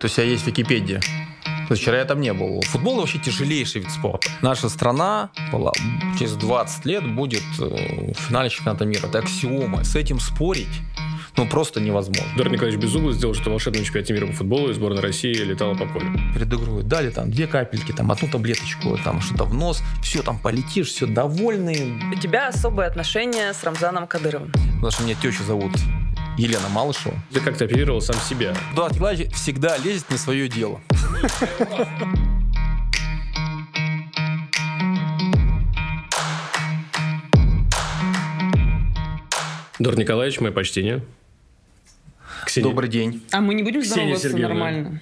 То есть я есть Википедия. То есть вчера я там не был. Футбол вообще тяжелейший вид спорта. Наша страна была, через 20 лет будет э, в финале чемпионата мира. Это аксиома. С этим спорить ну, просто невозможно. Эдуард Николаевич Безуглый сделал, что в волшебном чемпионате мира по футболу и сборная России летала по полю. Перед игрой дали там две капельки, там одну таблеточку, там что-то в нос, все, там полетишь, все довольные. У тебя особые отношения с Рамзаном Кадыровым. Потому что меня тещу зовут Елена Малышева. Ты как-то оперировал сам себя. Эдуард Николаевич всегда лезет на свое дело. Эдуард Николаевич, мое почтение. Ксения. Добрый день. А мы не будем Ксения здороваться Сергеевна. нормально?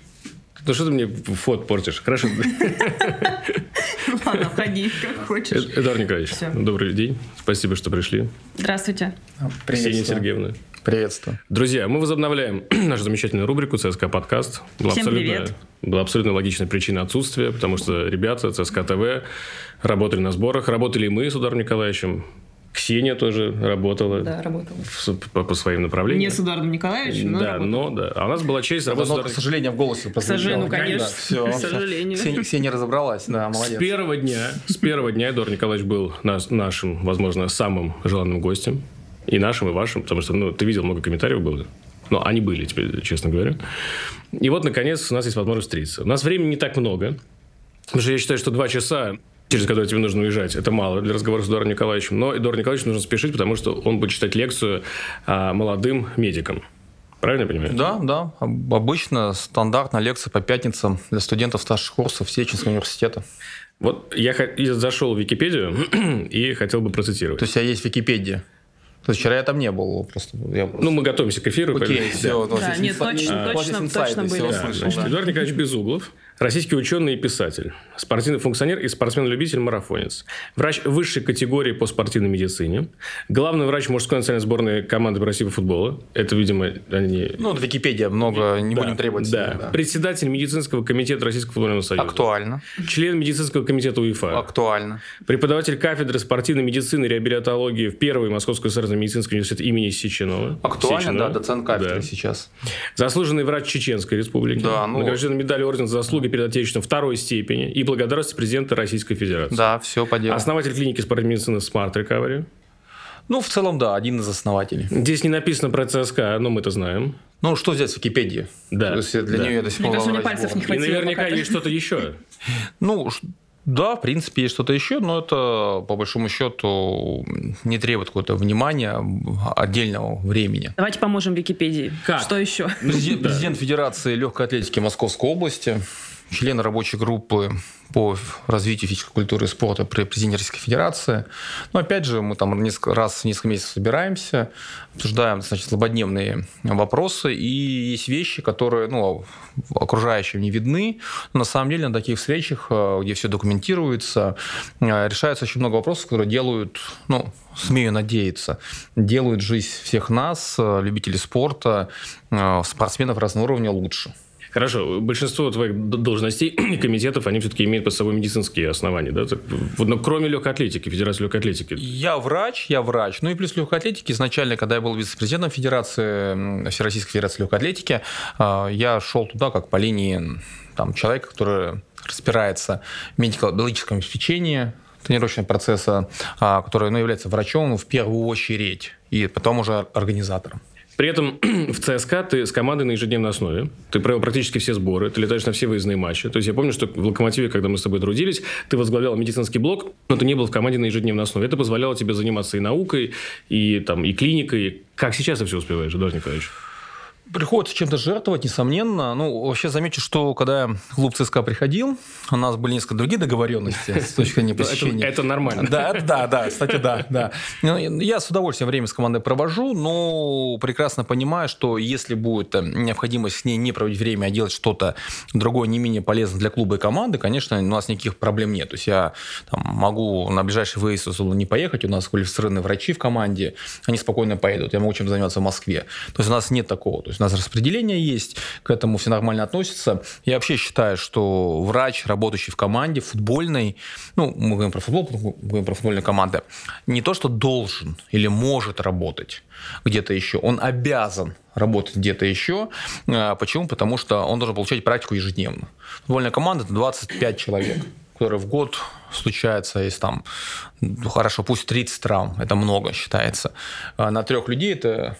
Ну что ты мне фот портишь? Хорошо. Ладно, входи, как хочешь. Э- Эдуард Николаевич, Всё. добрый день. Спасибо, что пришли. Здравствуйте. Ксения Сергеевна. Приветствую. Друзья, мы возобновляем нашу замечательную рубрику ЦСКА подкаст. Была Всем абсолютно, привет. Была абсолютно логичная причина отсутствия, потому что ребята ЦСКА ТВ работали на сборах, работали и мы с Ударом Николаевичем. Ксения тоже работала Да, работала. в- по, по своим направлениям. Не с Эдуардом Николаевичем, но да, работала. но да. А у нас была честь работать с Одно, к Ударом сожалению, в голосе К сожалению, ну, конечно. все, К сожалению. Ксения, Ксения разобралась, да, С молодец. первого дня, с первого дня Эдуард Николаевич был нас- нашим, возможно, самым желанным гостем. И нашим, и вашим, потому что, ну, ты видел, много комментариев было. Ну, они были, теперь, честно говоря. И вот, наконец, у нас есть возможность встретиться. У нас времени не так много, потому что я считаю, что два часа, через которые тебе нужно уезжать, это мало для разговора с Эдуардом Николаевичем. Но Эдуарду Николаевичу нужно спешить, потому что он будет читать лекцию а, молодым медикам. Правильно я понимаю? Да, да. Об- Обычно стандартная лекция по пятницам для студентов старших курсов Сеченского университета. Вот я, я зашел в Википедию и хотел бы процитировать. То есть я есть Википедия. То есть вчера я там не был. Просто я Ну, мы готовимся к эфиру. Окей, все. Да, нет, точно, точно, точно были. Да, значит. Эдуард Николаевич Безуглов, российский ученый и писатель, спортивный функционер и спортсмен-любитель-марафонец, врач высшей категории по спортивной медицине, главный врач мужской национальной сборной команды России по футболу. Это, видимо, они... Ну, вот Википедия много, не Да, будем требовать. Да. да. Председатель медицинского комитета Российского футбольного союза. Актуально. Член медицинского комитета УЕФА. Актуально. Преподаватель кафедры спортивной медицины и реабилитологии в первой Московской государственной медицинской университете имени Сеченова. Актуально, Сеченова. да, доцент кафедры Да. сейчас. Заслуженный врач Чеченской Республики. Да, ну- Награжден медалью Ордена за заслуги перед Отечеством второй степени и благодарности президента Российской Федерации. Да, все по делу. Основатель клиники спортивной медицины Smart Recovery. Ну, в целом, да, один из основателей. Здесь не написано про ЦСКА, но мы-то знаем. Ну, что здесь в Википедии? Да, То есть для да. нее до сих Мне пор кажется, нее лаврать пальцев не сбор. И хватило. наверняка есть что-то еще. Ну, да, в принципе, есть что-то еще, но это, по большому счету, не требует какого-то внимания, отдельного времени. Давайте поможем Википедии. Как? Что еще? Президент, президент Федерации легкой атлетики Московской области, член рабочей группы по развитию физической культуры и спорта при президенте Российской Федерации. Но опять же, мы там несколько раз в несколько месяцев собираемся, обсуждаем значит, злободневные вопросы, и есть вещи, которые ну, окружающим не видны. Но на самом деле на таких встречах, э, где все документируется, э, решается очень много вопросов, которые делают, ну, смею надеяться, делают жизнь всех нас, э, любителей спорта, спортсменов разного уровня лучше. Хорошо, большинство твоих должностей и комитетов, они все-таки имеют под собой медицинские основания, да? Но кроме легкой атлетики, Федерации легкой атлетики. Я врач, я врач. Ну и плюс легкой атлетики. Изначально, когда я был вице-президентом Федерации, Всероссийской Федерации легкой атлетики, э, я шел туда как по линии там, человека, который разбирается в медико-биологическом обеспечении тренировочного процесса, а, который ну, является врачом в первую очередь, и потом уже организатором. При этом в ЦСКА ты с командой на ежедневной основе. Ты провел практически все сборы, ты летаешь на все выездные матчи. То есть я помню, что в «Локомотиве», когда мы с тобой трудились, ты возглавлял медицинский блок, но ты не был в команде на ежедневной основе. Это позволяло тебе заниматься и наукой, и, там, и клиникой. Как сейчас ты все успеваешь, Эдуард Николаевич? Приходится чем-то жертвовать, несомненно. Ну, вообще замечу, что когда клуб ЦСКА приходил, у нас были несколько другие договоренности с точки зрения посещения. это нормально. Да, да, да, кстати, да, да. Ну, Я с удовольствием время с командой провожу, но прекрасно понимаю, что если будет э, необходимость с ней не проводить время, а делать что-то другое, не менее полезное для клуба и команды, конечно, у нас никаких проблем нет. То есть я там, могу на ближайший выезд не поехать, у нас квалифицированные врачи в команде, они спокойно поедут, я могу чем заниматься в Москве. То есть у нас нет такого. То есть есть у нас распределение есть, к этому все нормально относятся. Я вообще считаю, что врач, работающий в команде футбольной, ну, мы говорим про футбол, мы говорим про футбольные команды, не то, что должен или может работать где-то еще, он обязан работать где-то еще. А, почему? Потому что он должен получать практику ежедневно. Футбольная команда – это 25 человек которые в год случаются, если там, ну, хорошо, пусть 30 травм, это много считается. А на трех людей это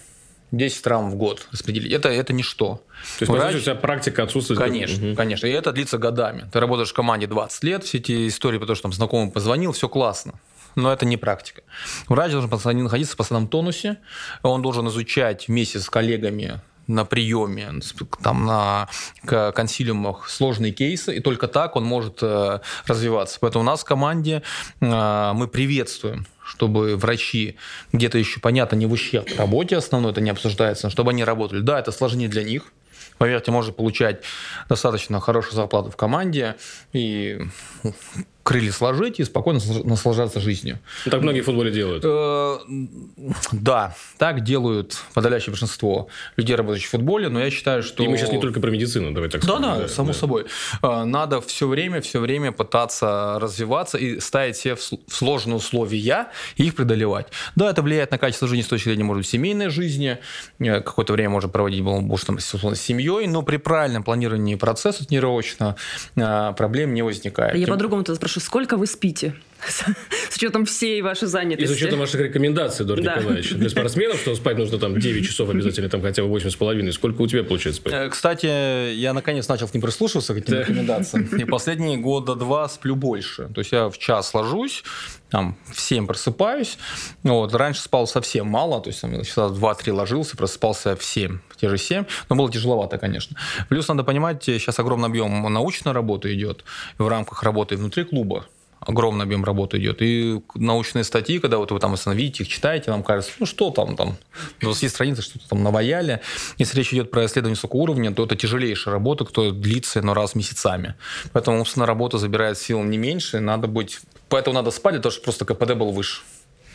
10 травм в год распределить. Это, это ничто. То есть, Врач... по сути, у тебя практика отсутствует? Конечно, угу. конечно. И это длится годами. Ты работаешь в команде 20 лет, все эти истории, потому что там знакомый позвонил, все классно. Но это не практика. Врач должен находиться в постоянном тонусе, он должен изучать вместе с коллегами на приеме, там, на консилиумах сложные кейсы, и только так он может э, развиваться. Поэтому у нас в команде э, мы приветствуем чтобы врачи где-то еще, понятно, не в ущерб работе основной, это не обсуждается, чтобы они работали. Да, это сложнее для них, поверьте, можно получать достаточно хорошую зарплату в команде и крылья сложить и спокойно наслаждаться жизнью. Ну, так многие в футболе делают. Э, да, так делают подавляющее большинство людей, работающих в футболе, но я считаю, что... И мы сейчас не только про медицину, давай так скажем. Да, да, само собой. Э, надо все время, все время пытаться развиваться и ставить себе в сложные условия и их преодолевать. Да, это влияет на качество жизни с точки зрения, может быть, семейной жизни. Э, какое-то время можно проводить, может, там, с семьей, но при правильном планировании процесса тренировочного проблем не возникает. Я по-другому-то спрошу спрашиваю, сколько вы спите? С учетом всей вашей занятости. И с учетом ваших рекомендаций, Дор да. Николаевич. Для спортсменов, что спать нужно там 9 часов обязательно, там хотя бы 8 с половиной. Сколько у тебя получается спать? Э, кстати, я наконец начал к ним прислушиваться, к этим да. рекомендациям. И последние года два сплю больше. То есть я в час ложусь, там, в 7 просыпаюсь. Вот. Раньше спал совсем мало, то есть там, часа 2-3 ложился, просыпался в 7, те же 7. Но было тяжеловато, конечно. Плюс надо понимать, сейчас огромный объем научной работы идет в рамках работы внутри клуба огромный объем работы идет. И научные статьи, когда вот вы там остановите их, читаете, нам кажется, ну что там, там, 20 страниц что-то там наваяли. Если речь идет про исследование высокого уровня, то это тяжелейшая работа, кто длится, но раз месяцами. Поэтому умственная работа забирает сил не меньше, надо быть... Поэтому надо спать, того, чтобы просто КПД был выше.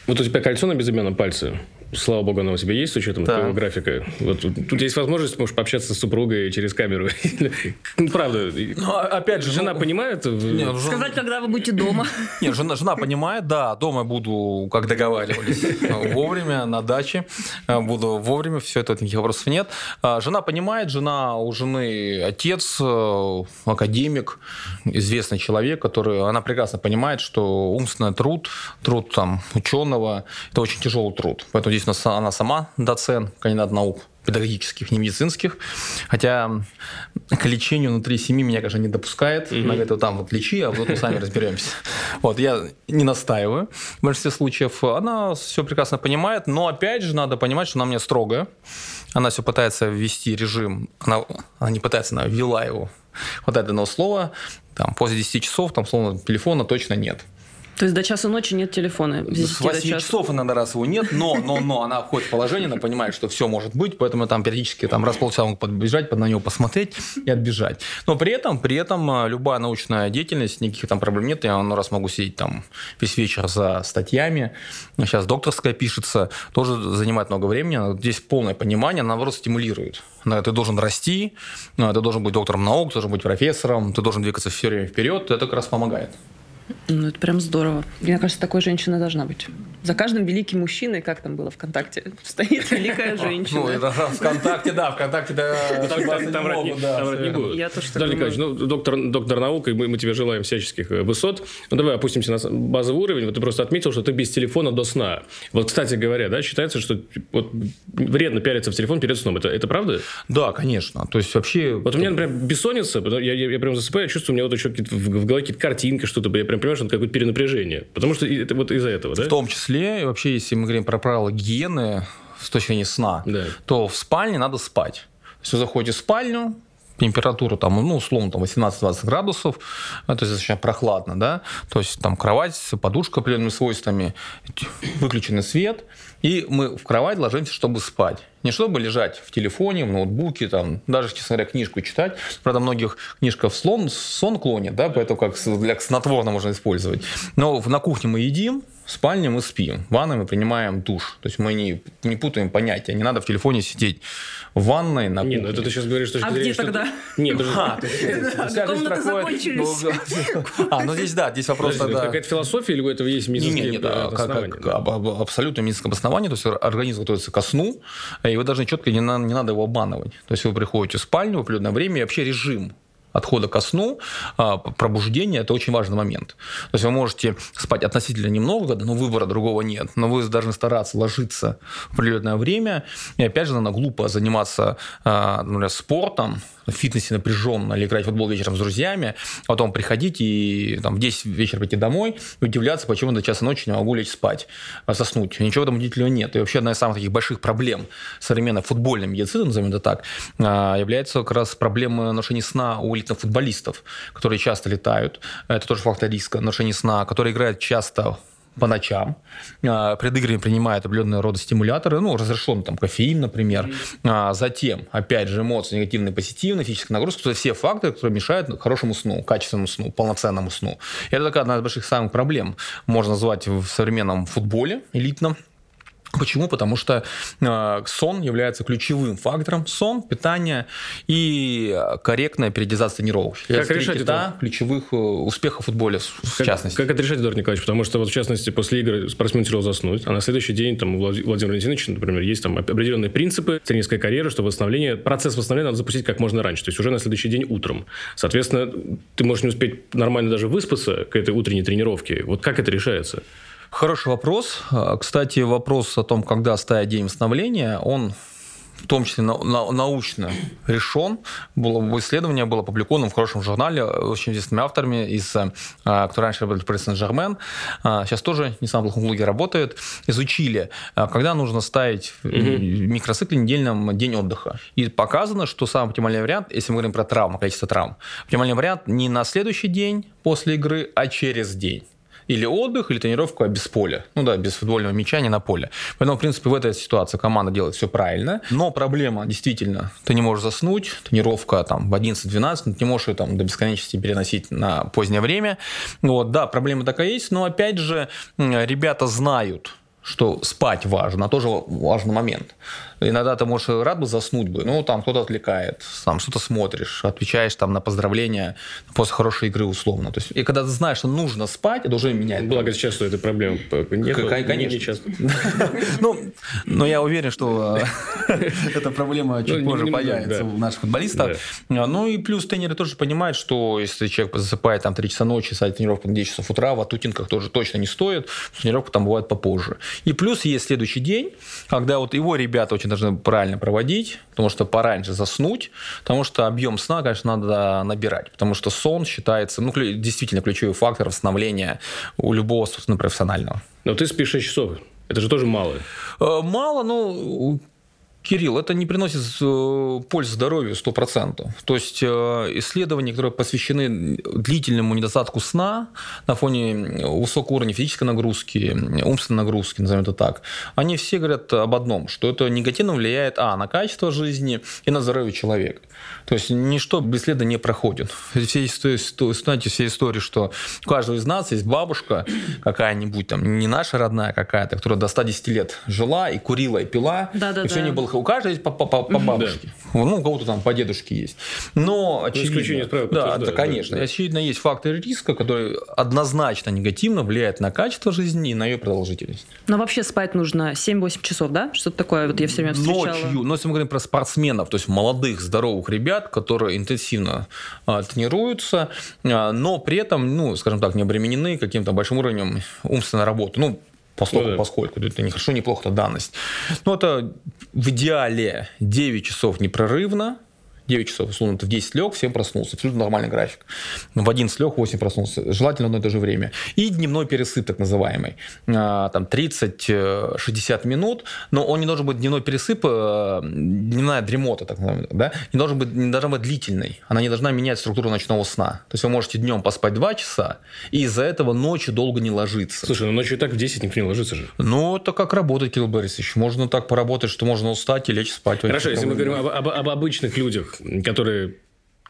Вот у тебя кольцо на безымянном пальце. Слава богу, оно у тебя есть с учетом да. твоего графика. Вот тут есть возможность, можешь пообщаться с супругой через камеру. ну, правда. Ну, а, опять же, жена ну, понимает? Не, ну, Сказать, когда вы будете дома. Нет, жена, жена понимает, да, дома буду, как договаривались, вовремя, на даче. Э, буду вовремя, все это, никаких вопросов нет. А, жена понимает, жена у жены отец, э, академик, известный человек, который, она прекрасно понимает, что умственный труд, труд там ученого, это очень тяжелый труд. Поэтому здесь Надеюсь, она сама доцент, кандидат наук педагогических, не медицинских. Хотя к лечению внутри семьи меня, конечно, не допускает. Mm-hmm. Она говорит, там вот лечи, а вот мы сами разберемся. Вот, я не настаиваю в большинстве случаев. Она все прекрасно понимает, но опять же надо понимать, что она мне строгая. Она все пытается ввести режим, она, она не пытается, она ввела его. Вот это одно слово, там, после 10 часов, там, словно телефона точно нет. То есть до часа ночи нет телефона? С 8 часа. часов иногда раз его нет, но, но, но она входит в положение, она понимает, что все может быть, поэтому там периодически там, раз в полчаса могу подбежать, под на него посмотреть и отбежать. Но при этом, при этом а, любая научная деятельность, никаких там проблем нет. Я ну, раз могу сидеть там весь вечер за статьями. Сейчас докторская пишется, тоже занимает много времени. Здесь полное понимание, наоборот, стимулирует. Ты должен расти, ты должен быть доктором наук, ты должен быть профессором, ты должен двигаться все время вперед, это как раз помогает. Ну, это прям здорово. Мне кажется, такой женщина должна быть. За каждым великим мужчиной, как там было ВКонтакте, стоит великая женщина. Ну, это ВКонтакте, да, ВКонтакте, да. Там не будут. Я тоже так Николаевич, ну, доктор, доктор наук, и мы тебе желаем всяческих э, высот. Ну, давай опустимся на базовый уровень. Вот ты просто отметил, что ты без телефона до сна. Вот, кстати говоря, да, считается, что вот вредно пялиться в телефон перед сном. Это, это правда? Да, конечно. То есть вообще... Вот у меня, например, бессонница, я, я, я прям засыпаю, чувствую, у меня вот еще в, в голове какие-то картинки, что-то, я прям понимаю, что это какое-то перенапряжение. Потому что это вот из-за этого, да? В том числе, и вообще, если мы говорим про правила гигиены с точки зрения сна, да. то в спальне надо спать. Если вы заходите в спальню, температура там, ну, условно, там 18-20 градусов, то есть достаточно прохладно, да, то есть там кровать, подушка определенными свойствами, выключенный свет, и мы в кровать ложимся, чтобы спать. Не чтобы лежать в телефоне, в ноутбуке, там, даже, честно говоря, книжку читать. Правда, многих книжка в слон, сон клонит, да, поэтому как для снотворно можно использовать. Но на кухне мы едим, В спальне мы спим, в ванной мы принимаем душ. То есть мы не, не путаем понятия. Не надо в телефоне сидеть в ванной на Не, ну это ты сейчас говоришь, что... А где тогда? Нет, это же- А, комнаты закончились. ну, А, ну здесь да, здесь вопрос тогда... какая-то философия или у этого есть медицинские не, не, да, как- основания? как- об- об- абсолютно медицинское обоснование, то есть организм готовится ко сну, и вы должны четко, не надо его обманывать. То есть вы приходите в спальню в определенное время, и вообще режим отхода ко сну, а, пробуждения – это очень важный момент. То есть вы можете спать относительно немного, но выбора другого нет, но вы должны стараться ложиться в определенное время, и опять же, надо глупо заниматься, а, например, спортом, в фитнесе напряженно или играть в футбол вечером с друзьями, а потом приходить и там, в 10 вечера прийти домой и удивляться, почему до часа ночи не могу лечь спать, а, заснуть. Ничего там удивительного нет. И вообще одна из самых таких больших проблем современной футбольной медицины, назовем это так, а, является как раз проблема нарушения сна у элитных футболистов, которые часто летают. Это тоже фактор риска нарушения сна, которые играют часто по ночам, а, перед играми принимают определенные рода стимуляторы, ну, разрешен там кофеин, например. А, Затем, опять же, эмоции негативные, позитивные, физическая нагрузка, это все факторы, которые мешают хорошему сну, качественному сну, полноценному сну. И это такая одна из больших самых проблем, можно назвать в современном футболе элитном, Почему? Потому что э, сон является ключевым фактором. Сон, питание и корректная периодизация тренировок. Это три решать это? ключевых э, успехов в футболе, в Как, частности. как это решать, Эдуард Николаевич? Потому что, вот, в частности, после игры спортсмен тяжело заснуть, а на следующий день там, у Влад- Владимира Валентиновича, например, есть там определенные принципы тренерской карьеры, что восстановление, процесс восстановления надо запустить как можно раньше, то есть уже на следующий день утром. Соответственно, ты можешь не успеть нормально даже выспаться к этой утренней тренировке. Вот как это решается? Хороший вопрос. А, Кстати, вопрос о том, когда ставить день восстановления, он в том числе на- на- научно решен. Было, исследование было опубликовано в хорошем журнале очень известными авторами, из, э, а, кто раньше работали в Paris Saint-Germain, а, сейчас тоже не самом плохом луге работает, изучили, когда нужно ставить в микроцикле недельном день отдыха. И показано, что самый оптимальный вариант, если мы говорим про травмы, количество травм, оптимальный вариант не на следующий день после игры, а через день или отдых, или тренировку а без поля. Ну да, без футбольного мяча, не на поле. Поэтому, в принципе, в этой ситуации команда делает все правильно. Но проблема действительно, ты не можешь заснуть, тренировка там в 11-12, ты не можешь ее там до бесконечности переносить на позднее время. Вот, да, проблема такая есть, но опять же, ребята знают, что спать важно, тоже важный момент. Иногда ты можешь рад бы заснуть бы, ну, там кто-то отвлекает, там что-то смотришь, отвечаешь там на поздравления после хорошей игры условно. То есть, и когда ты знаешь, что нужно спать, это уже меняет. Благо сейчас этой проблемы нет. Конечно. Не часто. Ну, но я уверен, что э, эта проблема чуть Ну, позже появится у наших футболистов. А, Ну и плюс тренеры тоже понимают, что если человек засыпает там 3 часа ночи, садит тренировку на 10 часов утра, в атутинках тоже точно не стоит, тренировка там бывает попозже. И плюс есть следующий день, когда вот его ребята очень должны правильно проводить, потому что пораньше заснуть, потому что объем сна, конечно, надо набирать, потому что сон считается, ну, действительно ключевой фактор восстановления у любого, собственно, профессионального. Но ты спишь 6 часов. Это же тоже мало. Э, Мало, но Кирилл, это не приносит э, пользы здоровью 100%. То есть э, исследования, которые посвящены длительному недостатку сна на фоне высокого уровня физической нагрузки, умственной нагрузки, назовем это так, они все говорят об одном, что это негативно влияет, а, на качество жизни и на здоровье человека. То есть ничто бесследно не проходит. Все, истории- знаете, все истории, что у каждого из нас есть бабушка какая-нибудь, там, не наша родная какая-то, которая до 110 лет жила и курила, и пила, Да-да-да. и все не было. У каждого есть по, по- по- по бабушке. Ну, у кого-то там по дедушке есть. Но очевидно... исключение правил да, да, конечно. да. Очевидно, есть факторы риска, которые однозначно негативно влияют на качество жизни и на ее продолжительность. Но вообще спать нужно 7-8 часов, да? Что-то такое вот я все время встречала. Ночью, но если мы говорим про спортсменов, то есть молодых, здоровых ребят, которые интенсивно а, тренируются, а, но при этом, ну, скажем так, не обременены каким-то большим уровнем умственной работы. Ну, поскольку, Ну да. поскольку это не хорошо, не плохо, это данность. Но это в идеале 9 часов непрерывно, 9 часов, условно, ты в 10 лег, в 7 проснулся. Абсолютно нормальный график. В 11 лег, в 8 проснулся. Желательно в одно и то же время. И дневной пересып, так называемый. А, Там 30-60 минут. Но он не должен быть дневной пересып, э, дневная дремота, так называемая, да? Не должен быть, не должна быть длительной. Она не должна менять структуру ночного сна. То есть вы можете днем поспать 2 часа, и из-за этого ночью долго не ложиться. Слушай, ну ночью и так в 10 никто не ложится же. Ну, это как работать, Кирилл Борисович. Можно так поработать, что можно устать и лечь спать. Хорошо, если мы говорим об, об- об обычных людях, которые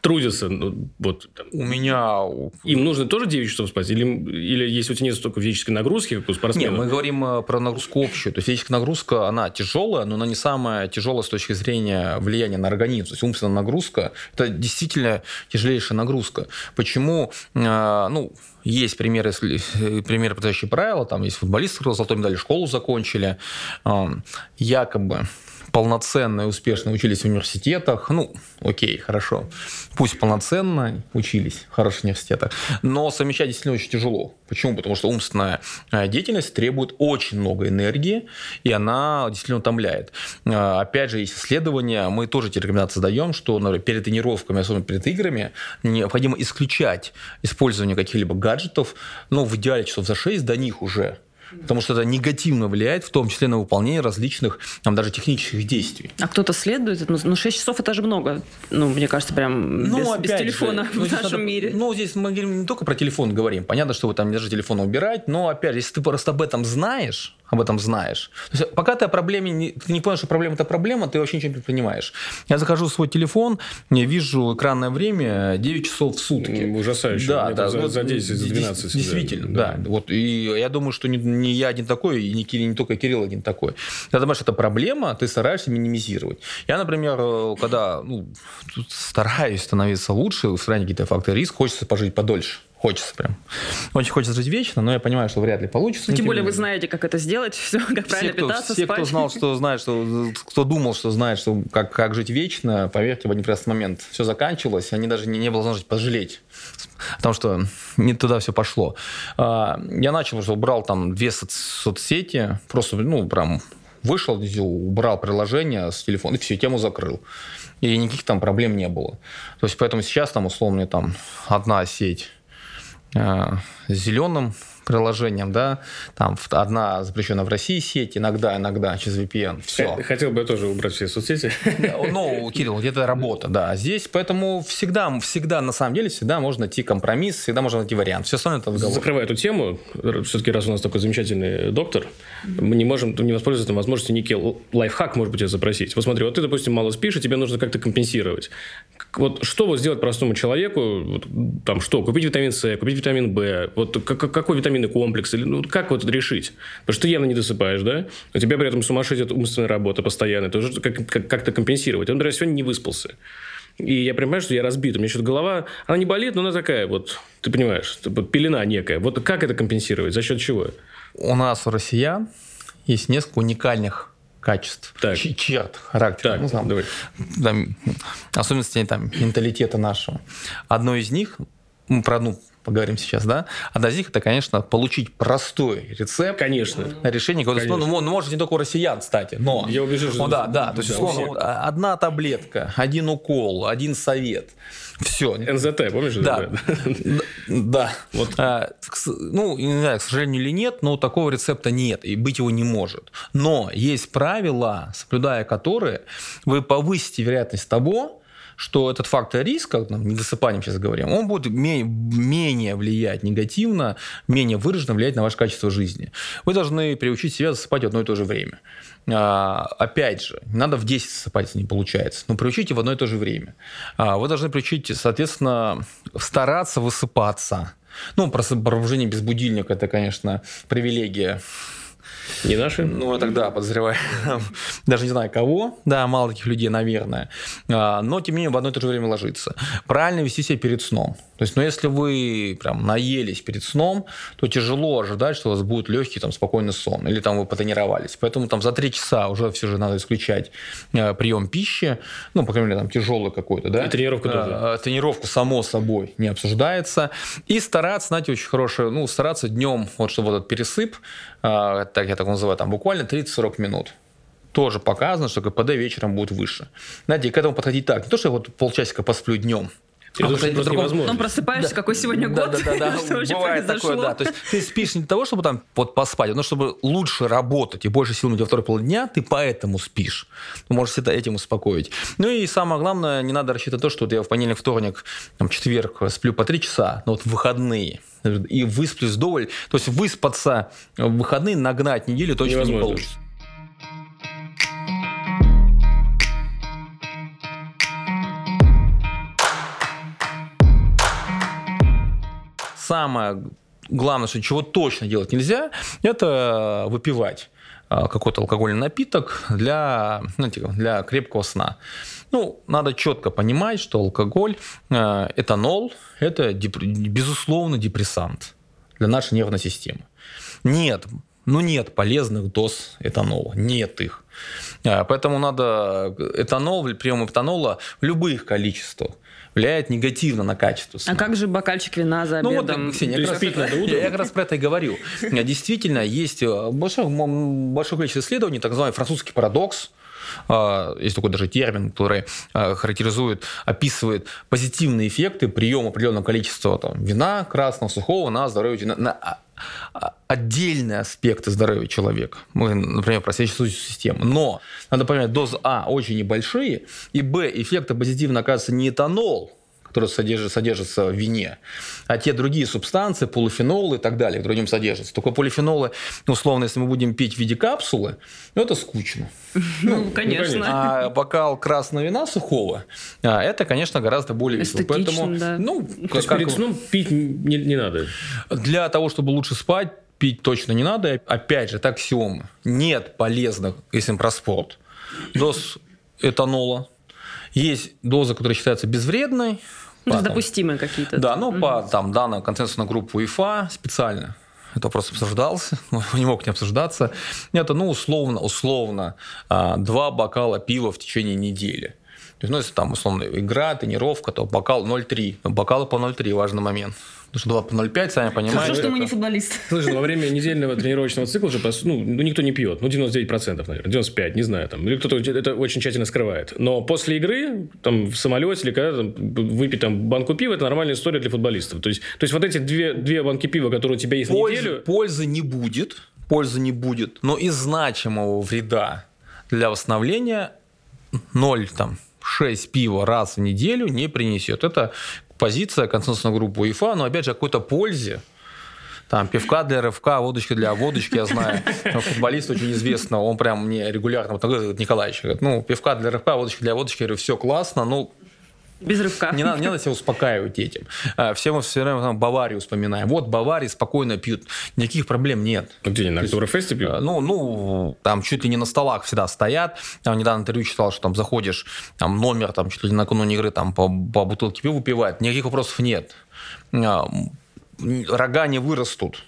трудятся, ну, вот там, У меня... им нужно тоже 9 часов спать? Или, или если у тебя нет столько физической нагрузки, как у спортсмена? Нет, мы говорим э, про нагрузку общую. То есть физическая нагрузка, она тяжелая, но она не самая тяжелая с точки зрения влияния на организм. То есть умственная нагрузка – это действительно тяжелейшая нагрузка. Почему? Э, Ну, есть примеры, э, примеры, подтверждающие правила. Там есть футболисты, которые золотой медалью школу закончили. э, Якобы полноценно и успешно учились в университетах. Ну, окей, хорошо. Пусть полноценно учились в хороших университетах. Но совмещать действительно очень тяжело. Почему? Потому что умственная э, деятельность требует очень много энергии, и она действительно утомляет. Э, Опять же, есть исследования, мы тоже эти рекомендации даем, что например, перед тренировками, особенно перед играми, необходимо исключать использование каких-либо гаджетов, ну, в идеале часов за 6 до них уже. Потому что это негативно влияет, в том числе на выполнение различных, там, даже технических действий. А кто-то следует? Ну, ну, 6 часов это же много. Ну, мне кажется, прям без, без опять же, телефона ну, в нашем надо- мире. Ну, здесь мы не только про телефон говорим. Понятно, что вы там не даже телефон убирать, но, опять же, если ты просто об этом знаешь, об этом знаешь. То есть, пока ты о проблеме, не, ты не понял, что проблема – это проблема, ты вообще ничего не предпринимаешь. Я захожу в свой телефон, я вижу экранное время 9 часов в сутки. М, ужасающе. Да, Мне да. за- вот за 10, за дес- 12, Действительно, да. да. Вот, и я думаю, что не, не я один такой, и не, Кирилл- не только Кирилл один такой. Когда думаешь, это проблема, ты стараешься минимизировать. Я, например, э, когда ну, стараюсь становиться лучше, устранить какие-то факторы риска, хочется пожить подольше. Хочется прям. Очень хочется жить вечно, но я понимаю, что вряд ли получится. Ну, тем тем более вы знаете, как это сделать, все, как правильно все, кто, питаться, все, спать. кто знал, что знает, что кто думал, что знает, что как, как жить вечно, поверьте, в один прекрасный момент все заканчивалось, они даже не, не было возможности пожалеть. Потому что не туда все пошло. А, Я начал, что убрал там две соц- соцсети, просто, ну, прям вышел, убрал приложение с телефона, и все, тему закрыл. И никаких там проблем не было. То есть, поэтому сейчас там условно там одна сеть зеленым приложением, да, там одна запрещена в России сеть, иногда, иногда через VPN, все. Хотел бы я тоже убрать все соцсети. Ну, Кирилл, это работа, да. Здесь, поэтому всегда, всегда, на самом деле, всегда можно найти компромисс, всегда можно найти вариант. Все остальное это разговор. Закрывая эту тему, все-таки раз у нас такой замечательный доктор, мы не можем не воспользоваться этой возможностью некий лайфхак, может быть, тебя запросить. Вот смотри, вот ты, допустим, мало спишь, и тебе нужно как-то компенсировать. Вот что вот сделать простому человеку? Вот, там что? Купить витамин С, купить витамин В? Вот какой витаминный комплекс? Или, ну, как вот решить? Потому что ты явно не досыпаешь, да? У тебя при этом сумасшедшая умственная работа постоянная. Это уже как- как- как-то компенсировать. Он, например, сегодня не выспался. И я понимаю, что я разбит. У меня что-то голова, она не болит, но она такая вот, ты понимаешь, пелена некая. Вот как это компенсировать? За счет чего? У нас, у россиян, есть несколько уникальных качеств, Так. черт характера. Так, Ну, там, давай. там, особенности там, менталитета нашего. Одно из них, мы про одну поговорим сейчас, да, из них, это, конечно, получить простой рецепт Конечно. на решение какого-то... Конечно. Ну, может, не только у россиян, кстати, но... Я убежден, что- Ну, да, да, то есть, Да, условно, вот, а, одна таблетка, один укол, один совет. Все. НЗТ, помнишь? Да, да. А, к с- Ну, не знаю, к сожалению или нет, но такого рецепта нет, и быть его не может. Но есть правила, соблюдая которые вы повысите вероятность того, что этот фактор риска, ну, недосыпанием сейчас говорим, он будет ме- менее влиять негативно, менее выраженно влиять на ваше качество жизни. Вы должны приучить себя засыпать в одно и то же время. А, опять же, не надо в 10 засыпать, если не получается, но приучите в одно и то же время. А, вы должны приучить, соответственно, стараться высыпаться. Ну, просто пробуждение без будильника – это, конечно, привилегия Не наши? ну, я тогда подозреваю, даже не знаю кого, да, мало таких людей, наверное, А, но тем не менее в одно и то же время ложиться. Правильно вести себя перед сном. То есть, ну, если вы прям наелись перед сном, то тяжело ожидать, что у вас будет легкий, там, спокойный сон, или там вы потренировались. Поэтому там за три часа уже все же надо исключать э, прием пищи, ну, по крайней мере, там, тяжелый какой-то, да. И тренировку тоже. А, Тренировку, само собой, не обсуждается. И стараться, знаете, очень хорошее, ну, стараться днем, вот чтобы вот этот пересып, а, так я так называю, там буквально 30-40 минут. Тоже показано, что КПД вечером будет выше. Знаете, к этому подходить так. Не то, что я вот полчасика посплю днем. А то, что подходить просто невозможно. Потом просыпаешься, какой сегодня Да, год, да, да, да. что вообще Бывает произошло. такое, да. То есть ты спишь не для того, чтобы там вот поспать, но чтобы лучше работать и больше сил у тебя второй полдня, ты поэтому спишь. Ну, можешь себя этим успокоить. Ну и самое главное, не надо рассчитывать на то, что вот я в понедельник, вторник, там, четверг сплю по три часа, но вот в выходные и высплюсь вдоволь. То есть выспаться э, в выходные, нагнать неделю точно Невозможно. не получится. Самое главное, что чего точно делать нельзя, это выпивать э, какой-то алкогольный напиток для, ну, типа, для крепкого сна. Ну, надо четко понимать, что алкоголь, э, этанол – это, безусловно, депрессант для нашей нервной системы. Нет, ну нет полезных доз этанола, нет их. А, поэтому надо этанол, прием этанола в любых количествах влияет негативно на качество сна. А как же бокальчик вина за обедом? Ну вот, Ксения, я, как раз, я, я как раз про это и говорю. Действительно, есть э, большое, большое количество исследований, так называемый французский парадокс, есть такой даже термин, который а, характеризует, описывает позитивные эффекты приема определенного количества там, вина красного, сухого на здоровье, на, на отдельные аспекты здоровья человека. Мы, например, про сердечно систему. Но надо понимать, дозы А очень небольшие, и Б, эффекта позитивно оказывается не этанол, которые содержат, содержатся в вине, а те другие субстанции, полифенолы и так далее, которые в нем содержатся. Только полифенолы, условно, если мы будем пить в виде капсулы, ну, это скучно. Ну, конечно. А бокал красного вина сухого, а, это, конечно, гораздо более весело. Поэтому, да. ну, То есть перед сном пить не, не надо? Для того, чтобы лучше спать, пить точно не надо. Опять же, это аксиома. Нет полезных, если мы про спорт, доз этанола. Есть доза, которая считается безвредной, ну, допустимые какие-то. Да, ну, угу. по там, данным консенсусной группы УЕФА специально это просто обсуждался, не мог не обсуждаться. Это, ну, условно, условно, а, два бокала пива в течение недели. То есть, ну, если там, условно, игра, тренировка, то бокал 0,3. Бокалы по 0,3 важный момент. Потому что 2 по 0,5, сами понимаете. Хорошо, что мы не футболисты. Слушай, ну, во время недельного тренировочного цикла же ну, ну, никто не пьет. Ну, 99%, наверное. 95%, не знаю. Там. Или кто-то это очень тщательно скрывает. Но после игры, там, в самолете или когда там, выпить там, банку пива, это нормальная история для футболистов. То есть, то есть вот эти две, две банки пива, которые у тебя есть пользы, в неделю... Пользы не будет. Пользы не будет. Но и значимого вреда для восстановления ноль там 6 пива раз в неделю не принесет. Это позиция консенсусной группы УЕФА, но опять же какой-то пользе там пивка для РФК, водочки для водочки, я знаю. Футболист очень известный, он прям мне регулярно, вот, Николаевич, говорит, ну, пивка для РФК, водочки для водочки, я говорю, все классно, ну, без рывка. Не надо, не надо себя успокаивать этим. А, все мы все время там, Баварию вспоминаем. Вот Баварии спокойно пьют. Никаких проблем нет. А где они, на Октоберфесте пьют? А, ну, ну, там чуть ли не на столах всегда стоят. Я недавно интервью читал, что там заходишь, там номер, там чуть ли не накануне игры, там по, по бутылке пива выпивают. Никаких вопросов нет. Рога не вырастут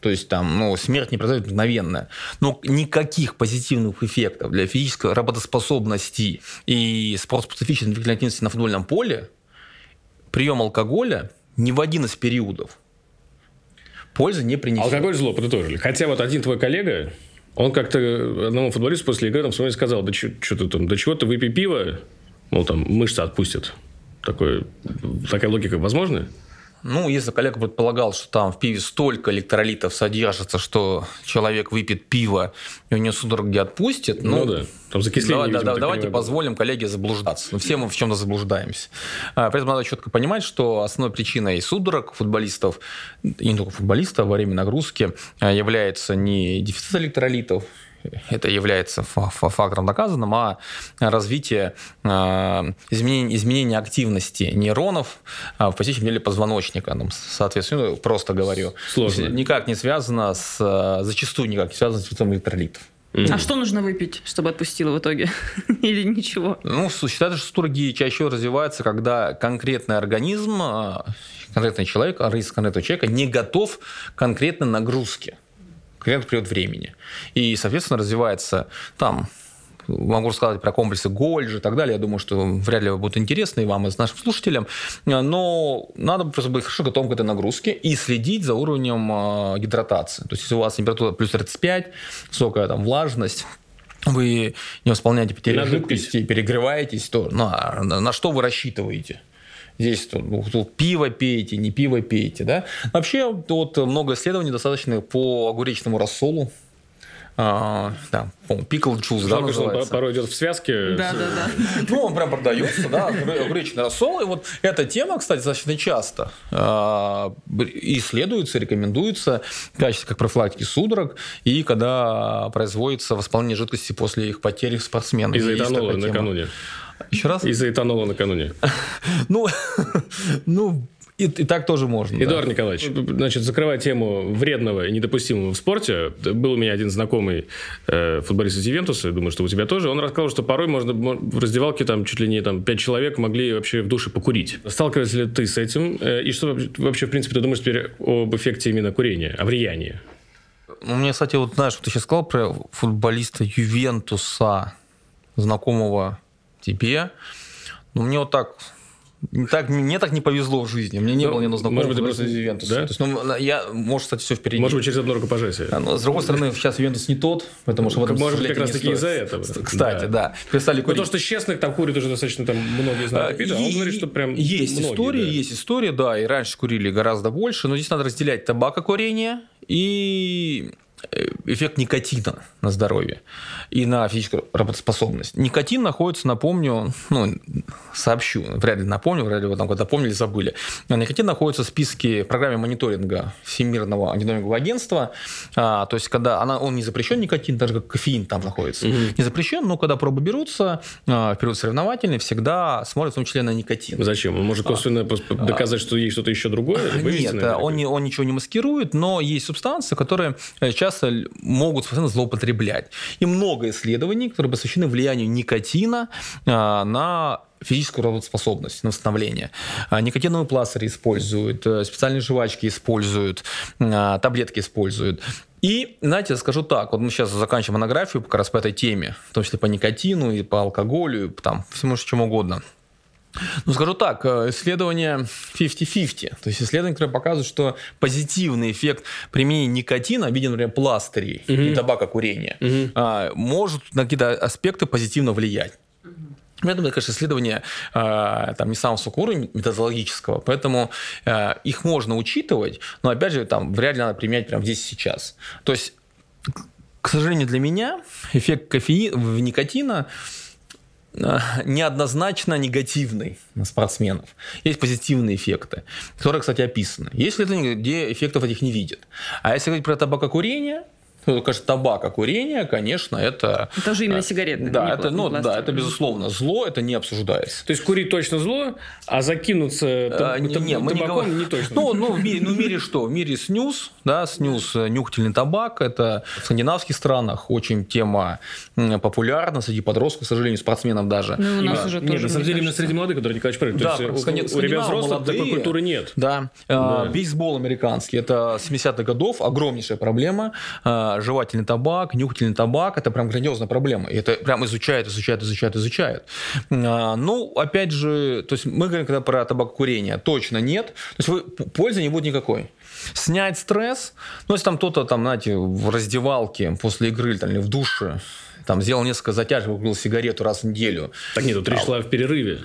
то есть там, ну, смерть не произойдет мгновенная. Но никаких позитивных эффектов для физической работоспособности и спортспецифичной активности на футбольном поле прием алкоголя ни в один из периодов пользы не принесет. Алкоголь зло подытожили. Хотя вот один твой коллега, он как-то одному футболисту после игры там своей сказал, да что ты там, да чего ты выпей пиво, мол, там мышцы отпустят. Такое, такая логика возможна? Ну, если коллега предполагал, что там в пиве столько электролитов содержится, что человек выпьет пиво, и у него судороги отпустит, ну, ну да. Там закисление, да, видимо, да, давайте позволим коллеге заблуждаться. Ну, все мы в чем-то заблуждаемся. А, при этом надо четко понимать, что основной причиной судорог футболистов, и не только футболистов, во время нагрузки а, является не дефицит электролитов, это является фактором доказанным, а развитие а, изменения, изменения активности нейронов а, в посечном деле позвоночника. Ну, соответственно, просто говорю. Сложно. Никак не связано с, а, зачастую никак не связано с дефицитом электролитов. Mm. А что нужно выпить, чтобы отпустило в итоге? Или ничего? Ну, считается, что сурги чаще развиваются, когда конкретный организм, конкретный человек, организм конкретного человека не готов к конкретной нагрузке конкретный период времени. И, соответственно, развивается там могу рассказать про комплексы Гольджи и так далее. Я думаю, что вряд ли будет интересно и вам, и нашим слушателям. Но надо просто быть хорошо готовым к этой нагрузке и следить за уровнем а, гидратации. То есть, если у вас температура плюс 35, высокая там влажность, вы не восполняете потери жидкости, перегреваетесь, то на, на что вы рассчитываете? Здесь тут, ну, тут пиво пейте, не пиво пейте. Да? Вообще, тут много исследований достаточно по огуречному рассолу. А, да, пикл джуз, да, что он порой идет в связке. Да, да, да. Ну, он прям продается, да, огуречный рассол. И вот эта тема, кстати, достаточно часто а, исследуется, рекомендуется в качестве как профилактики судорог и когда производится восполнение жидкости после их потери спортсменов. Из-за этанола накануне. Еще раз? Из-за этанола накануне. Ну, ну, И, и так тоже можно. Эдуард да. Николаевич, значит, закрывая тему вредного и недопустимого в спорте, был у меня один знакомый э, футболист из Ювентуса, думаю, что у тебя тоже, он рассказал, что порой можно в раздевалке там чуть ли не там пять человек могли вообще в душе покурить. Сталкиваешься ли ты с этим? Э, и что вообще, в принципе, ты думаешь теперь об эффекте именно курения, о влиянии? У меня, кстати, вот знаешь, вот ты сейчас сказал про футболиста Ювентуса, знакомого тебе. Но мне вот так не так, мне так не повезло в жизни. Мне не ну, было ни одного знакомого может быть, просто из Ювентуса. Да? То есть, ну, я, может, кстати, все впереди. Может быть, через одно рукопожатие. Да, но, с другой стороны, сейчас Ювентус не тот, потому что в этом Может быть, как раз таки из-за этого. Кстати, да. да. Перестали курить. Ну, то, что честных там курят уже достаточно там многие знают. А, он говорит, что прям Есть многие, история, да. есть история, да, и раньше курили гораздо больше, но здесь надо разделять табакокурение и эффект никотина на здоровье и на физическую работоспособность. Никотин находится, напомню, ну, сообщу, вряд ли напомню, вряд ли вы там когда помнили, забыли. Никотин находится в списке в программе мониторинга Всемирного антидопингового агентства. А, то есть, когда она, он не запрещен, никотин, даже как кофеин там находится. Угу. Не запрещен, но когда пробы берутся а, в период соревновательный, всегда смотрят в том числе на никотин. Зачем? Он может косвенно а, доказать, что есть что-то еще другое? Нет, он, не, он ничего не маскирует, но есть субстанции, которые сейчас часто могут постоянно злоупотреблять. И много исследований, которые посвящены влиянию никотина а, на физическую работоспособность, на восстановление. А, никотиновые пластыри используют, э, специальные жвачки используют, а, таблетки используют. И, знаете, скажу так, вот мы сейчас заканчиваем монографию как раз по этой теме, в том числе по никотину и по алкоголю, и там всему чем угодно – ну, скажу так, э, исследование 50-50. То есть исследование, которое показывает, что позитивный эффект применения никотина в виде, например, пластырей угу. и табакокурения угу. может на какие-то аспекты позитивно влиять. Поэтому, это, конечно, исследование э, там, не самого высокого уровня методологического, поэтому э, их можно учитывать, но, опять же, там, вряд ли надо применять прямо здесь и сейчас. То есть, к сожалению, для меня эффект кофеина, никотина неоднозначно негативный на спортсменов. Есть позитивные эффекты, которые, кстати, описаны. Есть ли где эффектов этих не видят. А если говорить про табакокурение, ну, конечно, табака, курение, конечно, это... Это уже именно сигареты. Да, это, ну, да, это безусловно зло, это не обсуждается. То есть курить точно зло, а закинуться а, не, не, мы не, говорим... не точно. Ну, ну, в мире, ну, в мире что? В мире снюс, да, снюс, э, нюхательный табак, это в скандинавских странах очень тема популярна среди подростков, к сожалению, спортсменов даже. Ну, у нас уже нет, тоже, на самом деле, именно среди молодых, которые Николаевич правильно. Да, есть, у, у ребят взрослых молодые, такой культуры нет. Да. да. Бейсбол американский, это 70-х годов, огромнейшая проблема. Жевательный табак, нюхательный табак, это прям грандиозная проблема. И это прям изучают, изучают, изучают, изучают. А, ну, опять же, то есть мы говорим когда про табакокурение, точно нет. То есть вы, пользы не будет никакой. Снять стресс, ну, если там кто-то, там, знаете, в раздевалке после игры там, или в душе, там, сделал несколько затяжек, купил сигарету раз в неделю. Так нет, тут речь шла в перерыве.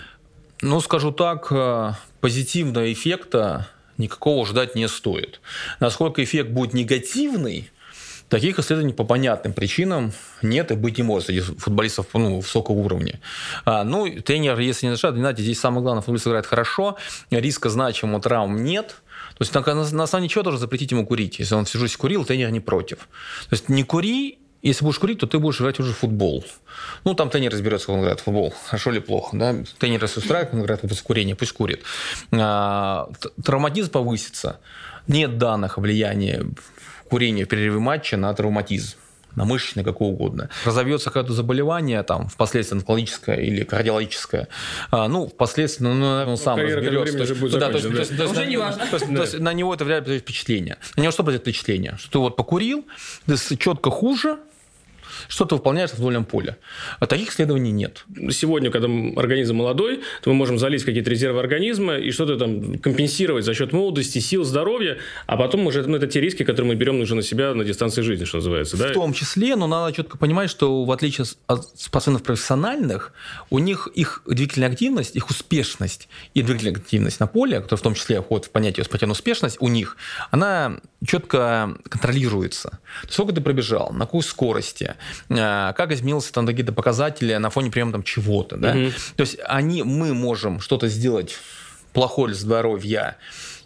Ну, скажу так, э, позитивного эффекта никакого ждать не стоит. Насколько эффект будет негативный, Таких исследований по понятным причинам нет и быть не может среди футболистов ну, высокого уровня. А, ну, тренер, если не нарушает, знаете, здесь самое главное, футболист играет хорошо, риска значимого травм нет. То есть на, на основании чего должен запретить ему курить? Если он всю жизнь курил, тренер не против. То есть не кури, если будешь курить, то ты будешь играть уже в футбол. Ну, там тренер разберется, как он играет в футбол, хорошо или плохо. Да? Тренер если он играет в курение, пусть курит. А, травматизм повысится. Нет данных о влиянии курение в перерыве матча на травматизм на мышечное, какое угодно. Разовьется какое-то заболевание, там, впоследствии онкологическое или кардиологическое, а, ну, впоследствии, ну, наверное, он сам разберется. То, будет да, то есть, да. то есть, то есть, Уже не важно. То есть, да. то есть, на него это влияет впечатление. На него что будет впечатление? Что ты вот покурил, ты четко хуже, что ты выполняешь в футбольном поле. А таких исследований нет. Сегодня, когда организм молодой, то мы можем залить какие-то резервы организма и что-то там компенсировать за счет молодости, сил, здоровья, а потом уже ну, это те риски, которые мы берем уже на себя на дистанции жизни, что называется. Да? В том числе, но надо четко понимать, что в отличие от спортсменов профессиональных, у них их двигательная активность, их успешность и двигательная активность на поле, которая в том числе входит в понятие спортивная успешность, у них, она четко контролируется. Сколько ты пробежал, на какой скорости, Э, как изменился там какие-то показатели на фоне приема там чего-то, да. Угу. То есть они, мы можем что-то сделать плохое для здоровья,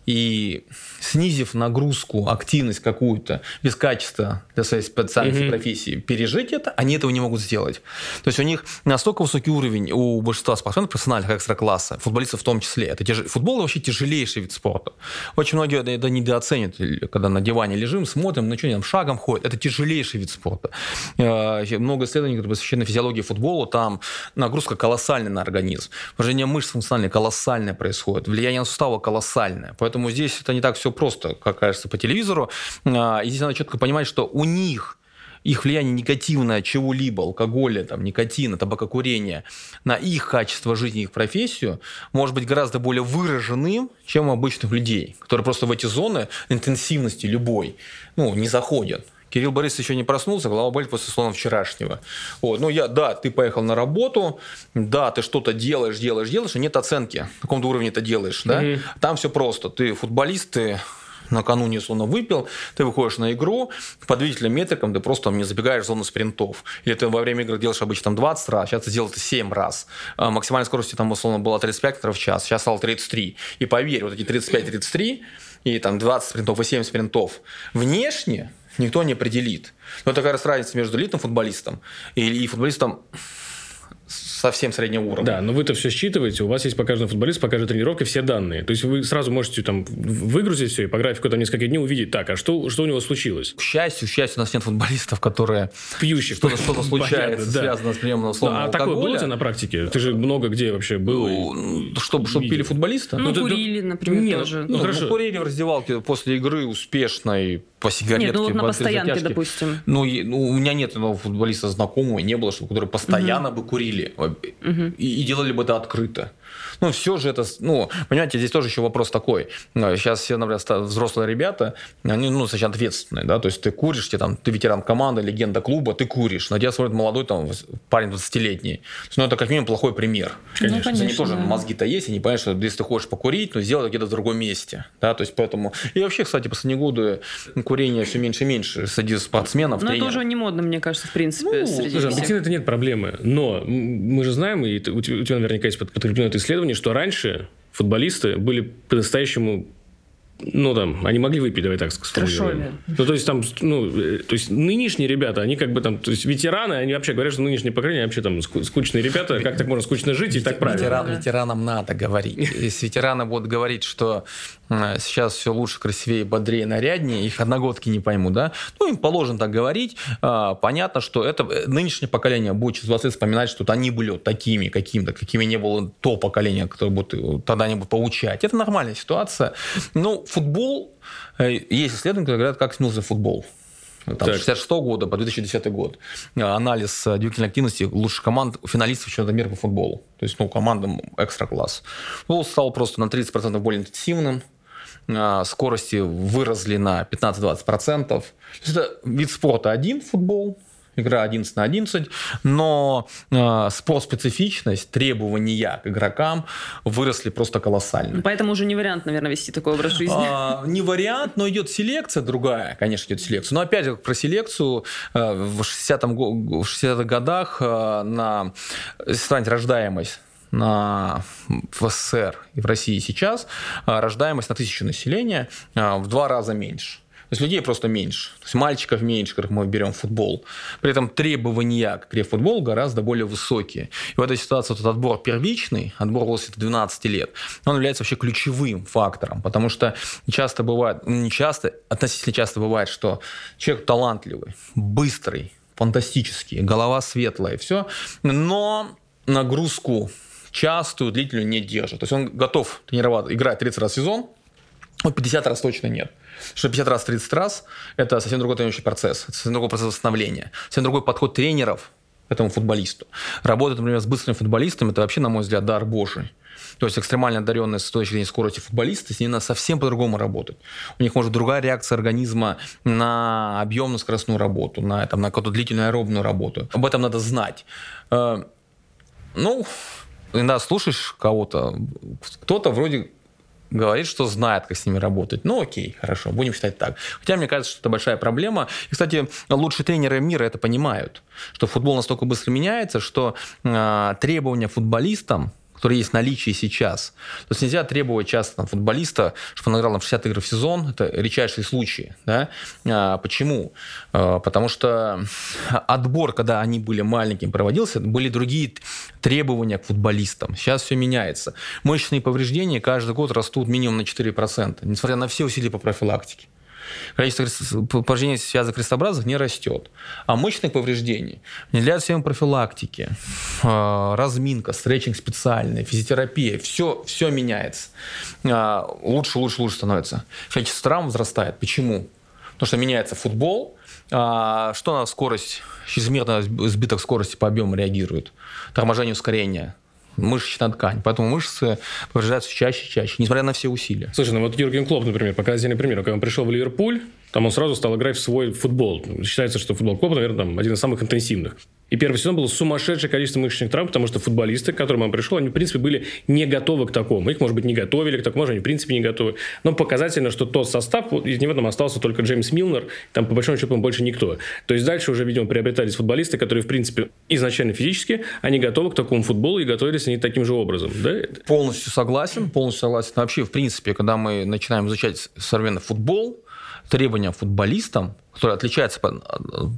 и снизив нагрузку, активность какую-то без качества для своей специальности mm-hmm. профессии, пережить это, они этого не могут сделать. То есть у них настолько высокий уровень у большинства спортсменов профессиональных экстра-класса, футболистов в том числе. Это тяж... Футбол вообще тяжелейший вид спорта. Очень многие это недооценят, когда на диване лежим, смотрим, ну что, там шагом ходят. Это тяжелейший вид спорта. Э, много исследований, которые посвящены физиологии футбола, там нагрузка колоссальная на организм. Поражение мышц функциональное колоссальное происходит. Влияние на суставы колоссальное. Поэтому здесь это не так все просто, как кажется по телевизору. А, и здесь надо четко понимать, что у них их влияние негативное чего-либо, алкоголя, там, никотина, табакокурения, на их качество жизни, их профессию, может быть гораздо более выраженным, чем у обычных людей, которые просто в эти зоны интенсивности любой ну, не заходят. Кирилл Борисович еще не проснулся, голова болит после слона вчерашнего. Вот. Ну, я, да, ты поехал на работу, да, ты что-то делаешь, делаешь, делаешь, и нет оценки, на каком-то уровне это делаешь. Да? Mm-hmm. Там все просто. Ты футболист, ты накануне условно выпил, ты выходишь на игру, по двигателям метрикам ты просто там, не забегаешь в зону спринтов. Или ты во время игры делаешь обычно там 20 раз, сейчас ты делаешь это 7 раз. А максимальная скорость там условно была 35 метров в час, сейчас стало 33. И поверь, вот эти 35-33 и там 20 спринтов и 7 спринтов внешне никто не определит. Но это как раз разница между элитным футболистом и футболистом совсем среднего уровня. Да, но вы-то все считываете, у вас есть по каждому футболисту, по каждой тренировке все данные. То есть вы сразу можете там выгрузить все и по графику там несколько дней увидеть, так, а что, что у него случилось? К счастью, к счастью, у нас нет футболистов, которые... Пьющих. Что-то, что случается, да. связано с приемом условного А такое было у тебя на практике? Ты же много где вообще был? Ну, чтобы, чтобы пили футболиста? Ну, ну курили, например, нет, тоже. Ну, ну, хорошо. Ну, курили в раздевалке после игры успешной по сигаретке. Нет, ну на постоянке, затяжки. допустим. Ну, и, ну, у меня нет одного футболиста знакомого, не было, чтобы, которые постоянно угу. бы курили. Угу. И, и делали бы это открыто. Ну, все же это, ну, понимаете, здесь тоже еще вопрос такой. Сейчас все, например, взрослые ребята, они, ну, достаточно ответственные, да, то есть ты куришь, ты, там, ты ветеран команды, легенда клуба, ты куришь, на тебя смотрит молодой там парень 20-летний. Ну, это как минимум плохой пример. Конечно. Ну, конечно они тоже да. мозги-то есть, они понимают, что если ты хочешь покурить, ну, сделай где-то в другом месте, да, то есть поэтому... И вообще, кстати, последние годы курение все меньше и меньше среди спортсменов, Но тренеров. это уже не модно, мне кажется, в принципе, ну, среди слушай, объективно это нет проблемы, но мы же знаем, и у тебя наверняка есть подкреплено это исследование, что раньше футболисты были по-настоящему ну, там, они могли выпить, давай так сформулируем. Ну, то есть, там, ну, э, то есть, нынешние ребята, они как бы там, то есть, ветераны, они вообще говорят, что нынешнее поколение вообще там скучные ребята, как так можно скучно жить и так правильно. Ветеран, ветеранам надо говорить. Если ветераны будут говорить, что сейчас все лучше, красивее, бодрее, наряднее, их одногодки не пойму, да, ну, им положено так говорить. А, понятно, что это э, нынешнее поколение будет через 20 лет вспоминать, что они были вот такими какими-то, какими не было то поколение, которое будет тогда не будет поучать. Это нормальная ситуация. Ну, футбол, э, есть исследования, которые говорят, как сменился футбол. Там, с 66 года по 2010 год. Анализ э, двигательной активности лучших команд, финалистов чемпионата мира по футболу. То есть, ну, командам экстра-класс. Футбол стал просто на 30% более интенсивным, скорости выросли на 15-20%. То есть это вид спорта один, футбол, игра 11 на 11, но э, специфичность, требования к игрокам выросли просто колоссально. Поэтому уже не вариант, наверное, вести такой образ жизни. А, не вариант, но идет селекция другая, конечно, идет селекция. Но опять же, про селекцию э, в 60-х 60 годах э, на сравнить рождаемость на, в СССР и в России сейчас э, рождаемость на тысячу населения э, в два раза меньше. То есть людей просто меньше. То есть мальчиков меньше, которых мы берем в футбол. При этом требования к игре в футбол гораздо более высокие. И в этой ситуации этот отбор первичный, отбор возраста 12 лет, он является вообще ключевым фактором. Потому что часто бывает, ну, не часто, относительно часто бывает, что человек талантливый, быстрый, фантастический, голова светлая, все, но нагрузку частую, длительную не держит. То есть он готов тренироваться, играть 30 раз в сезон, вот 50 раз точно нет. Что 50 раз, 30 раз – это совсем другой тренирующий процесс, совсем другой процесс восстановления, совсем другой подход тренеров к этому футболисту. Работать, например, с быстрым футболистом – это вообще, на мой взгляд, дар божий. То есть экстремально одаренные с точки зрения скорости футболисты, с ними совсем по-другому работать. У них может другая реакция организма на объемно-скоростную работу, на, там, на какую-то длительную аэробную работу. Об этом надо знать. Э, ну, иногда слушаешь кого-то, кто-то вроде говорит, что знает, как с ними работать. Ну, окей, хорошо, будем считать так. Хотя мне кажется, что это большая проблема. И, кстати, лучшие тренеры мира это понимают, что футбол настолько быстро меняется, что э, требования футболистам которые есть в наличии сейчас. То есть нельзя требовать часто там, футболиста, чтобы он играл там 60 игр в сезон. Это редчайшие случаи. Да? А, почему? А, потому что отбор, когда они были маленькими, проводился, были другие требования к футболистам. Сейчас все меняется. Мышечные повреждения каждый год растут минимум на 4%, несмотря на все усилия по профилактике. Количество повреждений связок крестообразных не растет. А мышечных повреждений для всем профилактики, а, разминка, стретчинг специальный, физиотерапия, все, все меняется. А, лучше, лучше, лучше становится. Количество травм возрастает. Почему? Потому что меняется футбол, а, что на скорость, чрезмерно сбиток скорости по объему реагирует? Торможение ускорения мышечная ткань. Поэтому мышцы повреждаются чаще и чаще, несмотря на все усилия. Слушай, ну вот Юрген Клоп, например, показательный пример. Когда он пришел в Ливерпуль, там он сразу стал играть в свой футбол. Считается, что футбол Клопа, наверное, там один из самых интенсивных. И первый сезон было сумасшедшее количество мышечных травм, потому что футболисты, к которым он пришел, они, в принципе, были не готовы к такому. Их, может быть, не готовили к такому, может, они, в принципе, не готовы. Но показательно, что тот состав, из него там остался только Джеймс Милнер, там, по большому счету, больше никто. То есть, дальше уже, видимо, приобретались футболисты, которые, в принципе, изначально физически, они готовы к такому футболу и готовились они таким же образом. Да? Полностью согласен, полностью согласен. Вообще, в принципе, когда мы начинаем изучать современный футбол, требования футболистам, которые отличаются по,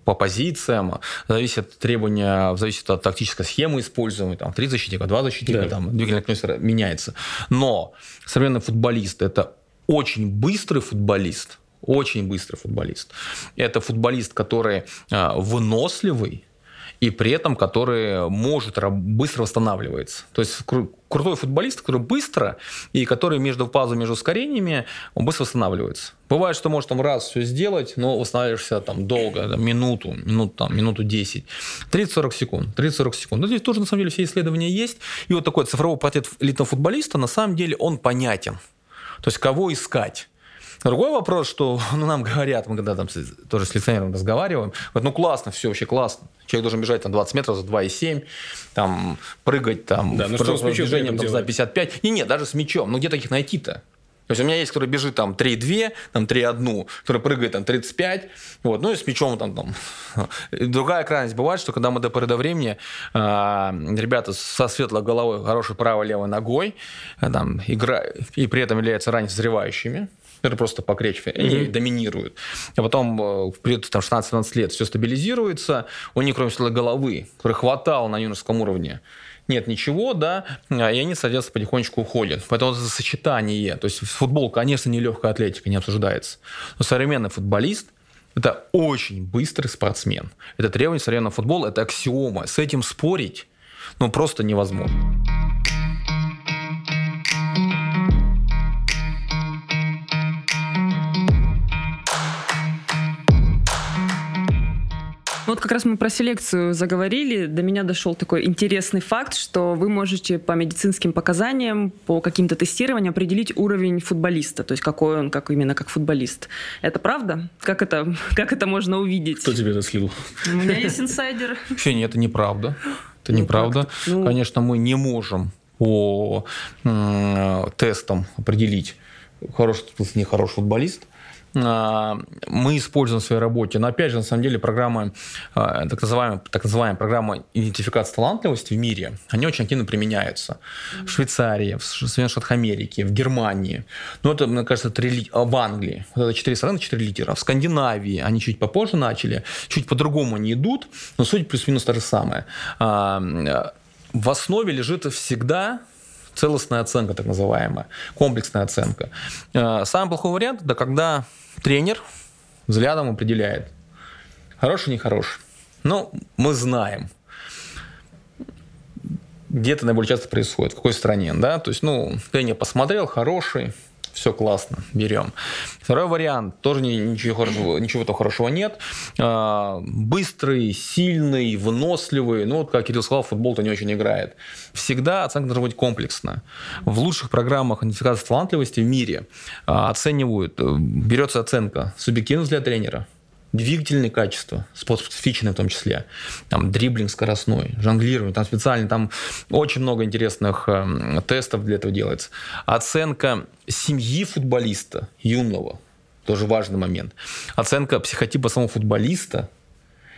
по позициям, зависит от требования, зависит от тактической схемы используемой, там, три защитника, два защитника, да. там, двигательный конструктор меняется. Но современный футболист – это очень быстрый футболист, очень быстрый футболист. Это футболист, который э, выносливый, и при этом который может быстро восстанавливается. То есть кру- крутой футболист, который быстро и который между паузами, между ускорениями, он быстро восстанавливается. Бывает, что может там раз все сделать, но восстанавливаешься там долго, там, минуту, минут, там, минуту 10, 30-40 секунд, 30-40 секунд. Но здесь тоже на самом деле все исследования есть. И вот такой цифровой портрет элитного футболиста, на самом деле он понятен. То есть кого искать. Другой вопрос, что ну, нам говорят, мы когда там тоже с лицензией разговариваем, говорят, ну классно, все вообще классно. Человек должен бежать там 20 метров за 2,7, там прыгать там да, ну, с движением там, за 55. Не, нет, даже с мячом. Ну где таких найти-то? То есть у меня есть, который бежит там 3,2, там 3,1, который прыгает там 35, вот, ну и с мячом там, там. Другая крайность бывает, что когда мы до поры до времени, э, ребята со светлой головой, хорошей правой-левой ногой, э, там, играют, и при этом являются ранее созревающими, это просто по кречфе, они mm-hmm. доминируют. А потом э, в период там, 16-17 лет все стабилизируется, у них, кроме силы головы, который хватал на юношеском уровне, нет ничего, да, а, и они, соответственно, потихонечку уходят. Поэтому это сочетание. То есть футбол, конечно, не легкая атлетика, не обсуждается. Но современный футболист – это очень быстрый спортсмен. Это требование современного футбола, это аксиома. С этим спорить ну, просто невозможно. Вот как раз мы про селекцию заговорили. До меня дошел такой интересный факт, что вы можете по медицинским показаниям, по каким-то тестированиям определить уровень футболиста, то есть какой он, как именно как футболист. Это правда? Как это, как это можно увидеть? Кто тебе это слил? У меня есть инсайдер. Вообще нет, это неправда. Это ну, неправда. Ну... Конечно, мы не можем по э, тестам определить, хороший нехороший футболист. А, мы используем в своей работе. Но опять же, на самом деле, программы, а, так называемая, так называемая программа идентификации талантливости в мире, они очень активно применяются. В Швейцарии, в Соединенных Штатах Америки, в Германии. Ну, это, мне кажется, три, в Англии. Вот это четыре страны, четыре лидера. В Скандинавии они чуть попозже начали, чуть по-другому они идут, но суть плюс-минус та же самая. А, в основе лежит всегда целостная оценка, так называемая, комплексная оценка. Самый плохой вариант – это когда тренер взглядом определяет, хороший, нехороший. Ну, мы знаем, где это наиболее часто происходит, в какой стране, да, то есть, ну, тренер посмотрел, хороший, все классно, берем. Второй вариант, тоже ничего, хорошего, ничего то хорошего нет. А, быстрый, сильный, выносливый. Ну, вот как Кирилл сказал, футбол-то не очень играет. Всегда оценка должна быть комплексна. В лучших программах идентификации талантливости в мире а, оценивают, э, берется оценка субъективность для тренера – двигательные качества, специфичные в том числе, там дриблинг скоростной, жонглирование, там специально, там очень много интересных э, тестов для этого делается. Оценка семьи футболиста юного, тоже важный момент. Оценка психотипа самого футболиста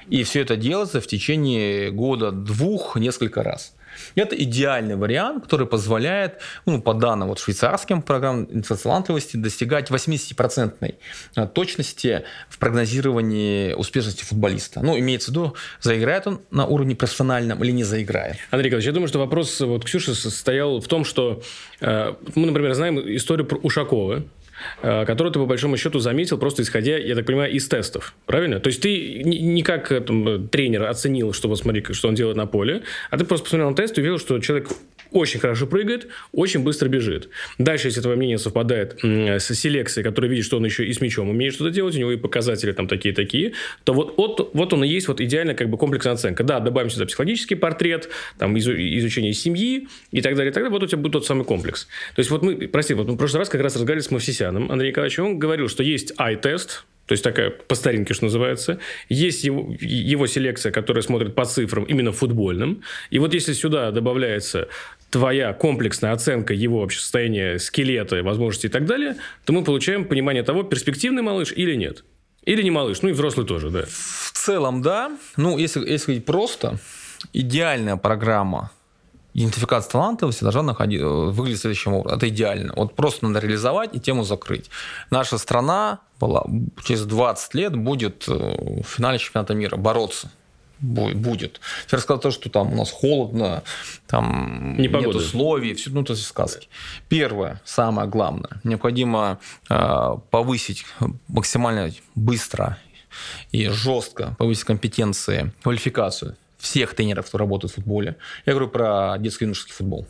И все это делается в течение года-двух несколько раз. Это идеальный вариант, который позволяет, ну, по данным вот швейцарским программам талантливости, достигать 80% э, точности в прогнозировании успешности футболиста. Ну, имеется в виду, заиграет он на уровне профессиональном или не заиграет. Андрей Николаевич, я думаю, что вопрос вот Ксюши состоял в том, что э, мы, например, знаем историю про Ушакова, Э, который ты, по большому счету, заметил, просто исходя, я так понимаю, из тестов. Правильно? То есть ты не как э, там, тренер оценил, что вот смотри, что он делает на поле, а ты просто посмотрел на тест и увидел, что человек очень хорошо прыгает, очень быстро бежит. Дальше, если твое мнение совпадает с селекцией, которая видит, что он еще и с мячом умеет что-то делать, у него и показатели там такие-такие, то вот, вот, вот он и есть вот идеально как бы комплексная оценка. Да, добавим сюда психологический портрет, там изучение семьи и так далее, и так далее. Вот у тебя будет тот самый комплекс. То есть вот мы, прости, вот мы в прошлый раз как раз разговаривали с Мавсисяном Андреем Николаевичем, он говорил, что есть ай-тест, то есть такая по старинке, что называется. Есть его, его селекция, которая смотрит по цифрам именно футбольным. И вот если сюда добавляется твоя комплексная оценка его вообще состояния скелета, возможностей и так далее, то мы получаем понимание того, перспективный малыш или нет. Или не малыш, ну и взрослый тоже, да. В целом, да. Ну, если, если говорить просто, идеальная программа идентификация талантливости должна находить, выглядеть следующим образом. Это идеально. Вот просто надо реализовать и тему закрыть. Наша страна была, через 20 лет будет э, в финале чемпионата мира бороться будет. Я рассказал то, что там у нас холодно, там Не нет условий, все, ну, это сказки. Первое, самое главное, необходимо э, повысить максимально быстро и жестко повысить компетенции, квалификацию всех тренеров, кто работает в футболе. Я говорю про детский юношеский футбол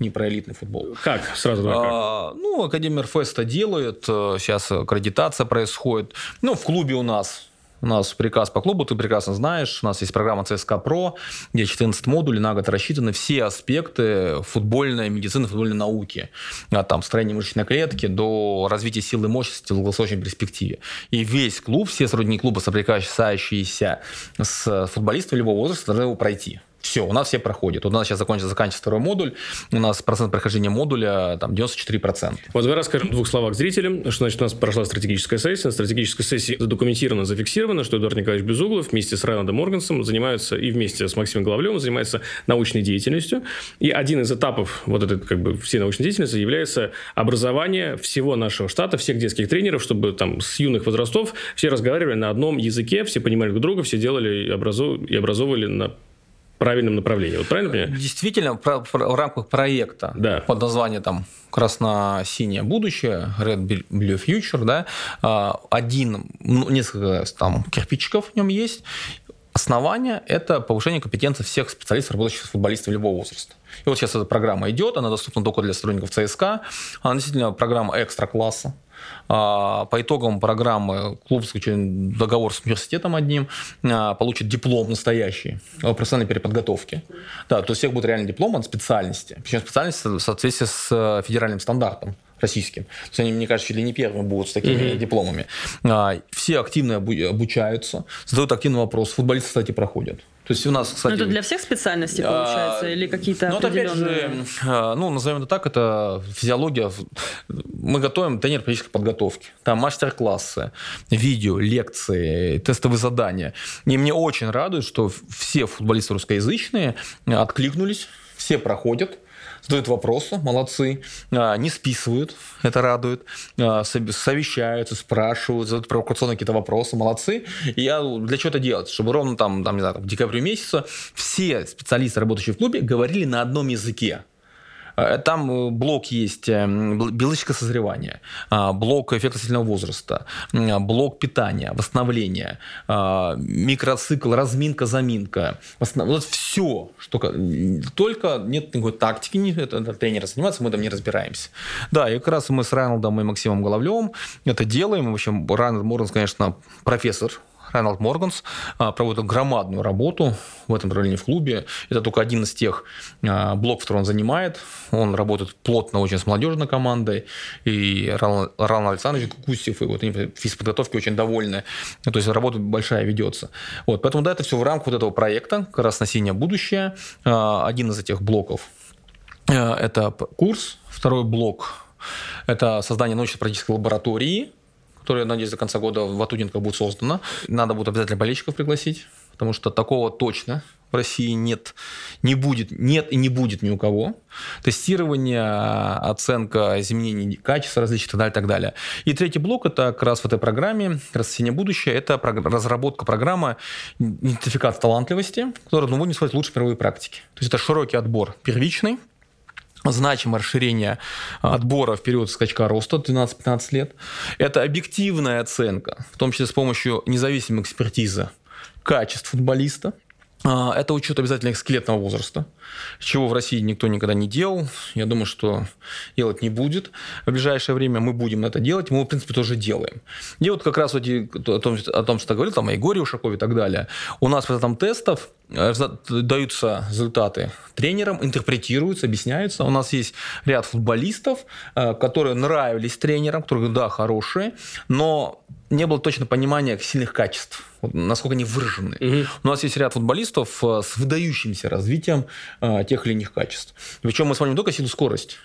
не про элитный футбол. Как? Сразу давай, как? А, ну, Академия РФС это делает, э, сейчас аккредитация происходит. Ну, в клубе у нас у нас приказ по клубу, ты прекрасно знаешь, у нас есть программа ЦСКА ПРО, где 14 модулей на год рассчитаны все аспекты футбольной медицины, футбольной науки. От там, строения мышечной клетки до развития силы и мощности в долгосрочной перспективе. И весь клуб, все сотрудники клуба, соприкасающиеся с футболистами любого возраста, должны его пройти. Все, у нас все проходят. У нас сейчас закончится, заканчивается второй модуль. У нас процент прохождения модуля там 94%. Вот давай расскажем в двух словах зрителям, что значит у нас прошла стратегическая сессия. На стратегической сессии задокументировано, зафиксировано, что Эдуард Николаевич Безуглов вместе с Райаном Моргансом занимаются и вместе с Максимом Головлевым занимается научной деятельностью. И один из этапов вот этой как бы всей научной деятельности является образование всего нашего штата, всех детских тренеров, чтобы там с юных возрастов все разговаривали на одном языке, все понимали друг друга, все делали образов... и образовывали на правильном направлении. Вот правильно понимаю? Действительно, в рамках проекта да. под названием там красно-синее будущее, Red Blue Future, да, а, один, ну, несколько там кирпичиков в нем есть. Основание – это повышение компетенции всех специалистов, работающих с футболистами любого возраста. И вот сейчас эта программа идет, она доступна только для сотрудников ЦСКА. Она действительно программа экстра-класса. А, по итогам программы клуб заключил договор с университетом одним, а, получит диплом настоящий о профессиональной переподготовке. Да, то есть у всех будет реальный диплом от специальности. Причем специальность в соответствии с э, федеральным стандартом российским. То есть они, мне кажется, чуть ли не первыми будут с такими mm-hmm. дипломами. А, все активно обучаются, задают активный вопрос. Футболисты, кстати, проходят. То есть у нас, кстати... Но это для всех специальностей получается? А, или какие-то ну, определенные... опять же, а, ну, назовем это так, это физиология. Мы готовим тренер физической подготовки. Там мастер-классы, видео, лекции, тестовые задания. И мне очень радует, что все футболисты русскоязычные откликнулись, все проходят задают вопросы, молодцы, а, не списывают, это радует, а, совещаются, спрашивают, задают провокационные какие-то вопросы, молодцы. И я для чего это делать? Чтобы ровно там, там не знаю, в декабре месяце все специалисты, работающие в клубе, говорили на одном языке. Э, там э, блок есть э, биологическое созревание, блок эффекта сильного возраста, блок питания, восстановления, микроцикл, разминка, заминка. Вот все, что только нет никакой тактики, не, тренера заниматься, мы там не разбираемся. Да, и как раз мы с Райнолдом и Максимом Головлевым это делаем. В общем, Райнолд Морганс, конечно, профессор Райнольд Морганс а, проводит громадную работу в этом направлении в клубе. Это только один из тех а, блоков, который он занимает. Он работает плотно очень с молодежной командой. И Ралан Александрович Гусев, и вот они физподготовки очень довольны. То есть работа большая ведется. Вот, поэтому да, это все в рамках вот этого проекта «Красно-синее будущее». А, один из этих блоков – это курс. Второй блок – это создание научно-практической лаборатории – которая, надеюсь, до конца года в Атудинках будет создана. Надо будет обязательно болельщиков пригласить потому что такого точно в России нет, не будет, нет и не будет ни у кого. Тестирование, оценка изменений качества различных и так далее, и так далее. И третий блок – это как раз в этой программе, «Синее будущее», это разработка программы идентификации талантливости, которая ну, будет использовать лучшие мировые практики. То есть это широкий отбор первичный, значимое расширение отбора в период скачка роста 12-15 лет. Это объективная оценка, в том числе с помощью независимой экспертизы качеств футболиста. А, это учет обязательно скелетного возраста, чего в России никто никогда не делал. Я думаю, что делать не будет. В ближайшее время мы будем это делать. Мы, в принципе, тоже делаем. И вот как раз вот о том, о том что говорил, там, о Егоре Ушакове и так далее. У нас в этом тестов э, даются результаты тренерам, интерпретируются, объясняются. У нас есть ряд футболистов, э, которые нравились тренерам, которые, да, хорошие, но не было точно понимания сильных качеств, насколько они выражены. Угу. У нас есть ряд футболистов э, с выдающимся развитием э, тех или иных качеств. Причем мы смотрим не только силу скорость,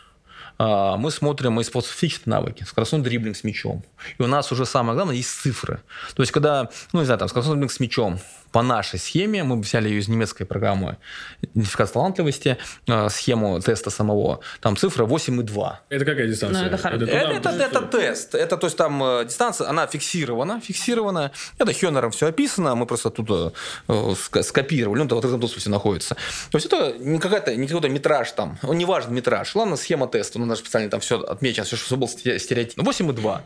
а, мы смотрим и специфические навыки, скоростной дриблинг с мячом. И у нас уже самое главное есть цифры. То есть, когда, ну, не знаю, там, скоростной дриблинг с мячом, по нашей схеме, мы взяли ее из немецкой программы идентификации талантливости, э, схему теста самого, там цифра 8,2. Это какая дистанция? Ну, это, это, это, это, это тест. Это, то есть там э, дистанция, она фиксирована, фиксирована. Это Хёнером все описано, мы просто тут э, скопировали, ну, это в открытом доступе находится. То есть это не какая-то, не какой-то метраж там, он не важен метраж. Ладно, схема теста, у нас специально там все отмечено, все, что был стереотип. 8,2.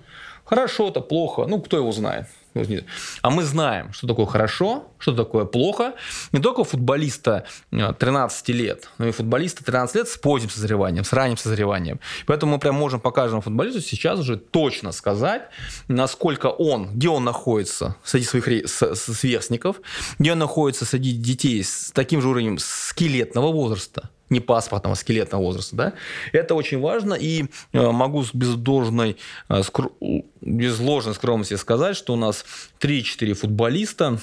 Хорошо это, плохо, ну, кто его знает. А мы знаем, что такое хорошо, что такое плохо. Не только футболиста 13 э, лет, но и футболиста 13 лет с поздним созреванием, с ранним созреванием. Поэтому мы прям можем по каждому футболисту сейчас уже точно сказать, насколько он, где он находится среди своих сверстников, где он находится среди детей с таким же уровнем скелетного возраста, не паспортного, а скелетного возраста. Да? Это очень важно, и э, могу без должной, э, без ложной скромности сказать, что у нас 3-4 футболиста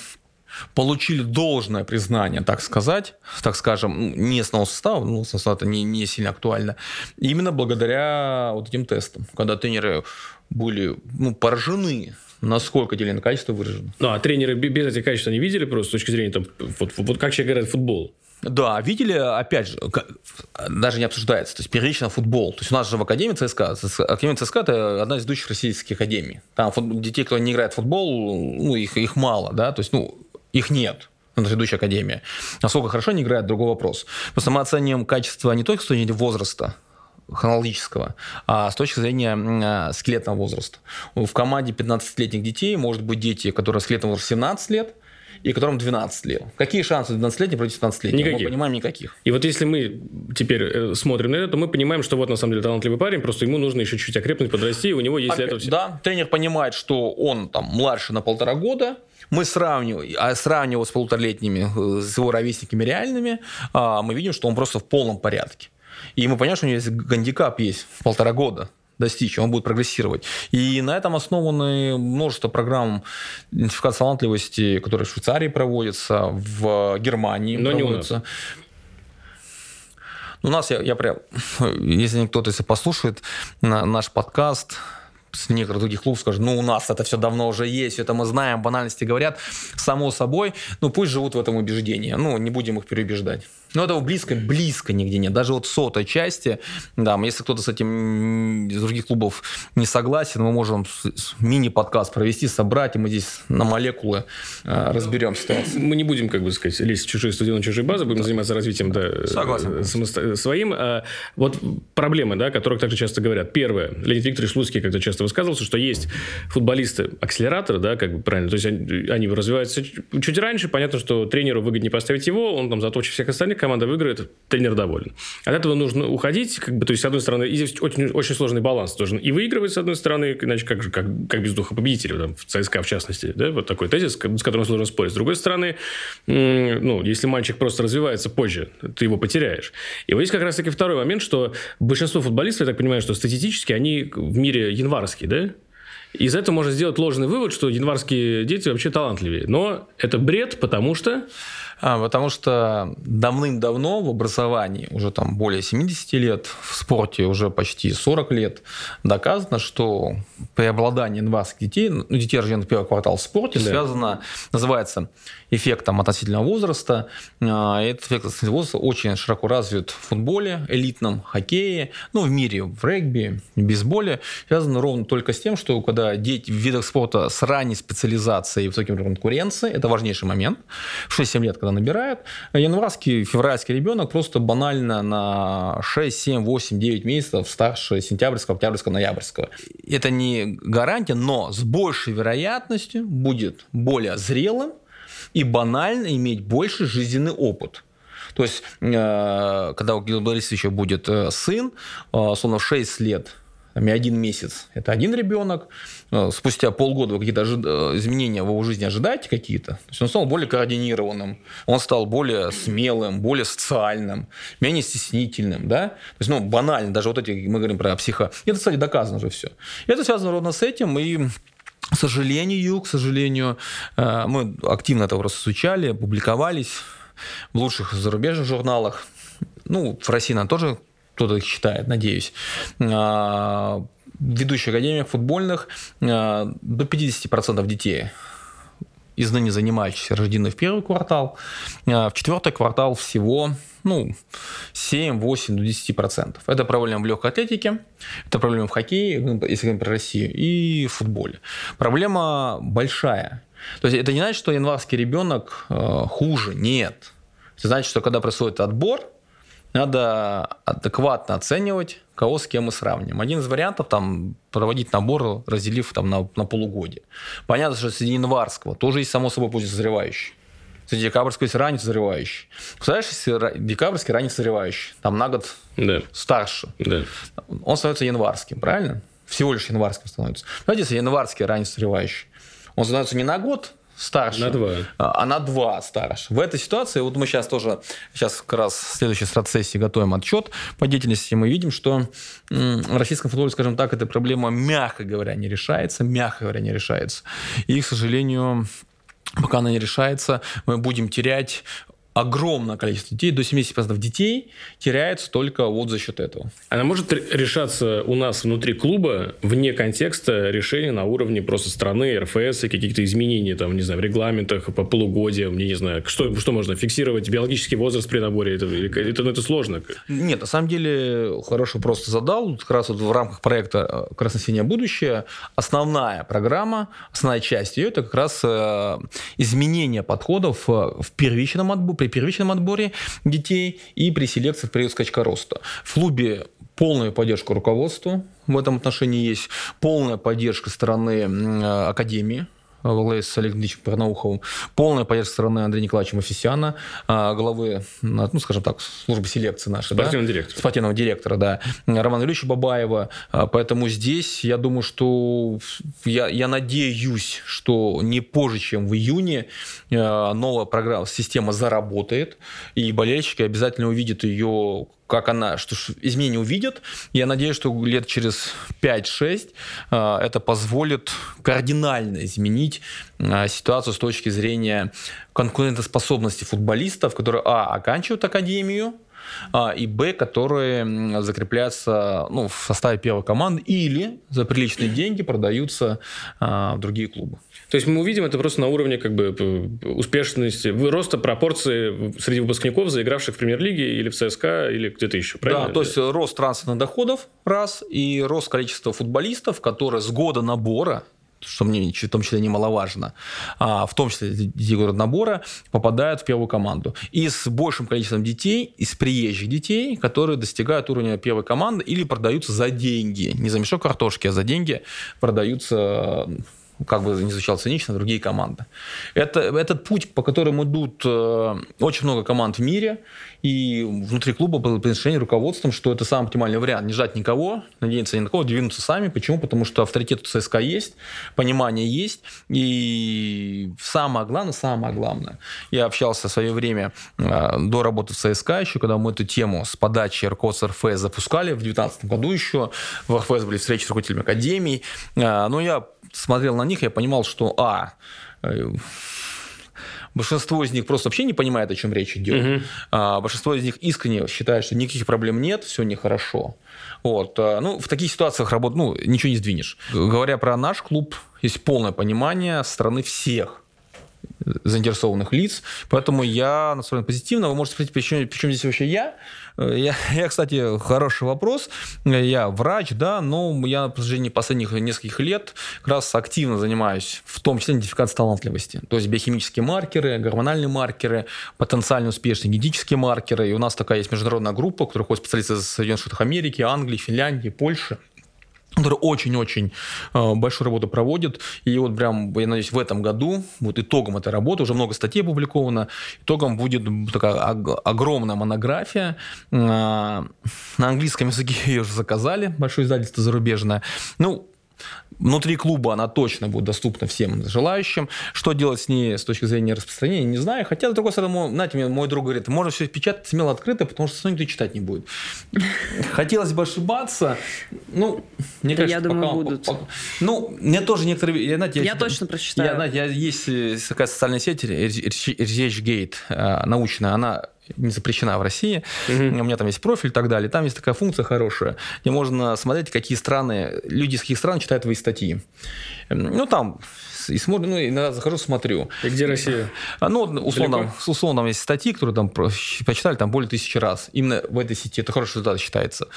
получили должное признание, так сказать, так скажем, не основного состава, ну, состав это не, не сильно актуально, именно благодаря вот этим тестам, когда тренеры были ну, поражены насколько деление качества выражено. Ну, а тренеры без этих качеств не видели просто с точки зрения, там, вот, вот как человек играет в футбол? Да, видели, опять же, даже не обсуждается, то есть первично футбол. То есть у нас же в Академии ЦСКА, Академия ЦСКА – это одна из ведущих российских академий. Там детей, кто не играет в футбол, ну, их, их мало, да, то есть, ну, их нет на ведущая академия. Насколько хорошо они играют, другой вопрос. Просто мы оцениваем качество не только с точки зрения возраста, хронологического, а с точки зрения скелетного возраста. В команде 15-летних детей может быть дети, которые скелетного возраста 17 лет, и которым 12 лет. Какие шансы 12-летних против 15-летних? Никаких. Мы понимаем, никаких. И вот если мы теперь э, смотрим на это, то мы понимаем, что вот на самом деле талантливый парень, просто ему нужно еще чуть-чуть окрепнуть, подрасти, и у него есть для этого все. Да, тренер понимает, что он там младше на полтора года, мы сравниваем, а сравнивая с полуторалетними, э, с его ровесниками реальными, а, мы видим, что он просто в полном порядке. И мы понимаем, что у него есть гандикап есть в полтора года достичь, он будет прогрессировать. И на этом основаны множество программ идентификации талантливости, которые в Швейцарии проводятся, в Германии Но проводятся. Не у нас. У нас, я, я прям, если кто-то если послушает наш подкаст, с некоторых других клубов скажут, ну, у нас это все давно уже есть, это мы знаем, банальности говорят, само собой, ну, пусть живут в этом убеждении, ну, не будем их переубеждать. Ну, этого близко, близко нигде нет. Даже вот сотой части, да, если кто-то с этим из других клубов не согласен, мы можем мини-подкаст провести, собрать, и мы здесь на молекулы э, разберем ситуацию. Мы не будем, как бы сказать, лезть в чужие студии, чужие базы, будем да. заниматься развитием да, Согласен. Самосто... своим. А вот проблемы, да, о которых также часто говорят. Первое. Леонид Викторович Слуцкий когда часто высказывался, что есть футболисты-акселераторы, да, как бы правильно, то есть они, они развиваются чуть раньше, понятно, что тренеру выгоднее поставить его, он там заточит всех остальных, команда выиграет, тренер доволен. От этого нужно уходить, как бы, то есть, с одной стороны, и здесь очень, очень сложный баланс. Должен и выигрывать, с одной стороны, иначе как же, как, как без духа победителя, там, в ЦСКА в частности, да, вот такой тезис, с которым сложно спорить. С другой стороны, ну, если мальчик просто развивается позже, ты его потеряешь. И вот здесь как раз-таки второй момент, что большинство футболистов, я так понимаю, что статистически они в мире январские, да? Из этого можно сделать ложный вывод, что январские дети вообще талантливее. Но это бред, потому что... А, потому что давным-давно в образовании, уже там более 70 лет, в спорте уже почти 40 лет, доказано, что преобладание инвалидских детей, ну, детей, рожденных в первый квартал в спорте, да. связано, называется эффектом относительного возраста. А, этот эффект относительного возраста очень широко развит в футболе, элитном хоккее, ну, в мире, в регби, в бейсболе. Связано ровно только с тем, что когда дети в видах спорта с ранней специализацией и высоким уровнем конкуренции, это важнейший момент, в 6-7 лет, когда набирают, январский, февральский ребенок просто банально на 6, 7, 8, 9 месяцев старше сентябрьского, октябрьского, ноябрьского. Это не гарантия, но с большей вероятностью будет более зрелым и банально иметь больше жизненный опыт. То есть, э, когда у Георгия Борисовича будет э, сын, э, словно в 6 лет, один месяц – это один ребенок. Спустя полгода вы какие-то изменения в его жизни ожидаете какие-то. То есть он стал более координированным, он стал более смелым, более социальным, менее стеснительным. Да? То есть, ну, банально, даже вот эти, мы говорим про психо... Это, кстати, доказано уже все. И это связано ровно с этим, и к сожалению, к сожалению, мы активно это просто изучали, публиковались в лучших зарубежных журналах. Ну, в России, наверное, тоже кто-то их читает, надеюсь. А, ведущих академиях футбольных а, до 50% детей из ныне занимающихся рождены в первый квартал, в четвертый квартал всего ну, 7, 8 до 10 процентов. Это проблема в легкой атлетике, это проблема в хоккее, ну, если говорим про Россию, и в футболе. Проблема большая. То есть это не значит, что январский ребенок э, хуже, нет. Это значит, что когда происходит отбор, надо адекватно оценивать, кого с кем мы сравним. Один из вариантов там проводить набор, разделив там на, на полугодие. Понятно, что среди январского тоже есть само собой путь созревающий. Среди декабрьского есть ранний созревающий. Представляешь, если декабрьский ранний созревающий, там на год да. старше, да. он становится январским, правильно? Всего лишь январским становится. Знаете, если январский ранний созревающий, он становится не на год старше. На два. А на два старше. В этой ситуации, вот мы сейчас тоже, сейчас как раз в следующей стратсессии готовим отчет по деятельности, мы видим, что в российском футболе, скажем так, эта проблема, мягко говоря, не решается, мягко говоря, не решается. И, к сожалению, пока она не решается, мы будем терять огромное количество детей, до 70% детей теряется только вот за счет этого. Она может решаться у нас внутри клуба вне контекста решения на уровне просто страны, РФС и каких-то изменений, там, не знаю, в регламентах по полугодиям, не знаю, что, что можно фиксировать, биологический возраст при наборе, это, это, ну, это сложно? Нет, на самом деле, хорошо просто задал, как раз вот в рамках проекта э, «Красно-синее будущее» основная программа, основная часть ее, это как раз э, изменение подходов э, в первичном отборе, при первичном отборе детей и при селекции в период скачка роста. В клубе полная поддержка руководства в этом отношении есть, полная поддержка стороны Академии во главе с Олегом Ильичем Парнауховым, полная поддержка стороны Андрея Николаевича Мафисяна, а, главы, ну, скажем так, службы селекции нашей. Спортивного да? директора. Спортивного директора, да. Романа Ильича Бабаева. А, поэтому здесь, я думаю, что я, я надеюсь, что не позже, чем в июне а, новая программа, система заработает, и болельщики обязательно увидят ее как она, что изменения увидят. Я надеюсь, что лет через 5-6 э, это позволит кардинально изменить э, ситуацию с точки зрения конкурентоспособности футболистов, которые, а, оканчивают академию, а, и Б, которые закрепляются ну, в составе первой команды или за приличные деньги продаются а, в другие клубы. То есть мы увидим это просто на уровне как бы успешности, роста пропорции среди выпускников, заигравших в премьер-лиге или в ЦСКА, или где-то еще, правильно? Да, то есть рост трансферных доходов, раз, и рост количества футболистов, которые с года набора что мне в том числе немаловажно, а, в том числе детей набора, попадают в первую команду. И с большим количеством детей, из приезжих детей, которые достигают уровня первой команды или продаются за деньги. Не за мешок картошки, а за деньги продаются как бы не звучало цинично, другие команды. Это, этот путь, по которому идут э, очень много команд в мире, и внутри клуба было принято руководством, что это самый оптимальный вариант. Не жать никого, надеяться ни на кого, двинуться сами. Почему? Потому что авторитет у ЦСКА есть, понимание есть, и самое главное, самое главное, я общался в свое время э, до работы в ЦСКА еще, когда мы эту тему с подачи руководства РФС запускали в 2019 году еще, в РФС были встречи с руководителями академий, э, но я смотрел на них, я понимал, что, а, э, Большинство из них просто вообще не понимает, о чем речь идет. Угу. А, большинство из них искренне считает, что никаких проблем нет, все нехорошо. Вот. А, ну, в таких ситуациях работ, ну, ничего не сдвинешь. Говоря про наш клуб, есть полное понимание стороны всех заинтересованных лиц. Поэтому я настроен позитивно. Вы можете спросить, почему, почему здесь вообще я? я? Я, кстати, хороший вопрос. Я врач, да, но я на протяжении последних нескольких лет как раз активно занимаюсь, в том числе идентификацией талантливости. То есть биохимические маркеры, гормональные маркеры, потенциально успешные генетические маркеры. И у нас такая есть международная группа, которая ходит специалисты из Соединенных Штатов Америки, Англии, Финляндии, Польши который очень-очень э, большую работу проводит. И вот прям, я надеюсь, в этом году, вот итогом этой работы, уже много статей опубликовано, итогом будет такая огромная монография. Э, на английском языке ее уже заказали, большое издательство зарубежное. Ну, Внутри клуба она точно будет доступна всем желающим. Что делать с ней с точки зрения распространения, не знаю. Хотя, с другой стороны, знаете, мне мой друг говорит, можно все печатать смело открыто, потому что никто читать не будет. Хотелось бы ошибаться. Ну, мне да кажется, я думаю, пока, будут. Пока, ну, мне тоже некоторые... Я, знаете, я, я точно прочитаю. Я, знаете, я, есть такая социальная сеть, ResearchGate, э, научная, она не запрещена в России. Угу. У меня там есть профиль и так далее. Там есть такая функция хорошая, где можно смотреть, какие страны, люди из каких стран читают твои статьи. Ну, там и смотрю, ну, иногда захожу, смотрю. И где Россия? А, ну, условно, условно, есть статьи, которые там почитали там более тысячи раз. Именно в этой сети это хороший результат считается.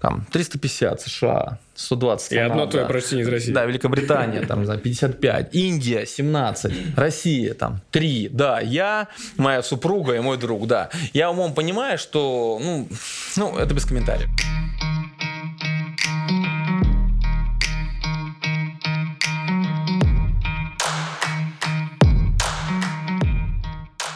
Там 350 США, 120 И Канада, одно твое прочтение из России. Да, Великобритания, там, за 55. Индия, 17. Россия, там, 3. Да, я, моя супруга и мой друг, да. Я умом понимаю, что, ну, ну это без комментариев.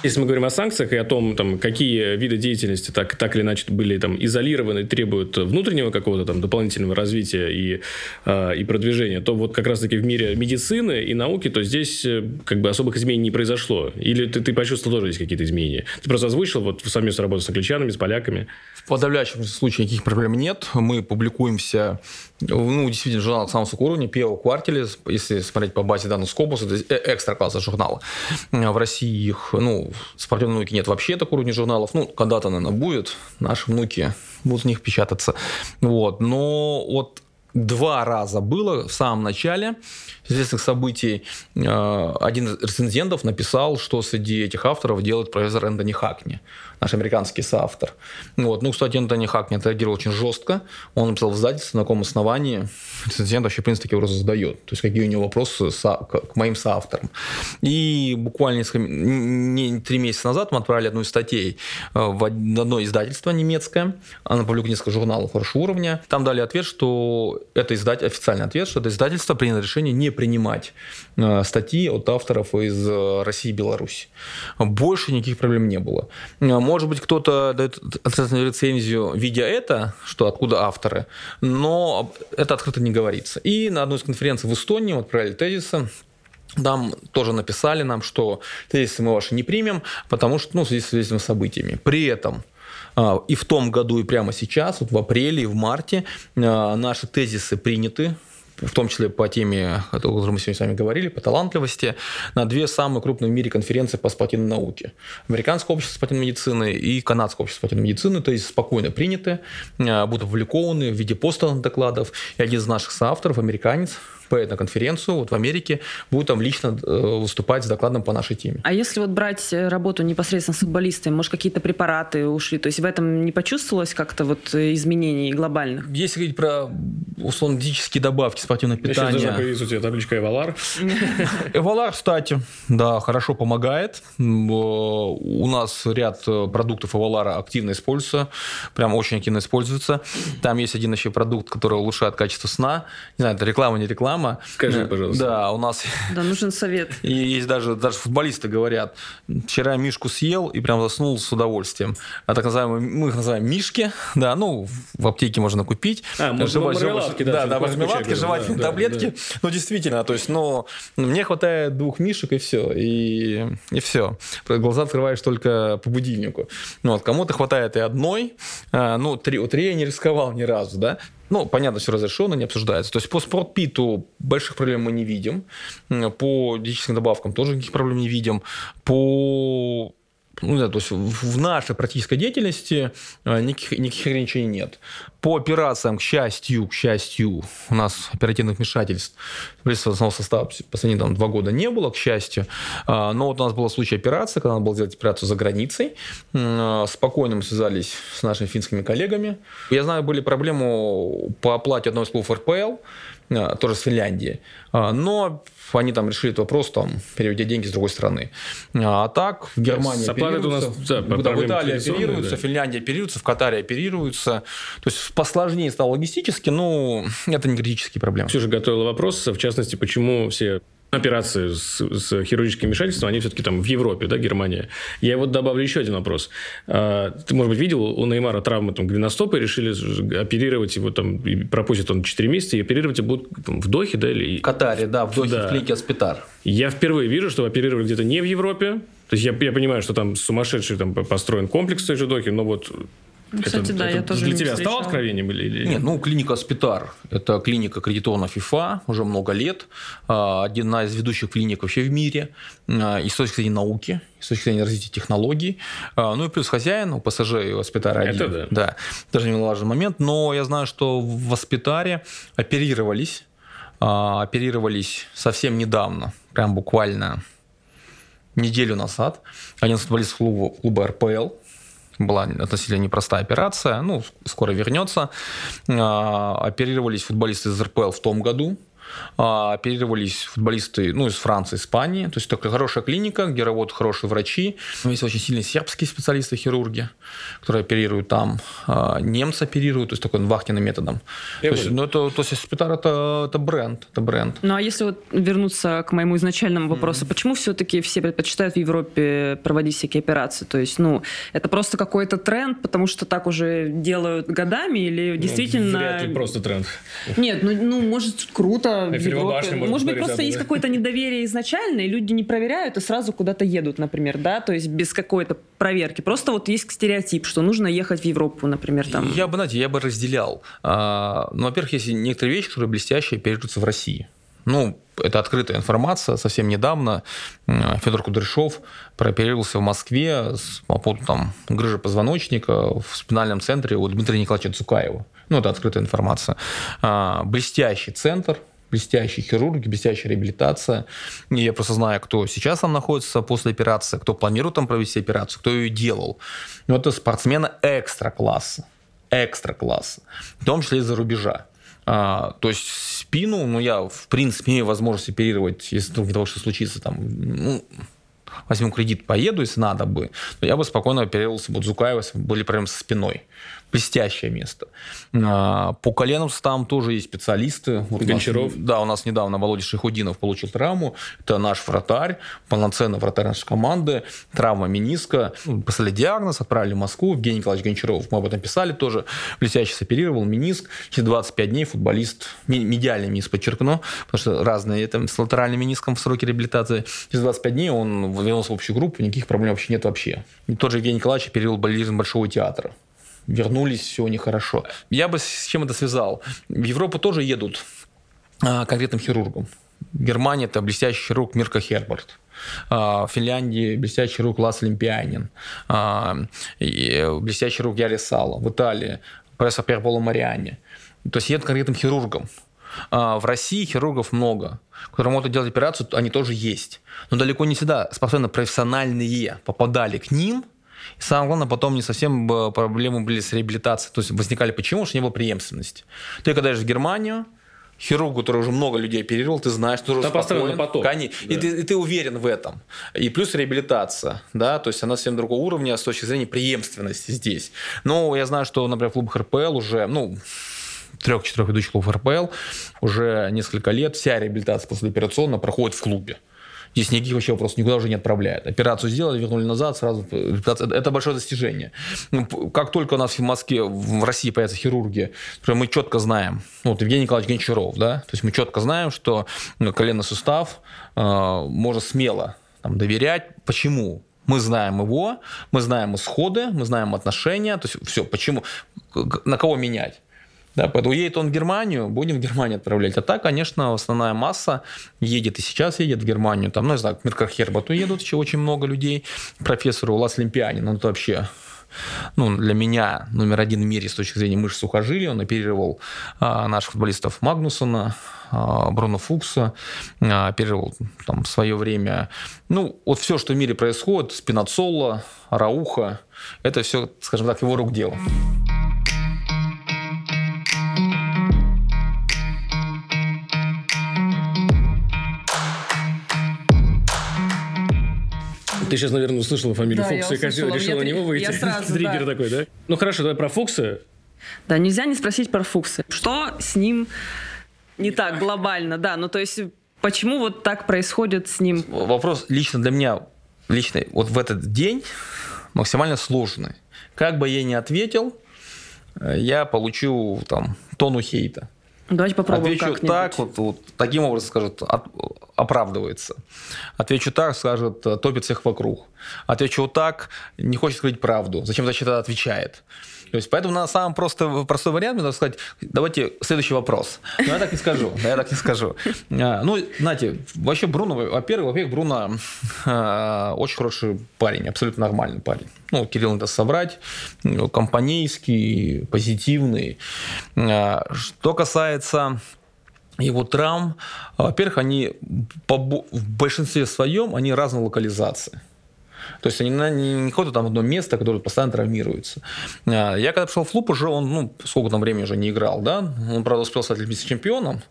Если мы говорим о санкциях и о том, там, какие виды деятельности так, так или иначе были там, изолированы, требуют внутреннего какого-то там дополнительного развития и, э, и продвижения, то вот как раз-таки в мире медицины и науки, то здесь э, как бы особых изменений не произошло. Или ты, ты почувствовал тоже есть какие-то изменения? Ты просто озвучил вот совместно работу с англичанами, с поляками. В подавляющем случае никаких проблем нет. Мы публикуемся ну, действительно, журнал самого высокого уровня, первого квартале, если смотреть по базе данных Scopus, это э, экстра класса журнала. В России их, ну, спортивной науки нет вообще такого уровня журналов. Ну, когда-то, наверное, будет. Наши внуки будут в них печататься. Вот. Но вот два раза было в самом начале известных событий. Э, один из рецензентов написал, что среди этих авторов делает профессор Энтони Хакни наш американский соавтор. Вот. Ну, кстати, Антони Хак не отреагировал очень жестко. Он написал в издательстве, на каком основании рецензент вообще, в принципе, вопросы задает. То есть, какие у него вопросы к моим соавторам. И буквально несколько, не, три месяца назад мы отправили одну из статей э, в одно издательство немецкое. Она публикует несколько журналов хорошего уровня. Там дали ответ, что это издатель, официальный ответ, что это издательство приняло решение не принимать э, статьи от авторов из э, России и Беларуси. Больше никаких проблем не было. Может быть, кто-то дает отрицательную рецензию, видя это, что откуда авторы, но это открыто не говорится. И на одной из конференций в Эстонии мы отправили тезисы, там тоже написали нам, что тезисы мы ваши не примем, потому что, ну, в связи с этими событиями. При этом а, и в том году, и прямо сейчас, вот в апреле и в марте, а, наши тезисы приняты в том числе по теме, о которой мы сегодня с вами говорили, по талантливости, на две самые крупные в мире конференции по спортивной науке. Американское общество спортивной медицины и канадское общество спортивной медицины, то есть спокойно приняты, а, будут опубликованы в виде постов докладов. И один из наших соавторов, американец, поедет на конференцию вот в Америке, будет там лично э, выступать с докладом по нашей теме. А если вот брать э, работу непосредственно с футболистами, может, какие-то препараты ушли? То есть в этом не почувствовалось как-то вот э, изменений глобальных? Если говорить про условно диетические добавки спортивного питания... Сейчас должна появиться у тебя табличка Эвалар. Эвалар, кстати, да, хорошо помогает. У нас ряд продуктов Эвалара активно используется, прям очень активно используется. Там есть один еще продукт, который улучшает качество сна. Не знаю, это реклама, не реклама, реклама. Скажи, э, пожалуйста. Да, у нас... Да, нужен совет. И есть даже, даже футболисты говорят, вчера Мишку съел и прям заснул с удовольствием. А так называемые, мы их называем Мишки, да, ну, в аптеке можно купить. А, Жива, мармеладки, да, да, мармеладки, жевательные да, таблетки. Да. Ну, действительно, то есть, ну, мне хватает двух Мишек и все, и, и все. Глаза открываешь только по будильнику. Ну, вот, кому-то хватает и одной, а, ну, три, у три я не рисковал ни разу, да. Ну, понятно, все разрешено, не обсуждается. То есть по спортпиту больших проблем мы не видим. По диетическим добавкам тоже никаких проблем не видим. По ну, да, то есть в нашей практической деятельности э, никаких, никаких ограничений нет. По операциям, к счастью, к счастью, у нас оперативных вмешательств в основного состава последние там, два года не было, к счастью. А, но вот у нас был случай операции, когда надо было сделать операцию за границей. Э, спокойно мы связались с нашими финскими коллегами. Я знаю, были проблемы по оплате одного из клубов РПЛ, э, тоже с Финляндии. Но они там решили этот вопрос, там, переведя деньги с другой страны. А так в Германии оперируются, нас, да, да, в Италии оперируются, да. в Финляндии оперируются, в Катаре оперируются. То есть посложнее стало логистически, но это не критические проблемы. Все же готовила вопрос, в частности, почему все операции с, с хирургическим вмешательством, они все-таки там в Европе, да, Германия. Я вот добавлю еще один вопрос. А, ты, может быть, видел, у Неймара травмы там голеностопа, решили оперировать его там, пропустит он 4 месяца, и оперировать его будут там, в Дохе, да? Или... В Катаре, да, в Дохе, да. в клинике Аспитар. Я впервые вижу, что оперировали где-то не в Европе, то есть я, я понимаю, что там сумасшедший там построен комплекс в той же Дохе, но вот кстати, это, да, это я тоже для тебя стало откровением или, или нет? Ну, клиника Спитар – это клиника аккредитована ФИФА уже много лет, а, одна из ведущих клиник вообще в мире, а, и с точки зрения науки, и с точки зрения развития технологий. А, ну и плюс хозяин у ПСЖ и у Аспитара один. Это да. Да, даже не важный момент, но я знаю, что в Аспитаре оперировались, оперировались совсем недавно, прям буквально неделю назад, один из футболистов клуба, клуба РПЛ, была относительно непростая операция, ну, скоро вернется. А, оперировались футболисты из РПЛ в том году, оперировались футболисты ну, из Франции, Испании. То есть такая хорошая клиника, где работают хорошие врачи. Есть очень сильные сербские специалисты, хирурги, которые оперируют там. А, немцы оперируют, то есть такой вахтенным методом. то есть, ну, это, то есть Спитар это, это бренд, это бренд. Ну а если вот вернуться к моему изначальному вопросу, mm-hmm. почему все-таки все предпочитают в Европе проводить всякие операции? То есть, ну, это просто какой-то тренд, потому что так уже делают годами или ну, действительно... Ну, вряд ли просто тренд. Нет, ну, ну может, круто в Европе. Может, может быть, просто есть какое-то недоверие изначально, и люди не проверяют и сразу куда-то едут, например, да, то есть без какой-то проверки. Просто вот есть стереотип, что нужно ехать в Европу, например, там. Я бы, знаете, я бы разделял. А, ну, во-первых, есть некоторые вещи, которые блестящие переживаются в России. Ну, это открытая информация. Совсем недавно Федор Кудряшов прооперировался в Москве по поводу там, грыжи позвоночника в спинальном центре у Дмитрия Николаевича Цукаева. Ну, это открытая информация. А, блестящий центр, блестящие хирурги, блестящая реабилитация. И я просто знаю, кто сейчас там находится после операции, кто планирует там провести операцию, кто ее делал. Но это спортсмены экстра-класса. Экстра-класса. В том числе из-за рубежа. А, то есть спину, ну, я, в принципе, имею возможность оперировать, если вдруг того, что случится, там, ну, возьму кредит, поеду, если надо бы, то я бы спокойно оперировался бы Зукаева, если были проблемы со спиной блестящее место. А, по коленам там тоже есть специалисты. Вот Гончаров? Нас, да, у нас недавно Володя Шейхудинов получил травму. Это наш вратарь, полноценный вратарь нашей команды. Травма мениска. Поставили диагноз, отправили в Москву. Евгений Николаевич Гончаров, мы об этом писали тоже. Блестяще соперировал мениск. Через 25 дней футболист, медиальный мениск подчеркну, потому что разные там, с латеральным мениском в сроке реабилитации. Через 25 дней он вернулся в общую группу, никаких проблем вообще нет вообще. И тот же Евгений Николаевич оперировал балерин Большого театра вернулись, все у них хорошо. Я бы с чем это связал? В Европу тоже едут а, конкретным хирургом. Германия – это блестящий хирург Мирка Херберт. А, в Финляндии блестящий хирург Лас Олимпианин. А, блестящий хирург Яри Сало. В Италии профессор Перполо Мариани. То есть едут конкретным хирургом. В России хирургов много, которые могут делать операцию, они тоже есть. Но далеко не всегда способны профессиональные попадали к ним – и самое главное, потом не совсем проблемы были с реабилитацией. То есть возникали почему? Потому что не было преемственности. Ты когда едешь в Германию, хирург, который уже много людей оперировал, ты знаешь, что уже спокоен. на поток. Конечно. Да. И, ты, и ты уверен в этом. И плюс реабилитация, да, то есть она совсем другого уровня с точки зрения преемственности здесь. Но я знаю, что, например, в клубах РПЛ уже, ну, трех-четырех ведущих клубов РПЛ уже несколько лет вся реабилитация послеоперационная проходит в клубе. Здесь никаких вообще вопросов никуда уже не отправляют. Операцию сделали, вернули назад, сразу. Это большое достижение. Ну, как только у нас в Москве, в России появятся хирурги, мы четко знаем, ну, вот Евгений Николаевич Гончаров, да, то есть мы четко знаем, что ну, коленный сустав э, можно смело там, доверять. Почему? Мы знаем его, мы знаем исходы, мы знаем отношения, то есть все. Почему? На кого менять? Да, поэтому едет он в Германию, будем в Германию отправлять. А так, конечно, основная масса едет и сейчас едет в Германию. Там, ну, я знаю, к Миркархербату едут еще очень много людей. Профессору Лас Лимпианин, он это вообще ну, для меня номер один в мире с точки зрения мышц сухожилия. Он оперировал а, наших футболистов Магнусона, а, Бруно Фукса, а, оперировал там в свое время. Ну, вот все, что в мире происходит, Спинацолла, Рауха, это все, скажем так, его рук дело. Ты сейчас, наверное, услышала фамилию Да, я Фокса и услышала. решила Я на него выйти. я сразу, Триггер да. такой, да? Ну хорошо, давай про Фокса. Да, нельзя не спросить про Фукса. Что с ним не так глобально, да, ну то есть почему вот так происходит с ним? Вопрос лично для меня, лично вот в этот день максимально сложный. Как бы я ни ответил, э, я получу там тону хейта. Давайте попробуем Отвечу как-нибудь. так, вот, вот таким образом скажет, от- оправдывается. Отвечу так, скажет, топит всех вокруг. Отвечу вот так, не хочет сказать правду. Зачем значит отвечает? То есть, поэтому на самом просто, простой вариант, мне надо сказать, давайте следующий вопрос. Но я так не скажу, я так не скажу. А, Ну, знаете, вообще Бруно, во-первых, во-первых, Бруно э, очень хороший парень, абсолютно нормальный парень. Ну, Кирилл надо соврать, ну, компанейский, позитивный. А, Что касается его травм, во-первых, они в большинстве своем они разной локализации. То есть они на- не, ходят там одно место, которое постоянно травмируется. А, Я когда пришел в клуб, уже он, ну, сколько там времени уже не играл, да? Он, правда, успел стать вице-чемпионом.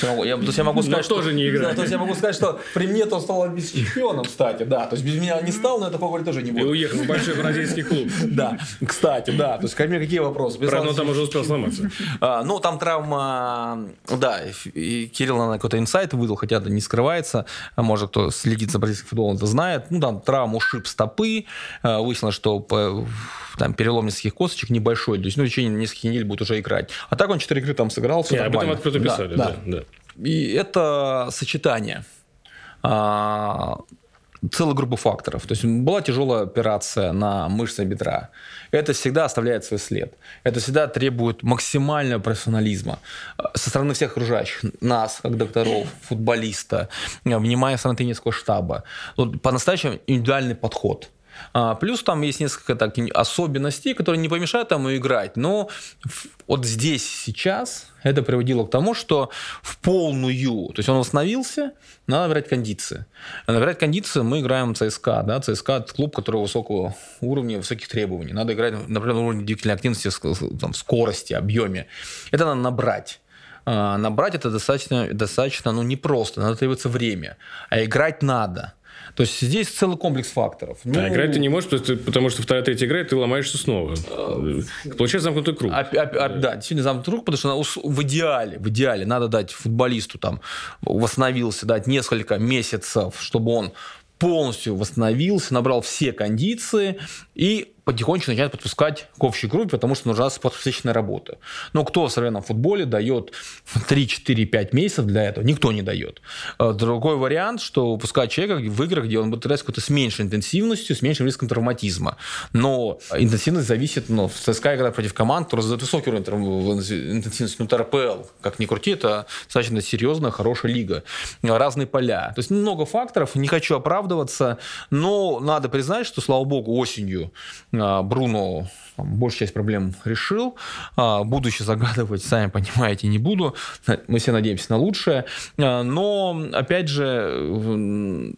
То есть я то есть я могу Но сказать, что- тоже не играет. Да, то есть я могу сказать, что при мне то он стал вице-чемпионом, кстати, да. То есть без меня не стал, но я такого говорить тоже не И буду. уехал в большой бразильский клуб. Да, кстати, да. То есть ко мне какие вопросы? Правда, он разницы. там уже успел сломаться. А, ну, там травма, да, и и Кирилл, наверное, какой-то инсайт выдал, хотя это не скрывается. Может, кто следит за бразильским футболом, это знает. Ну, там травма ушиб стопы. А, Выяснилось, что там перелом нескольких косточек небольшой. То есть, ну, в течение нескольких недель будет уже играть. А так он 4 игры там сыграл, все Не, об этом открыто писали, да. да. Да. И это сочетание а, целой группы факторов. То есть была тяжелая операция на мышцы бедра. Это всегда оставляет свой след. Это всегда требует максимального профессионализма а, со стороны всех окружающих. Нас, как докторов, футболиста, а, внимания со стороны тренерского штаба. Вот по-настоящему индивидуальный подход. А, Плюс там есть несколько так, особенностей, которые не помешают тому играть. Но вот здесь сейчас это приводило к тому, что в полную, то есть он восстановился, надо набирать кондиции. А набирать кондиции мы играем в ЦСКА. Да? ЦСКА – это клуб, который высокого уровня, высоких требований. Надо играть, например, на уровне двигательной активности, там, скорости, объеме. Это надо набрать. А, Набрать это достаточно, достаточно ну, непросто, надо требуется время. А играть надо. То есть здесь целый комплекс факторов. А Ну, играть ты не можешь, то есть ты- потому что вторая, третья играет, ты ломаешься снова. Получается замкнутый круг. Оп- оп- оп- да, действительно замкнутый круг, потому что в идеале, в идеале надо дать футболисту там восстановился, дать несколько месяцев, чтобы он полностью восстановился, набрал все кондиции и потихонечку начинает подпускать к общей группе, потому что нужна специфичная работа. Но кто в современном футболе дает 3, 4, 5 месяцев для этого? Никто не дает. А Другой вариант, что выпускать человека в играх, где он будет играть с меньшей интенсивностью, с меньшим риском травматизма. Но интенсивность зависит, ну, в ЦСКА играет против команд, которые задают высокий уровень интенсивности. Ну, ТРПЛ, как ни крути, это достаточно серьезная, хорошая лига. Разные поля. То есть много факторов, не хочу оправдываться, но надо признать, что, слава богу, осенью а, Бруно там, большую часть проблем решил. А, Будущее загадывать, сами понимаете, не буду. Мы все надеемся на лучшее. А, Но, опять же,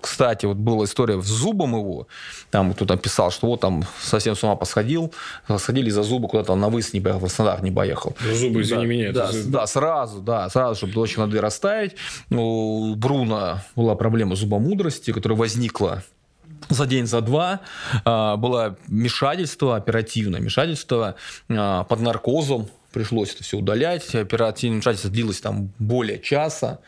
кстати, вот была история с зубом его. Там кто-то писал, что вот там совсем с ума посходил. Сходили за зубы куда-то на выезд не поехал, в Краснодар не поехал. Ну, зубы, извини Да, меня, Да, же- да, сразу, да, сразу, чтобы дочь надо растаять. У Бруно была проблема зубомудрости, которая возникла за день, за два. А, Было вмешательство, оперативное вмешательство а, под наркозом. Пришлось это все удалять. Оперативное вмешательство длилось там более часа.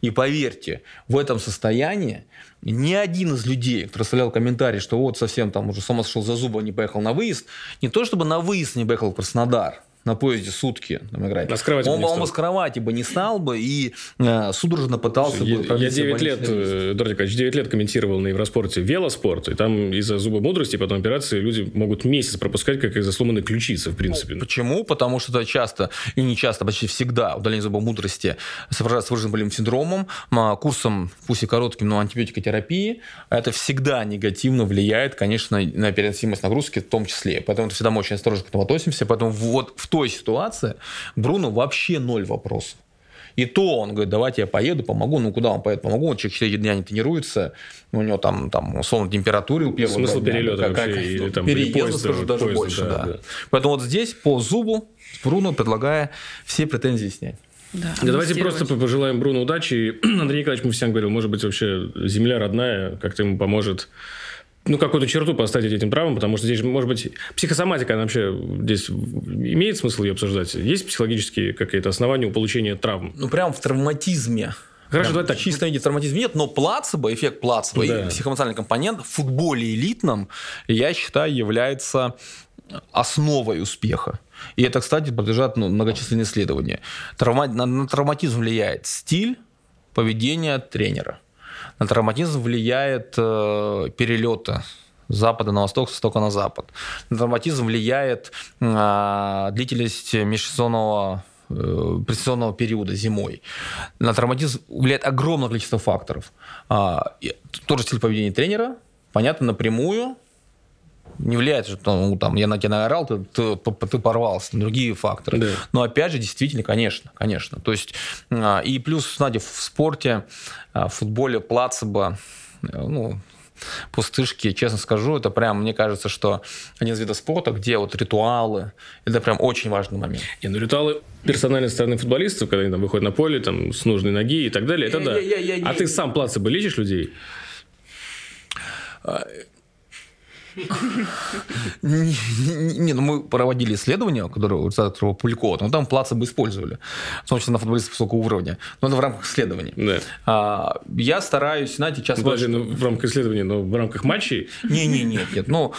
И поверьте, в этом состоянии ни один из людей, кто оставлял комментарий, что вот совсем там уже сам сошел за зубы, не поехал на выезд, не то чтобы на выезд не поехал в Краснодар, на поезде сутки там, играть. А с кровати он, бы не он бы с кровати бы не стал бы и э, судорожно пытался Я, бы я пробиться 9 в лет, э, Эдуард Николаевич, 9 лет комментировал на Евроспорте велоспорт, и там из-за зуба мудрости, потом операции, люди могут месяц пропускать, как из-за сломанной ключицы, в принципе. Почему? Потому что это часто, и не часто, почти всегда удаление зуба мудрости сопровождается выраженным болевым синдромом, м, курсом, пусть и коротким, но антибиотикотерапии. Это всегда негативно влияет, конечно, на переносимость нагрузки в том числе. Поэтому всегда мы очень осторожно к этому относимся. Поэтому вот в той ситуации Бруно вообще ноль вопросов. И то он говорит, давайте я поеду, помогу. Ну, куда он поедет, помогу. Он человек 4 дня не тренируется. У него там, там условно, температура у первого Смысл дня. перелета Как- вообще, как- или ну, там переезда, поезда, скажу, даже поезда, больше, да, да. да. Поэтому вот здесь по зубу Бруно предлагая все претензии снять. Да, Да давайте просто пожелаем Бруну удачи. И Андрей Николаевич мы всем говорил, может быть, вообще земля родная как-то ему поможет ну, какую-то черту поставить этим травмам, потому что здесь, может быть, психосоматика, она вообще здесь имеет смысл ее обсуждать? Есть психологические какие-то основания у получения травм? Ну, прям в травматизме. Хорошо, давай так. Чисто виде в травматизме нет, но плацебо, эффект плацебо Да. и психоэмоциональный компонент в футболе элитном, я считаю, является основой успеха. И это, кстати, подлежат ну, многочисленные исследования. Травма... На, на травматизм влияет стиль поведения тренера. На травматизм влияет э, перелеты запада на восток, с востока на запад. На травматизм влияет э, длительность межсезонного э, предсезонного периода зимой. На травматизм влияет огромное количество факторов. А, и тоже стиль поведения тренера, понятно, напрямую не влияет, что ну, там, я на тебя наорал, ты, ты, ты порвался, другие факторы. Да. Но опять же, действительно, конечно, конечно. То есть, а, и плюс, знаете, в спорте, а, в футболе, плацебо, э, ну, пустышки, честно скажу, это прям, мне кажется, что один из видов спорта, где вот ритуалы, это прям очень важный момент. Не, ну, ритуалы персональной стороны футболистов, когда они там выходят на поле, там, с нужной ноги и так далее, это Я- да. я- я- я- а ты сам плацебо лечишь людей? Не, не- не, ну мы проводили исследования, которые, которого опубликованы, но там плацебо использовали, в том числе на футболистов высокого уровня, но это в рамках исследований. Да. А, я стараюсь, знаете, часто... Ну, подожди, ну, в рамках исследования, но в рамках матчей Не, не, нет, нет. Ну,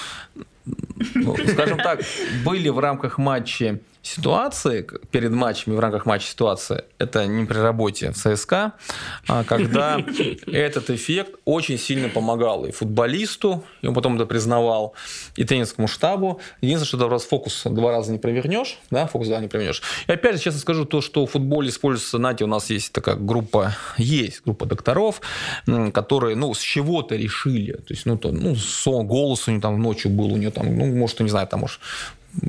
ну, скажем так, были в рамках матча ситуации, перед матчами в рамках матча ситуации, это не при работе в ЦСКА, а когда этот эффект очень сильно помогал и футболисту, и он потом это признавал, и тренерскому штабу. Единственное, что раз фокус два раза не провернешь, да, фокус два не провернешь. И опять же, честно скажу, то, что в футболе используется, знаете, у нас есть такая группа, есть группа докторов, которые, ну, с чего-то решили, то есть, ну, то, ну, сон, голос у нее там ночью был, у нее там, ну, может, не знаю, там, может,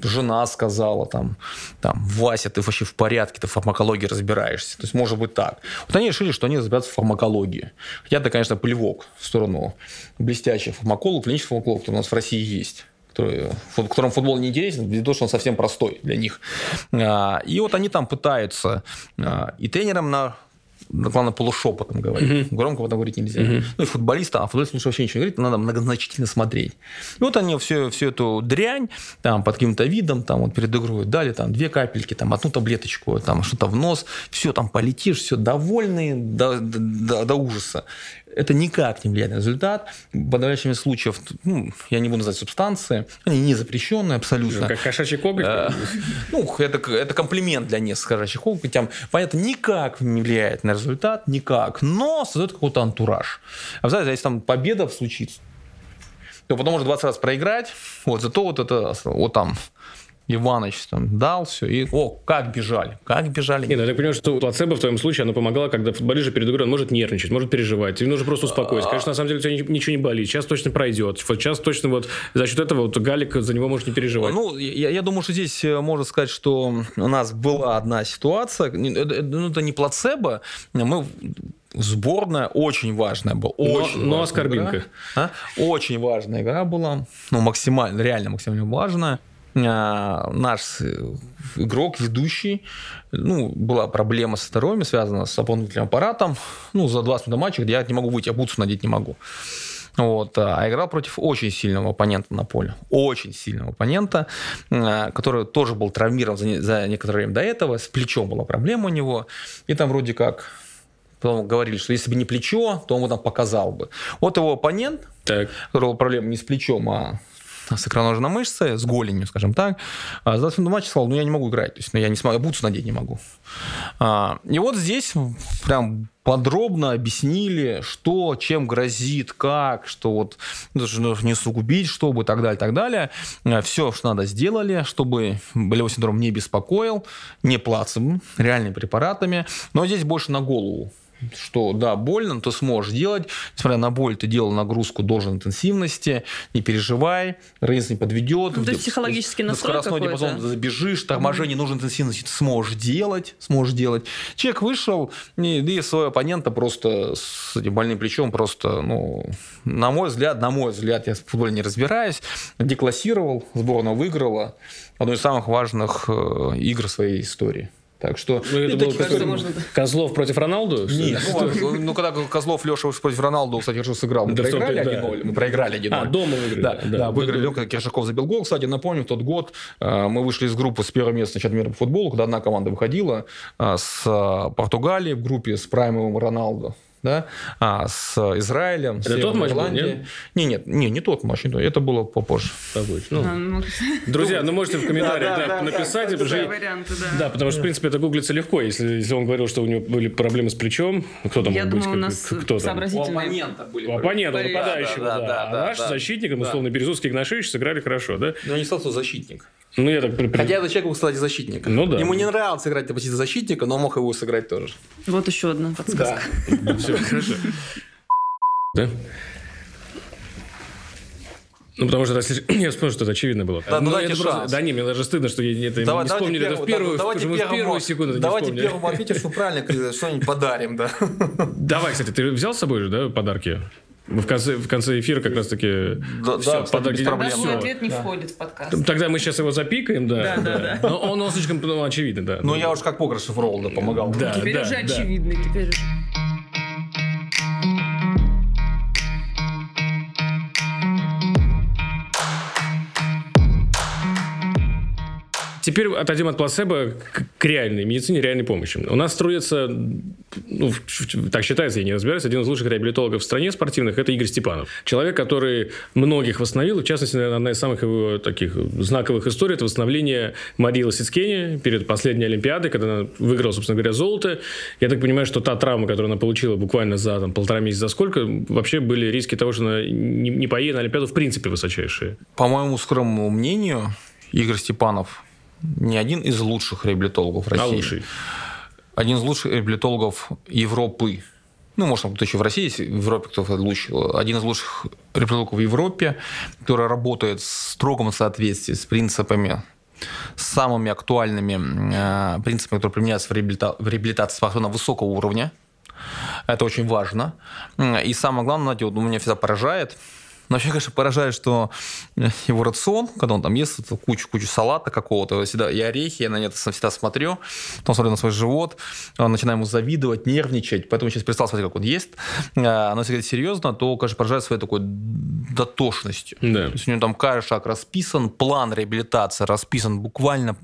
жена сказала там, там, Вася, ты вообще в порядке, ты в фармакологии разбираешься. То есть, может быть так. Вот они решили, что они разбираются в фармакологии. Хотя это, конечно, плевок в сторону блестящих фармакологов, клинических фармакологов, которые у нас в России есть которые, фут- которым футбол не интересен, ввиду того, что он совсем простой для них. А, И вот они там пытаются а, и тренерам на ну, главное, полушепотом говорить. Громко потом говорить нельзя. Ну и футболиста, а футболист лучше вообще ничего не говорит, надо многозначительно смотреть. И вот они всю, всю эту дрянь там, под каким-то видом там, вот, перед игрой дали там, две капельки, там, одну таблеточку, там, что-то в нос, все, там полетишь, все довольные до, до, до ужаса. Это никак не влияет на результат. В подавляющем случаев, ну, я не буду называть субстанции, они не запрещенные абсолютно. как кошачий коготь. Э, Ну, это, это комплимент для нескольких скажущих когтям. Понятно, никак не влияет на результат, никак, но создает какой-то антураж. А знаете, если там победа случится, то потом может 20 раз проиграть, вот, зато вот это, вот там, Иваныч там дал все, и, о, как бежали, как бежали. Не, ну, я так понимаю, что плацебо в твоем случае, оно помогало, когда футболист же перед игрой он может нервничать, может переживать, тебе нужно просто успокоиться. Конечно, на самом деле у тебя ни- ничего не болит, сейчас точно пройдет, вот сейчас точно вот за счет этого вот Галик за него может не переживать. Ну, я, я думаю, что здесь э, можно сказать, что у нас была одна ситуация, это, это- ну, это не плацебо, мы сборная очень важная была, Но- очень но важная оскорбинка. игра. А? Очень важная игра была, ну максимально, реально максимально важная. А, наш э, игрок, ведущий, ну, была проблема со здоровьем, связана с дополнительным аппаратом. Ну, за 20 минут до матча, где я не могу выйти, я бутсу надеть не могу. Вот, а играл против очень сильного оппонента на поле. Очень сильного оппонента, а, который тоже был травмирован за, за некоторое время до этого. С плечом была проблема у него. И там вроде как потом говорили, что если бы не плечо, то он бы там показал бы. Вот его оппонент, Так. у которого проблема не с плечом, а с икроножной мышцей, с голенью, скажем так. А, за 20 минут матча сказал, ну, я не могу играть, то есть ну, я не смогу, я бутсы надеть не могу. А, и вот здесь прям подробно объяснили, что, чем грозит, как, что вот нужно не сугубить, чтобы и так далее, так далее. А, Все, что надо, сделали, чтобы болевой синдром не беспокоил, не плацем, реальными препаратами. Но здесь больше на голову что да, больно, но ты сможешь делать. Несмотря на боль, ты делал нагрузку должной интенсивности, не переживай, организм не подведет. Ну, то есть психологический настрой скоростной диапазон забежишь, торможение mm-hmm. нужной интенсивности ты сможешь делать, сможешь делать. Человек вышел, и, и своего оппонента просто с этим больным плечом просто, ну, на мой взгляд, на мой взгляд, я в футболе не разбираюсь, деклассировал, сборная выиграла одну из самых важных э, игр своей истории. Так что... Ну, это был кажется, можно... Козлов против Роналду? Нет, ну, ну, когда Козлов, Леша против Роналду, кстати, что сыграл, мы да проиграли 1-0. Да. Мы проиграли 1-0. А, дома выиграли. Да, да, да выиграли. Леха Киршаков забил гол. Кстати, напомню, в тот год э, мы вышли из группы с первого места на чемпионате мира по футболу, когда одна команда выходила э, с э, Португалии в группе с Праймовым Роналдо да, а, с Израилем. Это тот матч был, нет? Не, нет, не, не тот матч, не это было попозже. Ну, а, ну, друзья, ну можете в комментариях да, да, написать. Да, да, варианты, да. да, потому что, в принципе, это гуглится легко. Если, если он говорил, что у него были проблемы с плечом, кто там Я думаю, у нас кто там? У оппонента были. У оппонента, нападающего, да. да, да, а наш защитник, условно, Березовский и Игнашевич сыграли хорошо, да? Ну, не стал, что защитник. Ну, я так... Хотя этот человек был, кстати, защитник. Ну да. Ему не нравилось играть на позиции защитника, но мог его сыграть тоже. Вот еще одна подсказка. Да. Все, хорошо. Да? Ну, потому что я вспомнил, что это очевидно было. Да, ну, ну это просто, да не, мне даже стыдно, что я это давай, не вспомнили это в первую, давайте в первую секунду Давайте первому ответим, что правильно что-нибудь подарим, да. Давай, кстати, ты взял с собой же, да, подарки? В конце, в конце эфира как раз-таки да, все, да, подарки. Без проблем. Все. ответ не да. входит в подкаст. Тогда мы сейчас его запикаем, да. Да, да, да. Но он, он слишком ну, очевидный, да. Ну, я уж как покер шифровал, да, помогал. Да, теперь да, уже да. очевидный, теперь уже. Теперь отойдем от плацебо к, к реальной медицине, реальной помощи. У нас строится, ну, так считается, я не разбираюсь, один из лучших реабилитологов в стране спортивных – это Игорь Степанов. Человек, который многих восстановил. В частности, наверное, одна из самых его таких знаковых историй – это восстановление Марии Лосицкени перед последней Олимпиадой, когда она выиграла, собственно говоря, золото. Я так понимаю, что та травма, которую она получила буквально за там, полтора месяца, за сколько, вообще были риски того, что она не, не поедет на Олимпиаду в принципе высочайшие. По моему скромному мнению, Игорь Степанов не один из лучших реабилитологов России. А лучший? Один из лучших реабилитологов Европы. Ну, может, кто еще в России есть, в Европе кто лучше. Один из лучших реабилитологов в Европе, который работает в строгом соответствии с принципами с самыми актуальными э, принципами, которые применяются в, реабилита- в реабилитации спортсмена высокого уровня. Это очень важно. И самое главное, знаете, вот меня всегда поражает, но вообще, конечно, поражает, что его рацион, когда он там ест кучу-кучу салата какого-то, всегда и орехи, я на это всегда смотрю, потом смотрю на свой живот, начинаю ему завидовать, нервничать, поэтому сейчас перестал смотреть, как он ест. А, но если говорить серьезно, то, конечно, поражает своей такой дотошностью. Да. То есть у него там каждый шаг расписан, план реабилитации расписан буквально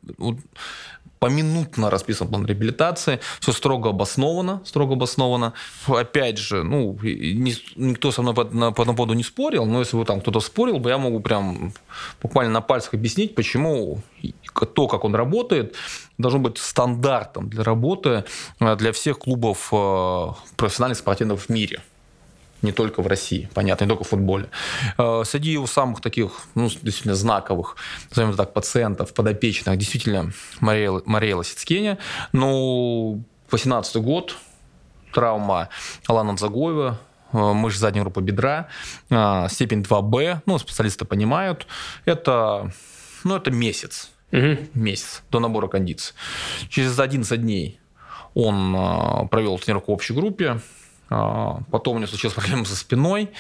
поминутно расписан план реабилитации, все строго обосновано, строго обосновано. Опять же, ну, никто со мной по, на, по этому поводу не спорил, но если бы там кто-то спорил бы, я могу прям буквально на пальцах объяснить, почему то, как он работает, должно быть стандартом для работы э, для всех клубов э, профессиональных спортсменов в мире не только в России, понятно, не только в футболе. Э, среди его самых таких, ну, действительно знаковых, назовем так, пациентов, подопечных, действительно, Мария, Мария Лосицкеня. Ну, 18 год, травма Алана Загоева, э, мышь задней группы бедра, э, степень 2Б, ну, специалисты понимают, это, ну, это месяц, угу. месяц до набора кондиций. Через 11 дней он провел тренировку в общей группе, потом у него случилась проблема со спиной,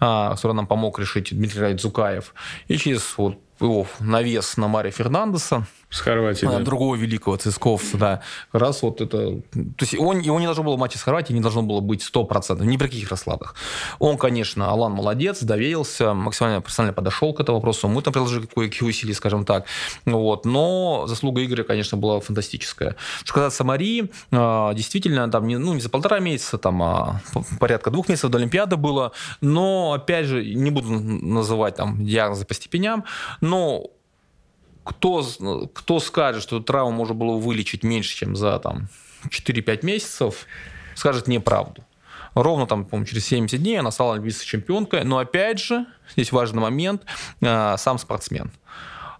а, которую нам помог решить Дмитрий Раид Зукаев. И через вот его навес на Маре Фернандеса, с Хорватией, да. Другого великого цисковца, да. Как раз вот это... То есть он, его не должно было матче с Хорватией, не должно было быть 100%, ни при каких раскладах. Он, конечно, Алан молодец, доверился, максимально профессионально подошел к этому вопросу. Мы там приложили кое-какие усилия, скажем так. Вот. Но заслуга Игоря, конечно, была фантастическая. Что касается Марии, а, действительно, там не, ну, не за полтора месяца, там а порядка двух месяцев до Олимпиады было. Но, опять же, не буду называть там диагнозы по степеням, но кто, кто скажет, что травму можно было вылечить меньше, чем за там, 4-5 месяцев, скажет неправду. Ровно там, по-моему, через 70 дней она стала олимпийской чемпионкой. Но опять же, здесь важный момент, э, сам спортсмен.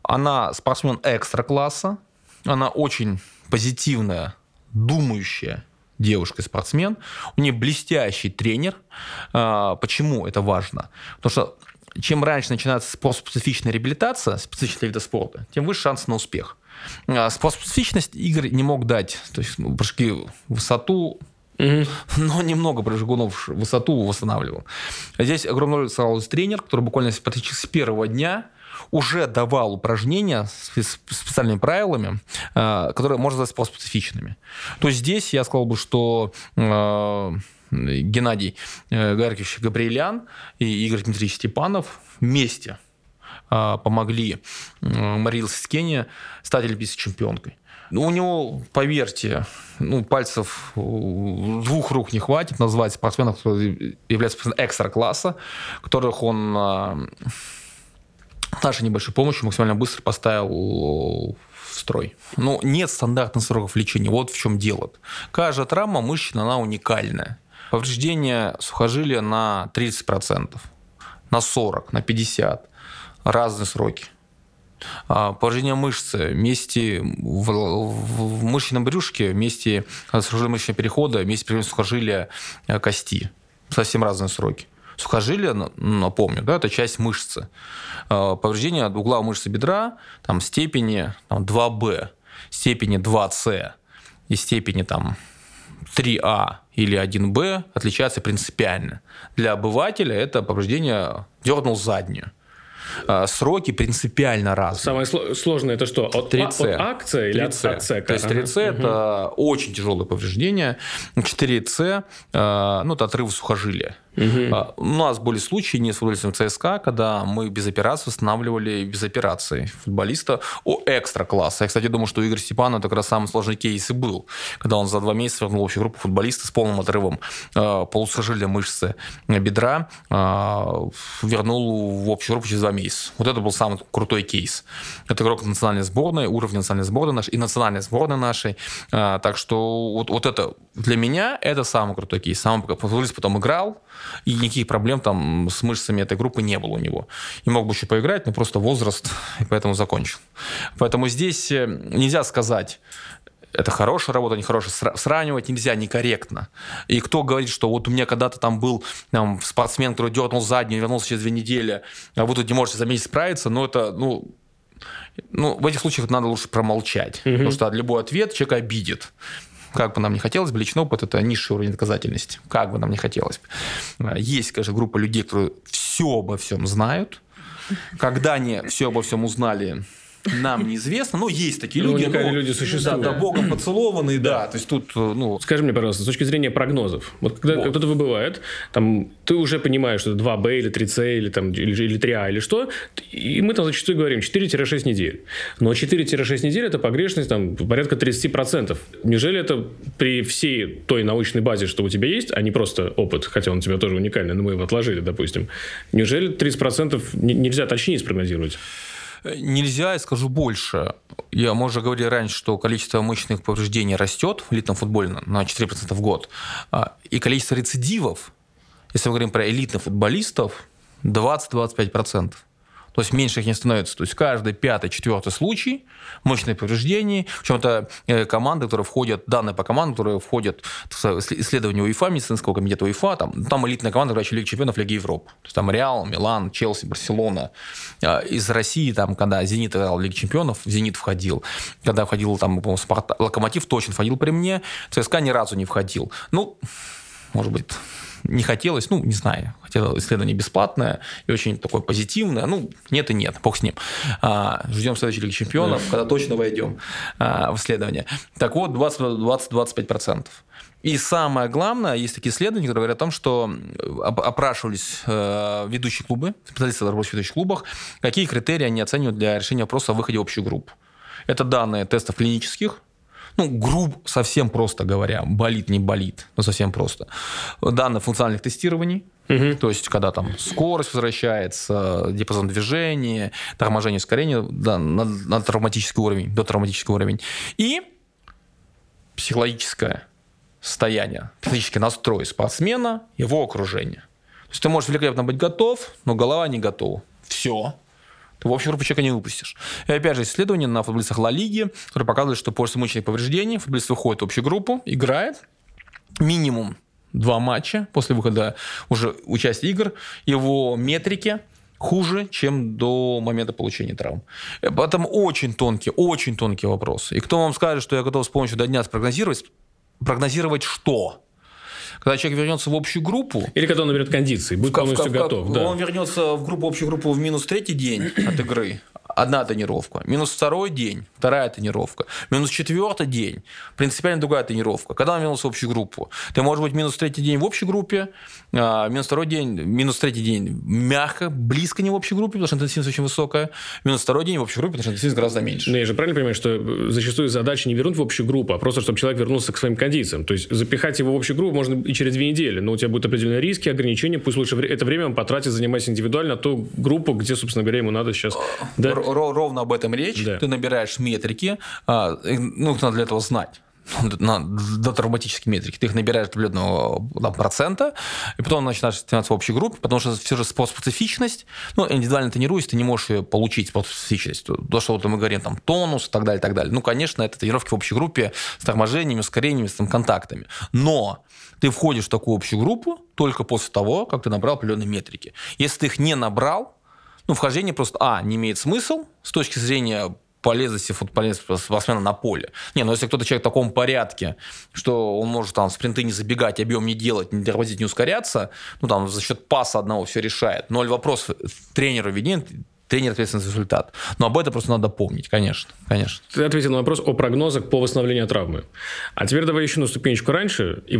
Она спортсмен экстра-класса, она очень позитивная, думающая девушка-спортсмен. У нее блестящий тренер. Э, почему это важно? Потому что чем раньше начинается специфичная реабилитация, специфичного вида спорта, тем выше шанс на успех. А специфичность игр не мог дать. То есть ну, прыжки в высоту, Угу. Но немного прыжкунов в высоту восстанавливал. Здесь огромную роль сыграл тренер, который буквально практически с первого дня уже давал упражнения с специальными правилами, а, которые можно назвать специфичными. То есть здесь я сказал бы, что а, Геннадий э, Гарькович Габриэлян и Игорь Дмитриевич Степанов вместе а, помогли Марии Скене стать олимпийской чемпионкой. Ну, у него, поверьте, ну, пальцев двух рук не хватит назвать спортсменов, которые являются экстра-класса, которых он а, нашей небольшой помощью максимально быстро поставил в строй. Но нет стандартных сроков лечения. Вот в чем дело. Каждая травма мышечная, она уникальная повреждение сухожилия на 30%, на 40%, на 50%. Разные сроки. А, повреждение мышцы вместе в, в мышечном брюшке, вместе сухожилия мышечного перехода, вместе сухожилия э, кости. Совсем разные сроки. Сухожилие, напомню, да, это часть мышцы. А, повреждение угла мышцы бедра там, степени там, 2b, степени 2c и степени там, 3А или 1Б отличаются принципиально. Для обывателя это повреждение дернул заднюю. А, сроки принципиально разные. Самое сложное это что? От, 3C. от акция или 3C. от отсека? То есть 3C ага. это угу. очень тяжелое повреждение. 4C а, ну, это отрыв сухожилия. Угу. У нас были случаи не с футболистом ЦСКА, когда мы без операции восстанавливали без операции футболиста о экстра класса. Я, кстати, думаю, что у Игоря Степанова это как раз самый сложный кейс и был, когда он за два месяца вернул общую группу футболиста с полным отрывом э, полусухожилия мышцы бедра, э, вернул в общую группу через два месяца. Вот это был самый крутой кейс. Это игрок национальной сборной, уровень национальной сборной нашей и национальной сборной нашей. Э, так что вот, вот это для меня это самый крутой кейс. Сам футболист потом играл, и никаких проблем там с мышцами этой группы не было у него. И мог бы еще поиграть, но просто возраст, и поэтому закончил. Поэтому здесь э, нельзя сказать, это хорошая работа, нехорошая. Сравнивать нельзя некорректно. И кто говорит, что вот у меня когда-то там был там, спортсмен, который дернул заднюю, вернулся через две недели, а вы тут не можете за месяц справиться, ну это, ну, ну, в этих случаях надо лучше промолчать, угу. потому что любой ответ человека обидит. Как бы нам не хотелось бы, личный опыт – это низший уровень доказательности. Как бы нам не хотелось. Есть, конечно, группа людей, которые все обо всем знают. Когда они все обо всем узнали, нам неизвестно, но есть такие ну, люди. Ну, люди существуют. Да, да, богом поцелованные, да. да. То есть тут, э, ну... Скажи мне, пожалуйста, с точки зрения прогнозов. Вот когда вот. кто-то выбывает, там, ты уже понимаешь, что это 2Б или 3С или, там, или, или 3А или что, и мы там зачастую говорим 4-6 недель. Но 4-6 недель – это погрешность там, порядка 30%. Неужели это при всей той научной базе, что у тебя есть, а не просто опыт, хотя он у тебя тоже уникальный, но мы его отложили, допустим, неужели 30% нельзя точнее спрогнозировать? Нельзя, я скажу больше. Я, мы уже говорили раньше, что количество мышечных повреждений растет в элитном футболе на 4% в год. А, и количество рецидивов, если мы говорим про элитных футболистов, 20-25%. То есть меньше их не становится. То есть каждый пятый, четвертый случай мощных повреждений. Причем это э, команды, которые входят, данные по командам, которые входят в исследование УЕФА, медицинского комитета УЕФА. Там, там элитная команда, которая Лиги чемпионов Лиги Европы. То есть там Реал, Милан, Челси, Барселона. А, из России, там, когда Зенит играл в Лиге чемпионов, Зенит входил. Когда входил там, по Спарта... Локомотив точно входил при мне. ЦСКА ни разу не входил. Ну, может быть, не хотелось, ну, не знаю, хотел исследование бесплатное и очень такое позитивное, ну, нет и нет, бог с ним. А, ждем следующей Лиги Чемпионов, да. когда точно войдем а, в исследование. Так вот, 20-25%. И самое главное, есть такие исследования, которые говорят о том, что опрашивались э, ведущие клубы, специалисты, работающие в ведущих клубах, какие критерии они оценивают для решения вопроса о выходе в общую группу. Это данные тестов клинических, ну, грубо, совсем просто говоря, болит, не болит, но совсем просто. Данные функциональных тестирований, Угу. То есть, когда там скорость возвращается, диапазон движения, торможение, ускорение да, на, на травматический уровень, до травматический уровень. И психологическое состояние, психический настрой спортсмена, его окружение. То есть ты можешь великолепно быть готов, но голова не готова. Все. В общем группу человека не выпустишь. И опять же, исследование на футболистах Ла Лиги, которые показывают, что после мышечных повреждений футболист выходит в общую группу, играет минимум два матча после выхода уже участия игр, его метрики хуже, чем до момента получения травм. Поэтому очень тонкий, очень тонкий вопрос. И кто вам скажет, что я готов с помощью до дня спрогнозировать, прогнозировать что? Когда человек вернется в общую группу... Или когда он наберет кондиции, будет полностью готов. Да. Он вернется в группу, общую группу в минус третий день от игры, одна тренировка. Минус второй день, вторая тренировка. Минус четвертый день, принципиально другая тренировка. Когда он вернулся в общую группу? Ты можешь быть минус третий день в общей группе, а, минус второй день, минус третий день мягко, близко не в общей группе, потому что интенсивность очень высокая. Минус второй день в общей группе, потому что интенсивность гораздо меньше. Но я же правильно понимаю, что зачастую задача не вернуть в общую группу, а просто, чтобы человек вернулся к своим кондициям. То есть запихать его в общую группу можно и через две недели, но у тебя будут определенные риски, ограничения, пусть лучше это время он потратит, занимаясь индивидуально, а ту группу, где, собственно говоря, ему надо сейчас... Да? Ровно об этом речь. Да. Ты набираешь метрики, а, ну, надо для этого знать на, до травматической метрики. Ты их набираешь определенного там, процента, и потом начинаешь становиться в общей группе, потому что все же специфичность, ну, индивидуально тренируясь, ты не можешь ее получить специфичность. То, что вот мы говорим, там, тонус и так далее, и так далее. Ну, конечно, это тренировки в общей группе с торможениями, ускорениями, с там, контактами. Но ты входишь в такую общую группу только после того, как ты набрал определенные метрики. Если ты их не набрал, ну, вхождение просто, а, не имеет смысл с точки зрения полезности футболиста спортсмена на поле. Не, ну если кто-то человек в таком порядке, что он может там спринты не забегать, объем не делать, не тормозить, не ускоряться, ну там за счет паса одного все решает. Ноль вопросов тренеру виден, тренер ответственен за результат. Но об этом просто надо помнить, конечно, конечно. Ты ответил на вопрос о прогнозах по восстановлению травмы. А теперь давай еще на ступенечку раньше. И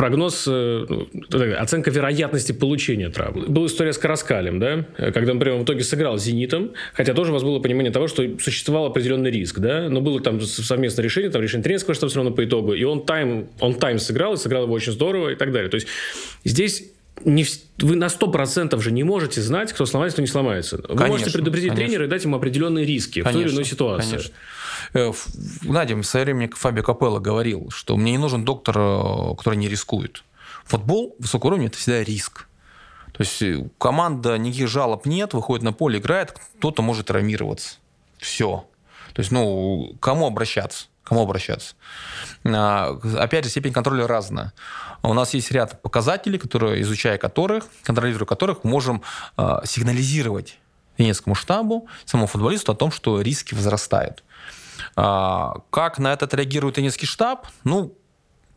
прогноз, э, ну, оценка вероятности получения травмы. Была история с Караскалем, да, когда, например, в итоге сыграл с «Зенитом», хотя тоже у вас было понимание того, что существовал определенный риск, да, но было там совместное решение, там решение тренерского штаба все равно по итогу, и он тайм, он тайм сыграл, и сыграл его очень здорово и так далее. То есть здесь не, вы на 100% же не можете знать, кто сломается, кто не сломается. Вы конечно, можете предупредить конечно. тренера и дать ему определенные риски конечно, в той или иной ситуации. Конечно. Э, Надя, время Фабио Капелло говорил, что мне не нужен доктор, э, который не рискует. Футбол высокого уровня – это всегда риск. То есть э, команда, никаких жалоб нет, выходит на поле, играет, кто-то может травмироваться. Все. То есть, ну, кому обращаться? Кому обращаться? А, опять же, степень контроля разная. У нас есть ряд показателей, которые, изучая которых, контролируя которых, можем сигнализировать тренерскому штабу, самому футболисту о том, что риски возрастают. А, как на это реагирует тренерский штаб? Ну,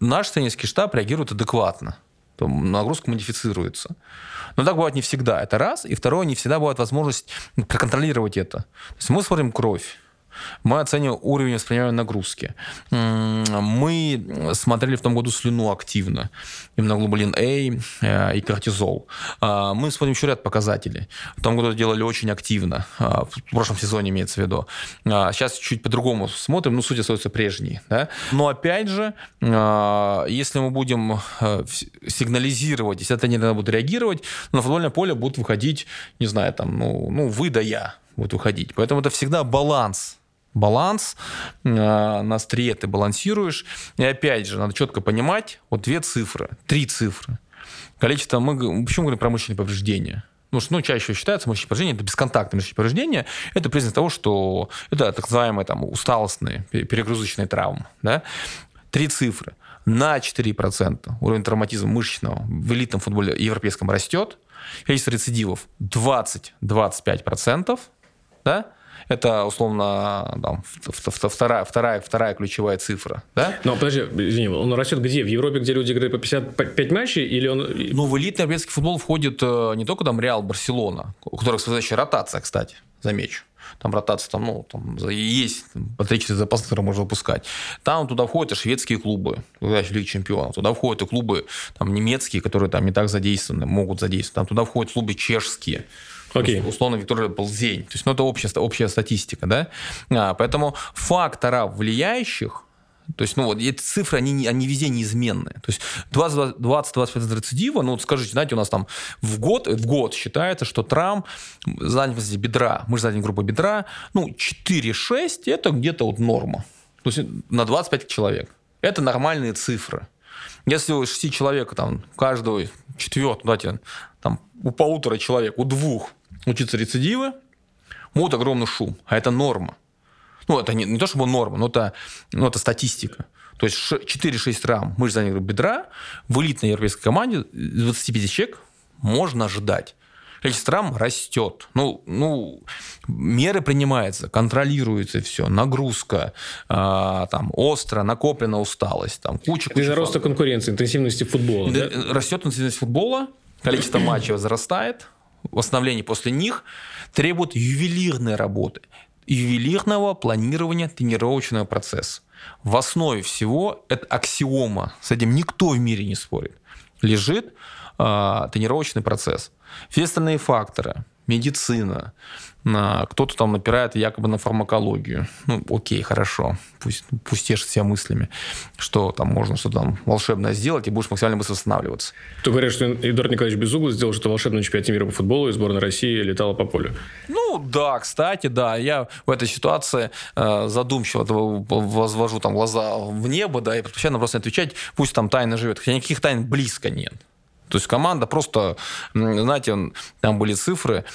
наш тренерский штаб реагирует адекватно. Нагрузка модифицируется. Но так бывает не всегда. Это раз. И второе, не всегда бывает возможность проконтролировать это. То есть мы смотрим кровь. Мы оцениваем уровень воспринимаемой нагрузки. Мы смотрели в том году слюну активно. Иммуноглобулин А э, и кортизол. А, мы смотрим еще ряд показателей. В том году делали очень активно. А, в прошлом сезоне имеется в виду. Сейчас а, чуть по-другому смотрим, ну, суть остается прежней. Да? Но опять же, если мы будем э, сигнализировать, если это не надо будет реагировать, на футбольное поле будут выходить, не знаю, там, ну, ну вы да я будут выходить. Поэтому это всегда баланс баланс, э, на острие ты балансируешь. И опять же, надо четко понимать, вот две цифры, три цифры. Количество, мы почему говорим про повреждения? Потому что ну, чаще считается мышечные повреждения, это бесконтактные мышечные повреждения, это признак того, что это так называемые там, усталостные, перегрузочные травмы. Да? Три цифры. На 4% уровень травматизма мышечного в элитном футболе европейском растет, количество рецидивов 20-25%, да? Это условно там, вторая, вторая, вторая ключевая цифра. Да? Но подожди, извини, он растет где? В Европе, где люди играют по 55 матчей? Или он... Ну, в элитный европейский футбол входит э, не только там Реал, Барселона, у которых следующая ротация, кстати, замечу. Там ротация, там, ну, там есть 3-4 запаса, которые можно выпускать. Там туда входят и шведские клубы, Лига Чемпионов. Туда входят и клубы там, немецкие, которые там не так задействованы, могут задействовать. Там туда входят клубы чешские. Окей. Okay. Условно Виктория Ползень. То есть, ну, это общая, общая статистика, да? А, поэтому фактора влияющих то есть, ну вот эти цифры, они, они везде неизменные. То есть 20-25 рецидива, ну вот скажите, знаете, у нас там в год, в год считается, что травм занятости бедра, мы же занятие группа бедра, ну 4-6 это где-то вот норма. То есть на 25 человек. Это нормальные цифры. Если у 6 человек, там, каждого четвертого, давайте, там, у полутора человек, у двух учатся рецидивы, вот огромный шум, а это норма. Ну, это не, не то чтобы норма, но это, ну, это статистика. То есть 4-6 травм мышц заднего бедра в элитной европейской команде 25 человек можно ожидать. Количество травм растет. Ну, ну, меры принимаются, контролируется все, нагрузка, э, там, остро, накоплена усталость, там, куча... куча Из-за роста конкуренции, интенсивности футбола, да? Растет интенсивность футбола, количество матчей возрастает, восстановление после них требует ювелирной работы ювелирного планирования тренировочного процесса. В основе всего это аксиома, с этим никто в мире не спорит, лежит э, тренировочный процесс. Все остальные факторы, медицина, кто-то там напирает якобы на фармакологию. Ну, окей, хорошо, пусть, пусть тешит себя мыслями, что там можно что-то там волшебное сделать, и будешь максимально быстро восстанавливаться. Ты говоришь, что Эдуард Николаевич Безуглый сделал что-то волшебное на чемпионате мира по футболу, и сборная России летала по полю. Ну, да, кстати, да. Я в этой ситуации э, задумчиво возвожу там глаза в небо, да, и предпочитаю просто отвечать, пусть там тайна живет, хотя никаких тайн близко нет. То есть команда просто, знаете, там были цифры,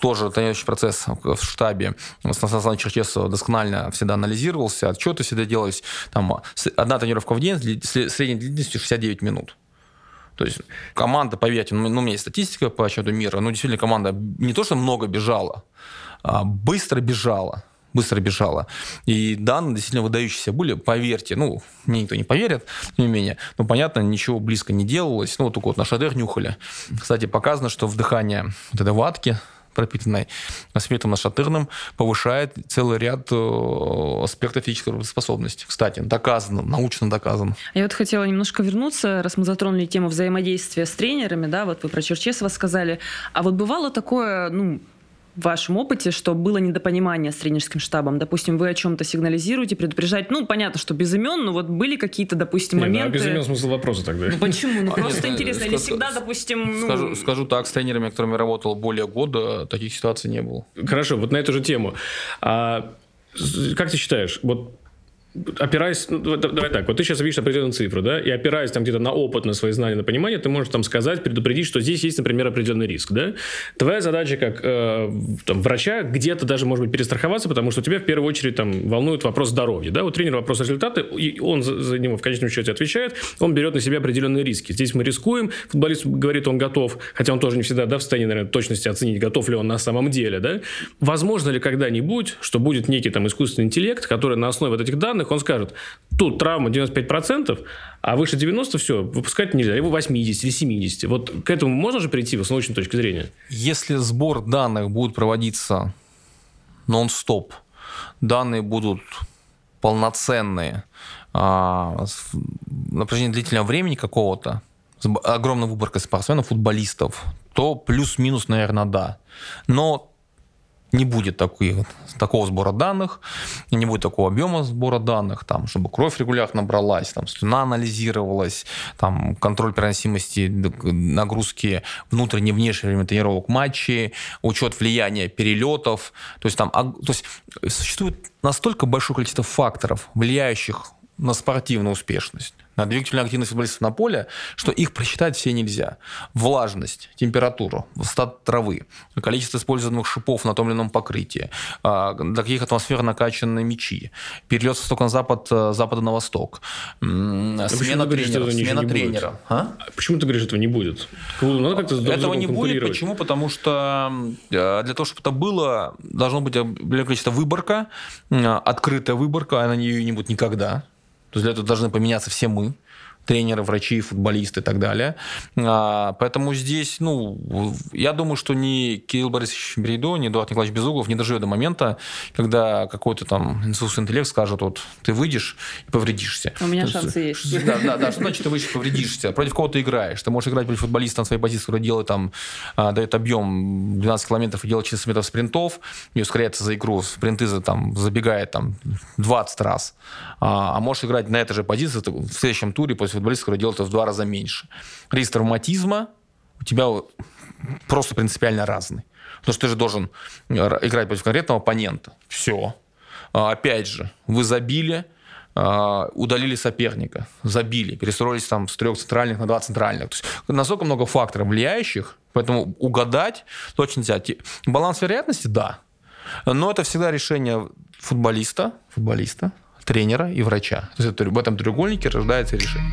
тоже тренирующий процесс в штабе Станислава Черчесова досконально всегда анализировался, отчеты всегда делались. Там одна тренировка в день с средней длительностью 69 минут. То есть команда, поверьте, ну, ну, у меня есть статистика по отчету мира, ну, действительно, команда не то, что много бежала, а быстро бежала быстро бежала. И данные действительно выдающиеся были, поверьте. Ну, мне никто не поверит, тем не менее. Но, понятно, ничего близко не делалось. Ну, вот только вот на шадер нюхали. Кстати, показано, что вдыхание вот этой ватки пропитанной спиртом нашатырным, повышает целый ряд э, аспектов физической способности. Кстати, доказано, научно доказано. Я вот хотела немножко вернуться, раз мы затронули тему взаимодействия с тренерами, да, вот вы про Черчесова сказали. А вот бывало такое, ну, в вашем опыте, что было недопонимание с тренерским штабом? Допустим, вы о чем-то сигнализируете, предупреждаете. Ну, понятно, что без имен, но вот были какие-то, допустим, моменты... Ну, а без имен смысл вопроса тогда. Ну, почему? Ну, а, просто интересно. Или всегда, допустим... Ну... Скажу, скажу так, с тренерами, которыми работал более года, таких ситуаций не было. Хорошо, вот на эту же тему. А, как ты считаешь, вот опираясь, ну, давай так, вот ты сейчас видишь определенную цифру, да, и опираясь там где-то на опыт, на свои знания, на понимание, ты можешь там сказать, предупредить, что здесь есть, например, определенный риск, да. Твоя задача как э, там, врача где-то даже, может быть, перестраховаться, потому что тебя в первую очередь там волнует вопрос здоровья, да. У тренера вопрос результата, и он за, за него в конечном счете отвечает, он берет на себя определенные риски. Здесь мы рискуем, футболист говорит, он готов, хотя он тоже не всегда, да, в состоянии, наверное, точности оценить, готов ли он на самом деле, да. Возможно ли когда-нибудь, что будет некий там искусственный интеллект, который на основе вот этих данных, он скажет, тут травма 95%, а выше 90% все, выпускать нельзя, либо 80 или 70. Вот к этому можно же прийти с научной точки зрения? Если сбор данных будет проводиться нон-стоп, данные будут полноценные, а, на протяжении длительного времени какого-то, с огромной выборкой спортсменов, футболистов, то плюс-минус, наверное, да. Но не будет таких, такого сбора данных, не будет такого объема сбора данных, там, чтобы кровь регулярно набралась, там, слюна анализировалась, там, контроль переносимости нагрузки внутренней и внешней время тренировок матчей, учет влияния перелетов. То есть, там, то есть существует настолько большое количество факторов, влияющих на спортивную успешность, на двигательную активность футболистов на поле, что их просчитать все нельзя. Влажность, температуру, стат травы, количество используемых шипов на том или ином покрытии, а, до каких атмосфер накачаны мячи, перелет с востока на запад, э, запада на восток, смена тренера, смена тренера. А? Почему ты говоришь, этого не будет? Надо как-то Этого не будет. Почему? Потому что э, для того, чтобы это было, должно быть определенное количество выборка, открытая выборка, а на нее не будет никогда. То есть для этого должны поменяться все мы тренеры, врачи, футболисты и так далее. А, поэтому здесь, ну, я думаю, что ни Кирилл Борисович Берейдо, ни Эдуард Николаевич Безуглов не доживет до момента, когда какой-то там искусственный интеллект скажет, вот ты выйдешь и повредишься. У меня шансы есть. есть. Да, да, да. Что значит ты выйдешь и повредишься? Против кого ты играешь? Ты можешь играть против футболиста на своей позиции, который делает там, а, дает объем 12 километров и делает 400 метров спринтов, и ускоряется за игру, спринты за, там, забегает там 20 раз. А, а можешь играть на этой же позиции в следующем туре после футболист, который делает это в два раза меньше. Риск травматизма у тебя просто принципиально разный. Потому что ты же должен играть против конкретного оппонента. Все. А, опять же, вы забили, а, удалили соперника, забили, перестроились там с трех центральных на два центральных. То есть настолько много факторов влияющих, поэтому угадать точно нельзя. Баланс вероятности – да. Но это всегда решение футболиста, футболиста, тренера и врача. То есть это, в этом треугольнике рождается решение.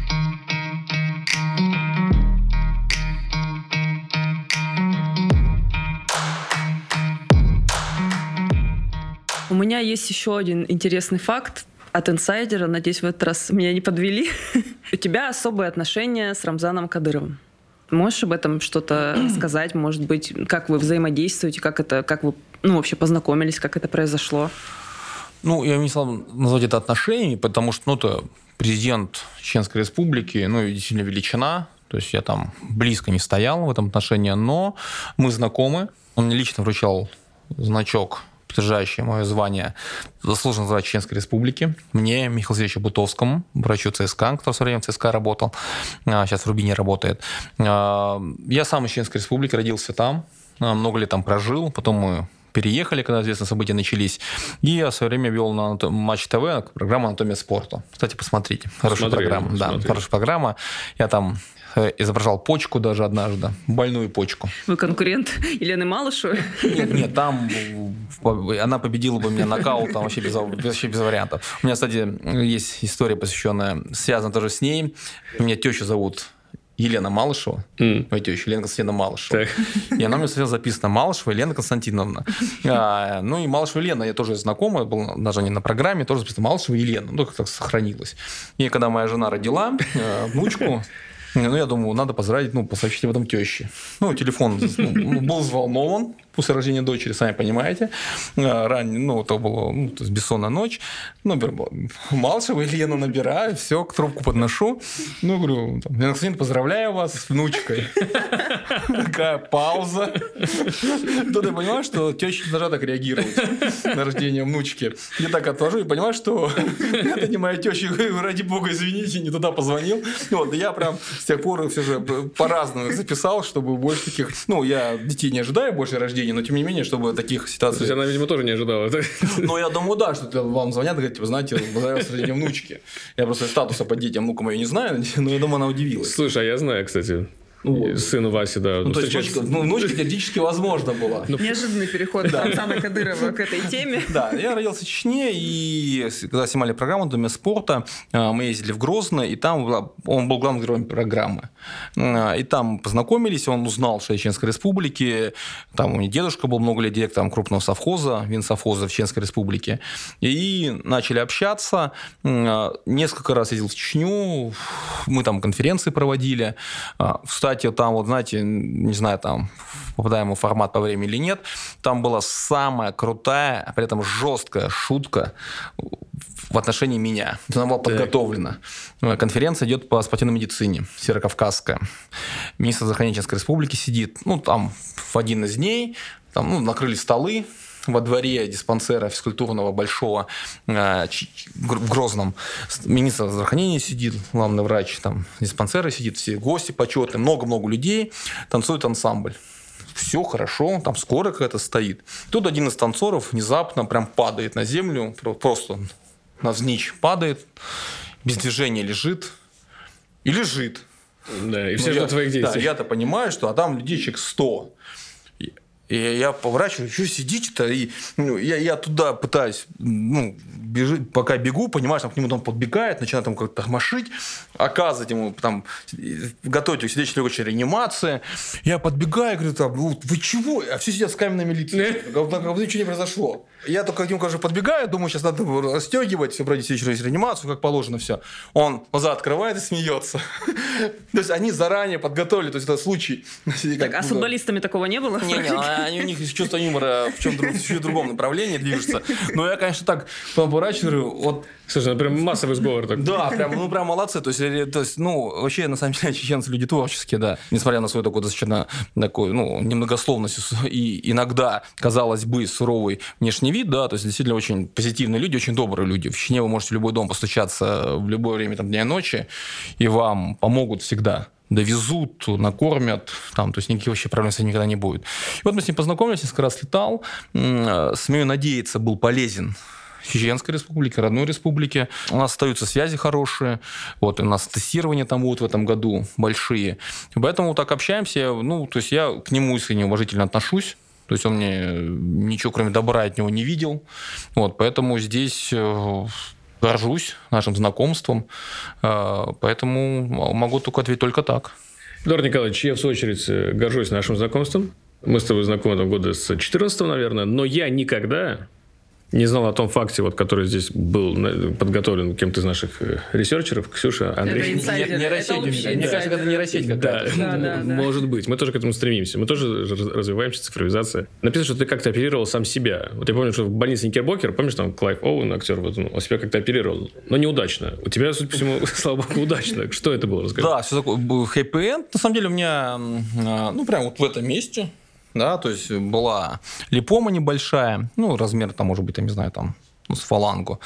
У меня есть еще один интересный факт от инсайдера. Надеюсь, в этот раз меня не подвели. У тебя особые отношения с Рамзаном Кадыровым. Можешь об этом что-то сказать? Может быть, как вы взаимодействуете, как это, как вы ну, вообще познакомились, как это произошло? Ну, я не стал назвать это отношениями, потому что, ну, это президент Чеченской Республики, ну, действительно величина, то есть я там близко не стоял в этом отношении, но мы знакомы. Он мне лично вручал значок подтверждающее мое звание заслуженного врач Чеченской Республики. Мне, Михаилу Сергеевичу Бутовскому, врачу ЦСКА, который в свое время в ЦСКА работал, а, сейчас в Рубине работает. А, я сам из Чеченской Республики, родился там, а, много лет там прожил, потом мы переехали, когда известные события начались. И я в свое время вел на Матч ТВ программу «Анатомия спорта». Кстати, посмотрите. Хорошая смотри, программа. Смотри. Да, хорошая программа. Я там Э, изображал почку даже однажды, больную почку. Вы конкурент Елены Малышевой? Нет, нет, там она победила бы меня нокаутом вообще без, вообще без вариантов. У меня, кстати, есть история, посвященная, связана тоже с ней. Меня тещу зовут Елена Малышева, mm. моя теща Елена Константиновна Малышева. Так. И она мне сразу записана Малышева Елена Константиновна. А, ну и Малышева Елена, я тоже знакома, был даже не на программе, тоже записана Малышева Елена. Ну, как так сохранилось. И когда моя жена родила э, внучку, ну, я думаю, надо поздравить, ну, посообщить об этом теще. Ну, телефон ну, был взволнован после рождения дочери, сами понимаете. А, ранее, ну, это было, ну, то есть бессонная ночь. Ну, Малышева Елена набираю, все, к трубку подношу. Ну, говорю, там, Лена Константиновна, поздравляю вас с внучкой. Такая пауза. Тут я понимаю, что теща должна так реагировать на рождение внучки. Я так отложу и понимаю, что это не моя теща. Ради бога, извините, не туда позвонил. Вот, я прям с тех пор все же по-разному записал, чтобы больше таких... Ну, я детей не ожидаю больше рождения, но тем не менее, чтобы таких ситуаций... То есть она, видимо, тоже не ожидала. Ну, я думаю, да, что вам звонят, говорят, типа, знаете, поздравляю с рождением внучки. Я просто статуса по детям внукам ее не знаю, но я думаю, она удивилась. Слушай, а я знаю, кстати. Ну, Сыну Васи, да. Ну, то есть, внучка, ну, внучка теоретически возможно была. Ну, Неожиданный переход да. Рамзана Кадырова к этой теме. Да, я родился в Чечне, и когда снимали программу в Доме спорта, а, мы ездили в Грозно, и там он был главным героем программы. А, и там познакомились, он узнал, что я Чеченской Республики, там у меня дедушка был много лет директором крупного совхоза, винсовхоза в Чеченской Республике. И начали общаться. А, несколько раз ездил в Чечню, мы там конференции проводили. Кстати, кстати, там, вот знаете, не знаю, там попадаем в формат по времени или нет, там была самая крутая, а при этом жесткая шутка в отношении меня. Она была подготовлена. Конференция идет по спортивной медицине, Северокавказская. Министр здравоохранения Чеченской Республики сидит, ну, там, в один из дней, там, ну, накрыли столы, во дворе диспансера физкультурного большого э, в Грозном. Министр здравоохранения сидит, главный врач там диспансера сидит, все гости почетные, много-много людей, танцует ансамбль все хорошо, там скоро какая-то стоит. Тут один из танцоров внезапно прям падает на землю, просто навзничь падает без движения лежит и лежит. Да, и Ну, все ждут я- твоих Да, действий. я-то понимаю, что а там людей человек 100. И- я поворачиваю, что сидите-то? И ну, я, я туда пытаюсь, ну, бежит, пока бегу, понимаешь, там к нему там подбегает, начинает там как-то тормошить, оказывать ему там, готовить его сидячей легочей реанимации. Я подбегаю, говорю, там, «Ну, вы чего? А все сидят с каменными лицами. Как будто ничего не произошло. Я только к нему, конечно, подбегаю, думаю, сейчас надо расстегивать, все брать сидячую реанимацию, как положено все. Он глаза открывает и смеется. То есть они заранее подготовили, то есть это случай. Так, а с футболистами такого не было? Не-не, а они у них чувство юмора в чем в другом направлении движется. Но я, конечно, так поворачиваю, вот Слушай, ну прям массовый сговор такой. да, прям, ну прям молодцы. То есть, э, то есть, ну, вообще, на самом деле, чеченцы люди творческие, да. Несмотря на свою такую достаточно такую, ну, немногословность и иногда, казалось бы, суровый внешний вид, да, то есть, действительно, очень позитивные люди, очень добрые люди. В Чечне вы можете в любой дом постучаться в любое время там, дня и ночи, и вам помогут всегда довезут, накормят, там, то есть никаких вообще проблем с этим никогда не будет. И вот мы с ним познакомились, несколько раз летал, смею надеяться, был полезен Чеченской республике, родной республике. У нас остаются связи хорошие, вот, у нас тестирования там будут в этом году большие. Поэтому так общаемся, ну, то есть я к нему искренне уважительно отношусь, то есть он мне ничего, кроме добра от него не видел. Вот, поэтому здесь э, горжусь нашим знакомством, э, поэтому могу только ответить только так. Эдуард Николаевич, я в свою очередь э, горжусь нашим знакомством. Мы с тобой знакомы года с 14 наверное, но я никогда не знал о том факте, вот, который здесь был подготовлен кем-то из наших э, ресерчеров, Ксюша, Андрей. Не- Это общий мне кажется, это нейросеть какая-то. Да, да, да. может быть. Мы тоже к этому стремимся. Мы тоже раз- развиваемся, цифровизация. Написано, что ты как-то оперировал сам себя. Вот я помню, что в больнице Никербокер, помнишь, там Клайв Оуэн, актер, вот он себя как-то оперировал. Но неудачно. У тебя, судя по всему, слава богу, удачно. Что это было? Расскажи. Да, все такое. хэппи-энд. На самом деле у меня, а, ну, прям вот в этом месте, да, то есть была липома небольшая, ну, размер там, может быть, я не знаю, там, ну, с фалангу.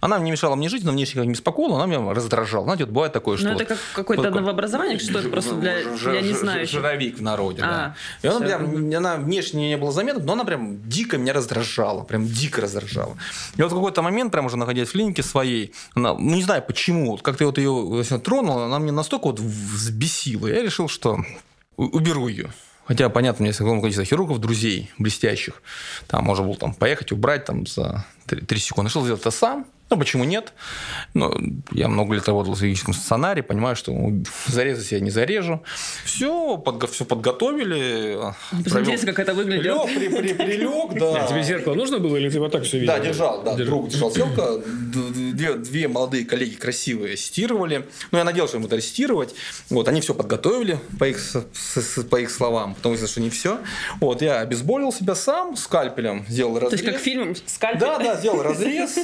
Она не мешала мне жить, но внешне как не беспокоила, она меня раздражала. Знаете, вот бывает такое, что... Ну, это вот как какое-то такое- новообразование, что это просто для, для ж- незнающих. Жировик в народе, А, да. И она прям, она внешне не было заметна, но она прям дико меня раздражала, прям дико раздражала. И вот в какой-то момент, прям уже находясь в клинике своей, она, ну не знаю почему, вот как-то вот ее тронула, она мне настолько вот взбесила. Я решил, что уберу ее. Хотя, понятно, у меня есть огромное количество хирургов, друзей блестящих. Там можно было там, поехать, убрать там, за 3, секунды. Решил сделать это сам. Ну, почему нет? Ну, я много лет работал в хирургическом стационаре, понимаю, что зарезать я не зарежу. Все, все подготовили. Просто интересно, как это выглядит. Лег, при, при- прилег, да. А тебе зеркало нужно было или ты вот так все видел? Да, держал, да, Держал. друг держал селка. Две, две молодые коллеги красивые ассистировали. Ну, я надеялся, что им это ассистировать. Вот, они все подготовили, по их, с- с- по их словам, потому что не все. Вот, я обезболил себя сам скальпелем, сделал То разрез. есть как фильм «Скальпель». Да, да, сделал разрез,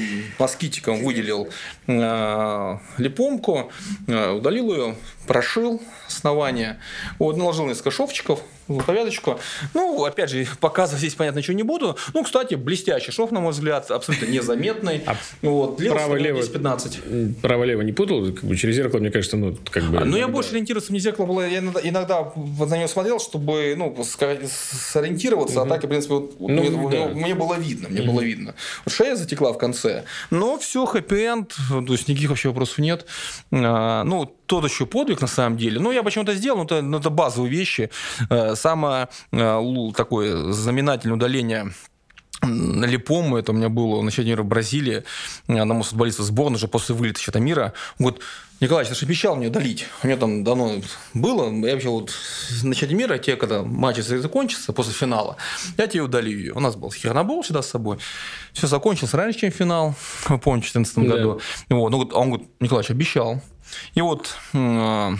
э, москитиком выделил э, липомку, э, удалил ее, прошил основание, вот, наложил несколько шовчиков, повязочку. Ну, опять же, показывать здесь, понятно, ничего не буду. Ну, кстати, блестящий шов, на мой взгляд, абсолютно незаметный. А вот, право-лево? 10-15. Право-лево не путал? Как бы через зеркало, мне кажется, ну, как бы... А, Ну, я да. больше ориентироваться, мне зеркало было, я иногда, иногда на него смотрел, чтобы, ну, сориентироваться, а так, в принципе, вот, Ну, мне, да. мне было видно, мне было видно. Вот шея затекла в конце, но все хэппи-энд, то есть никаких вообще вопросов нет. А, ну, тот еще подвиг, на самом деле. Ну, я почему-то сделал, ну, это, ну, это базовые вещи. Э, Самое э, такое знаменательное удаление липому, это у меня было на чемпионате мира в Бразилии, одному футболисту сборной уже после вылета чемпионата мира, говорит, Николай, ты же обещал мне удалить. У меня там давно было, я вообще вот на чемпионате мира, те, когда матч закончится после финала, я тебе удалю ее. У нас был хернобол всегда с собой. Все закончилось раньше, чем финал, помните, в 2014 Да. году. Вот, ну, вот, а он говорит, Николаевич, обещал. И вот э,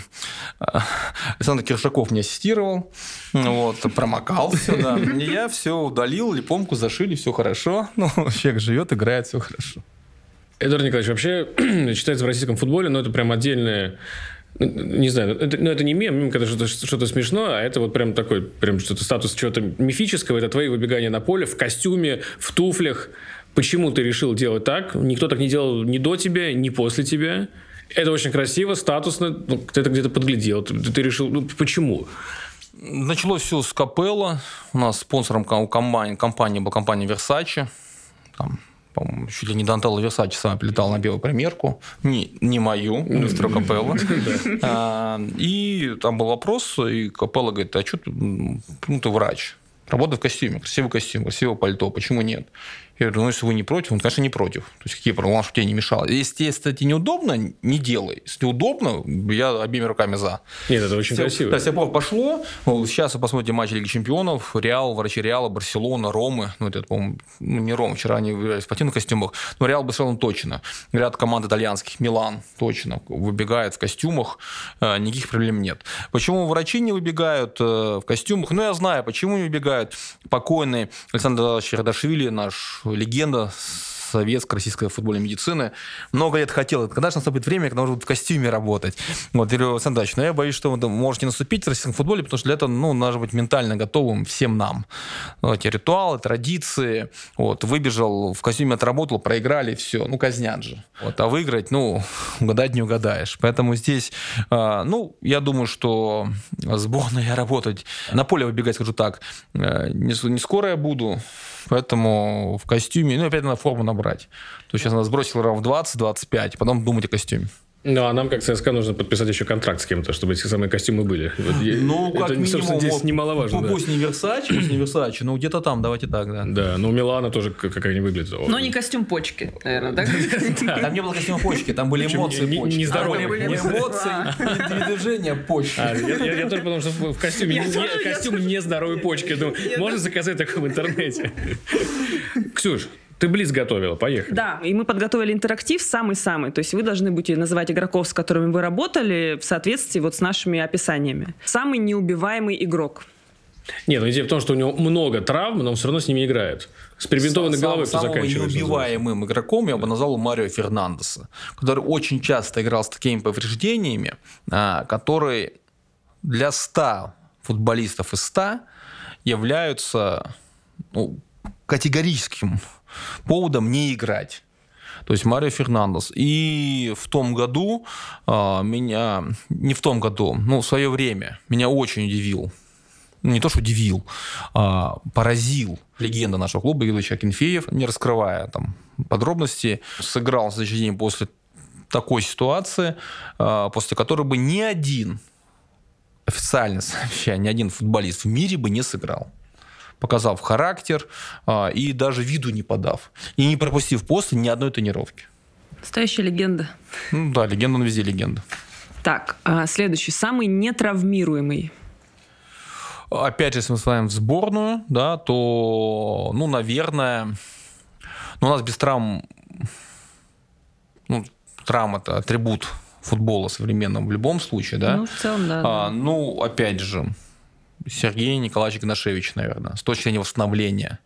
Александр Киршаков мне ассистировал, вот, промокал все, да. Я все удалил, липомку зашили, все хорошо. Ну, человек живет, играет, все хорошо. Эдуард Николаевич, вообще считается в российском футболе, но это прям отдельное ну, не знаю, это, ну, это не мем, мем, когда что-то, что-то смешное, а это вот прям такой, прям что-то статус чего-то мифического, это твои выбегания на поле в костюме, в туфлях. Почему ты решил делать так? Никто так не делал ни до тебя, ни после тебя. Это очень красиво, статусно. Ну, ты это где-то подглядел. Ты, ты решил, ну, почему? Началось все с Капелла. У нас спонсором ко- компании, компании была компания Versace. Там по-моему, чуть ли не Дантелло Версачи сама прилетал на белую примерку. Не, не мою, мистера Капелла. А, и там был вопрос, и Капелла говорит, а что ты, ну, ты врач, работа в костюме, красивый костюм, красивое пальто, почему нет? Я говорю, ну, если вы не против, он, конечно, не против. То есть, какие проблемы, чтобы тебе не мешало. Если тебе, кстати, неудобно, не делай. Если удобно, я обеими руками за. Нет, это очень Все, красиво. Да, все пошло. Ну, Сейчас вы посмотрите матч Лиги Чемпионов. Реал, врачи Реала, Барселона, Ромы. Ну, это, по-моему, ну, не Рома, вчера они в спортивных костюмах. Но Реал, Барселона точно. Ряд команд итальянских, Милан точно, выбегает в костюмах. Э, Никаких проблем нет. Почему врачи не выбегают э, в костюмах? Ну, я знаю, почему не выбегают. Покойный Александр Радашвили, наш легенда советской, российской футбольной медицины. Много лет хотел. Когда же наступит время, когда нужно будет в костюме работать? Вот, я говорю, Александр Иванович, но я боюсь, что вы можете наступить в российском футболе, потому что для этого, ну, надо быть ментально готовым всем нам. Вот, эти ритуалы, традиции. Вот, выбежал, в костюме отработал, проиграли, все. Ну, казнят же. Вот, а выиграть, ну, угадать не угадаешь. Поэтому здесь, э, ну, я думаю, что сборная я работать, на поле выбегать, скажу так, э, не, скоро я буду, поэтому в костюме, ну, опять надо форму набрать. То есть сейчас надо сбросить килограмм в 20-25, потом думать о костюме. Ну, а нам, как ЦСКА, нужно подписать еще контракт с кем-то, чтобы эти самые костюмы были. Вот я- Ну, как это, минимум, собственно, здесь вот, немаловажно. ну, да. Пусть не Версачи, пусть не Версачи, но где-то там, давайте так, да. Да, ну у Милана тоже как, как они выглядят. Но не костюм почки, наверное, да? Там не было костюма почки, там были эмоции не- не- почки. нездоровые. Были эмоции и движения почки. А, я, я- только потому, что в костюме, не, тоже, костюм тоже. нездоровой почки. Думаю, можно заказать такое в интернете? Ксюш, ты Блиц готовила, поехали. Да, и мы подготовили интерактив самый-самый. То есть вы должны будете называть игроков, с которыми вы работали, в соответствии вот с нашими описаниями. Самый неубиваемый игрок. Нет, ну идея в том, что у него много травм, но он все равно с ними играет. С перебинтованной Сам- головой кто Самым заканчивает. неубиваемым игроком я бы назвал Марио Фернандеса, который очень часто играл с такими повреждениями, а, которые для 100 футболистов из 100 являются ну, категорическим поводом не играть. То есть Марио Фернандес. И в том году а, меня, не в том году, ну, в свое время меня очень удивил не то, что удивил, а поразил легенда нашего клуба Ильич Акинфеев, не раскрывая там подробности, сыграл на день после такой ситуации, а, после которой бы ни один, официально сообщая, ни один футболист в мире бы не сыграл показав характер а, и даже виду не подав. И не пропустив после ни одной тренировки. Настоящая легенда. Ну да, легенда, он везде легенда. Так, а, следующий. Самый нетравмируемый. Опять же, если мы смотрим в сборную, да, то, ну, наверное, ну, у нас без травм, ну, травм это атрибут футбола современного в любом случае, да. Ну, в целом, да. А, да. ну, опять же, Сергей Николаевич Игнашевич, наверное, с точки зрения восстановления,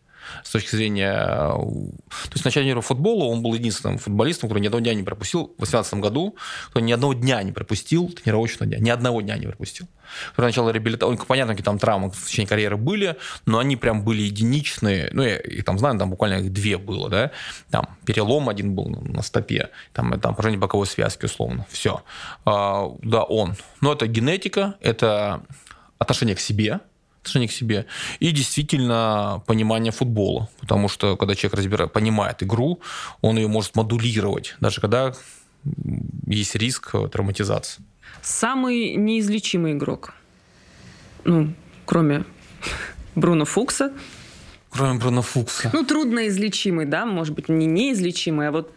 с точки зрения... э, То есть начале мира футбола он был единственным футболистом, который ни одного дня не пропустил в 2018 году, кто ни одного дня не пропустил тренировочного дня, ни одного дня не пропустил. Который начал реабилитацию, понятно, какие там травмы в течение карьеры были, но они прям были единичные, ну, я их там знаю, там буквально их две было, да, там перелом один был на стопе, там, там поражение боковой связки, условно, все. А, да, он. Но это генетика, это отношение к себе, отношение к себе и действительно понимание футбола. Потому что когда человек разбирает, понимает игру, он ее может модулировать, даже когда есть риск травматизации. Самый неизлечимый игрок. Ну, кроме Бруно Фукса. Кроме Бруно Фукса. Ну, трудноизлечимый, да, может быть, не неизлечимый, а вот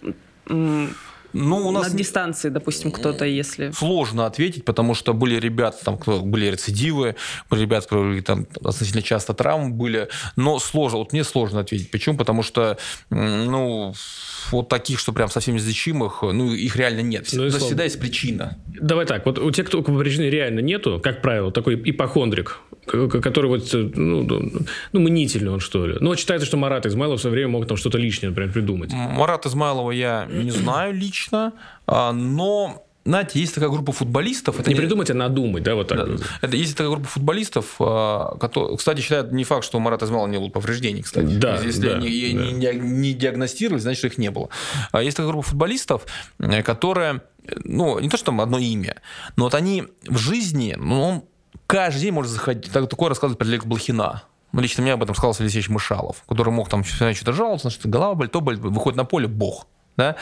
Ну, у нас на дистанции, допустим, кто-то, если... сложно ответить, потому что были ребята, там, кто были рецидивы, были ребята, которые там относительно часто травмы были, но сложно, вот мне сложно ответить. Почему? Потому что, ну, вот таких, что прям совсем неизлечимых, ну, их реально нет. Ну и Всегда, есть причина. Давай так, вот у тех, кто повреждены реально нету, как правило, такой ипохондрик, который вот, э, ну, ну, мнительный он, что ли. Вот считается, что Марат Измайлов в свое время мог там что-то лишнее, например, придумать. Марат Измайлова я не знаю лично, а, но, знаете, есть такая группа футболистов. Это Не придумать, а надумать, да, вот так. Да. Это есть такая группа футболистов, а, которые, кстати, считают не факт, что у Марата Измайлова не было повреждений, кстати. Да, Если да, они да. не, не, не диагностировали, значит, их не было. А Есть такая группа футболистов, э, которая, ну, не то, что там одно имя, но вот они в жизни, ну, он каждый день может заходить, так- такое рассказывает про Олега Блохина. лично мне об этом сказал Алексеевич Мышалов, который мог там что-то жаловаться, что голова болит, то болит, выходит на поле, бог. Да?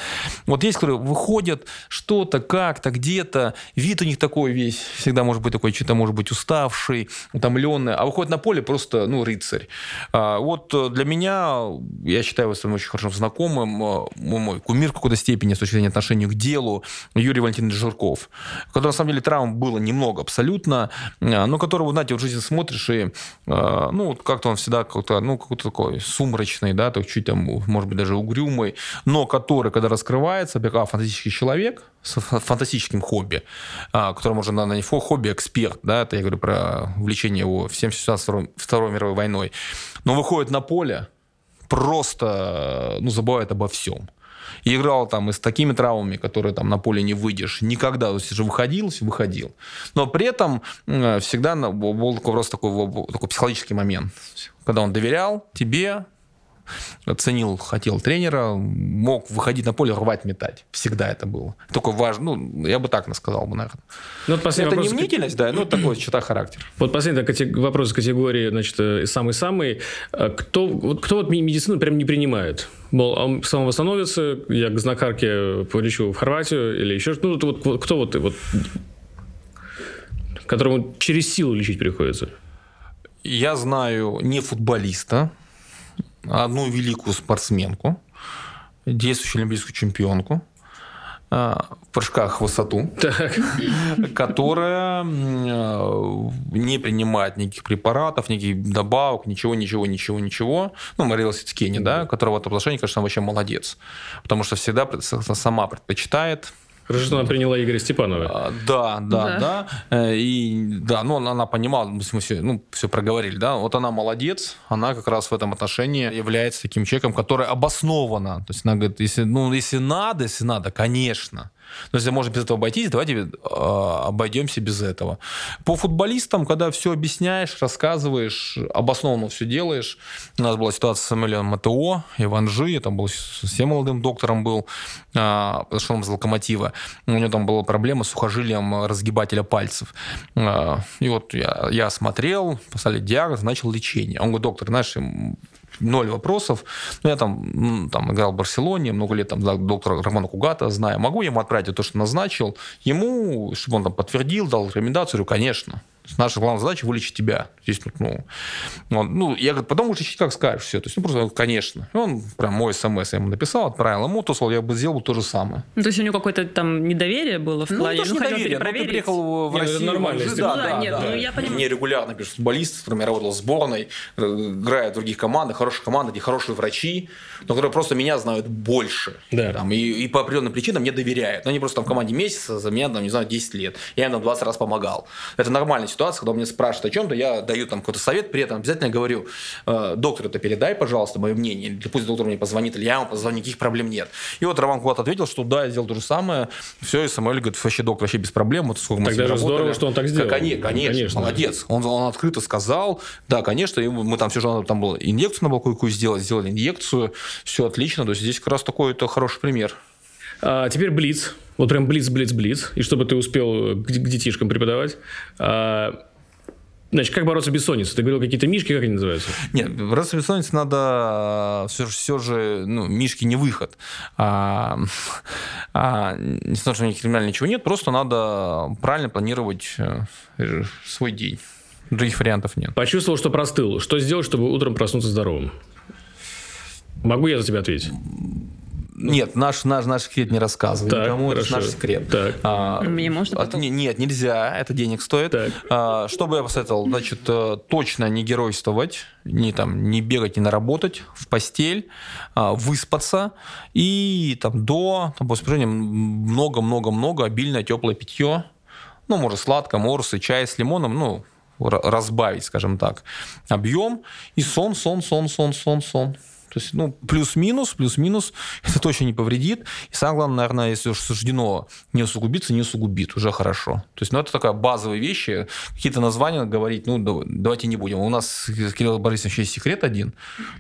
Вот есть, которые выходят что-то, как-то, где-то, вид у них такой весь, всегда может быть такой, что-то может быть уставший, утомленный, а выходит на поле просто, ну, рыцарь. А, вот э, для меня, я считаю его своим очень хорошим знакомым, э, мой кумир в какой-то степени с точки зрения отношения к делу, Юрий Валентинович Жирков, который, на самом деле, травм было немного абсолютно, э, но которого, знаете, в жизни смотришь, и, ну, как-то он всегда как-то, ну, какой-то такой сумрачный, да, так чуть там, может быть, даже угрюмый, но который который, когда раскрывается, как фантастический человек с фантастическим хобби, а, которому уже, наверное, не хобби-эксперт, да, это я говорю про влечение его Второй, Второй мировой войной, но выходит на поле, просто ну, забывает обо всем. И играл там и с такими травмами, которые там на поле не выйдешь. Никогда. То есть же выходил, выходил. Но при этом всегда был такой просто такой, такой психологический момент. Когда он доверял тебе, ценил, хотел тренера, мог выходить на поле, рвать, метать. Всегда это было. Только важно, ну, я бы так сказал бы, наверное. Ну, вот это вопрос... не мнительность, да, ну, такой черта характер. Вот последний вопрос категории, значит, э, самый-самый. Э, кто, вот, кто вот медицину прям не принимает? Мол, он сам восстановится, я к знакарке полечу в Хорватию или еще что Ну, вот, кто вот, вот которому через силу лечить приходится? Я знаю не футболиста, одну великую спортсменку, действующую олимпийскую чемпионку, а, в прыжках в высоту, так. которая не принимает никаких препаратов, никаких добавок, ничего, ничего, ничего, ничего. Ну, Мария Сицкени, да, которая в этом отношении, конечно, вообще молодец. Потому что всегда сама предпочитает Хорошо, что она приняла Игоря Степанова. А, да, да, да. да. Э, и да, ну она понимала, мы все, ну, все проговорили, да. Вот она молодец, она как раз в этом отношении является таким человеком, который обоснованно. То есть она говорит, если, ну, если надо, если надо, конечно. Но если можно без этого обойтись, давайте э, обойдемся без этого. По футболистам, когда все объясняешь, рассказываешь, обоснованно все делаешь. У нас была ситуация с Самуэлем МТО, Иванжи, я там был совсем молодым доктором был, э, потому что из Локомотива. У него там была проблема с сухожилием разгибателя пальцев. Э, и вот я, я смотрел, поставили диагноз, начал лечение. Он говорит, доктор, знаешь, ноль вопросов. Но я там, там играл в Барселоне, много лет там доктора Романа Кугата знаю. Могу ему отправить то, что назначил, ему, чтобы он там подтвердил, дал рекомендацию, говорю, конечно. Наша главная задача вылечить тебя. Здесь, ну, он, ну, я говорю, потом лечить как скажешь, все. То есть, ну, просто, конечно. И он прям мой смс я ему написал, отправил ему, то, сказал, я бы сделал то же самое. Ну, то есть, у него какое-то там недоверие было в ну, плане, ну, ну, хотел перепроверить. Ну, ты приехал в нет, Россию. Нормально. Да, да, да, нет, да. Ну, я понимаю. Мне регулярно пишут футболисты, с которыми я работал в сборной, э, играют в других командах, хорошие команды, где хорошие врачи, но которые просто меня знают больше. Да. Там, и, и по определенным причинам мне доверяют. Но они просто там в команде месяц, за меня, там, не знаю, 10 лет. Я им там 20 раз помогал. Это нормальная ситуация, когда мне спрашивают, спрашивает о чем-то, я даю там какой-то совет, при этом обязательно говорю, э, доктор, это передай, пожалуйста, мое мнение, или пусть доктор мне позвонит, или я ему позвоню, никаких проблем нет. И вот Роман Кулат ответил, что да, я сделал то же самое, все, и Самуэль говорит, вообще доктор, вообще без проблем, вот сколько мы Тогда же здорово, что он так сделал. Конечно, конечно, конечно. молодец. Он, он открыто сказал, да, конечно, и мы там все же, там было инъекцию на балкойку сделать, сделали инъекцию, все отлично, то есть здесь как раз такой это хороший пример. А, теперь Блиц. Вот прям Блиц, Блиц, Блиц. И чтобы ты успел к, к детишкам преподавать. А, Значит, как бороться с бессонницей? Ты говорил какие-то мишки, как они называются? Нет, бороться с бессонницей надо все, все же, ну, мишки не выход. А, а, на то, что у них криминально ничего нет, просто надо правильно планировать э, свой день. Других вариантов нет. Почувствовал, что простыл. Что сделать, чтобы утром проснуться здоровым? Могу я за тебя ответить? Нет, наш, наш, наш секрет не рассказывай так, никому, хорошо. это наш секрет. Так. А, Мне можно потом? Нет, нельзя, это денег стоит. Так. А, что бы я посоветовал? Значит, э, точно не геройствовать, не, там, не бегать, не наработать, в постель, а, выспаться и там, до, там, после спряжения много-много-много обильное теплое питье, ну, может, сладко, морсы, чай с лимоном, ну, разбавить, скажем так, объем и сон, сон, сон, сон, сон, сон. То есть, ну, плюс-минус, плюс-минус, это точно не повредит. И самое главное, наверное, если уж суждено не усугубиться, не усугубит, уже хорошо. То есть, ну, это такая базовые вещи. Какие-то названия говорить, ну, давайте не будем. У нас с Кириллом Борисовичем есть секрет один,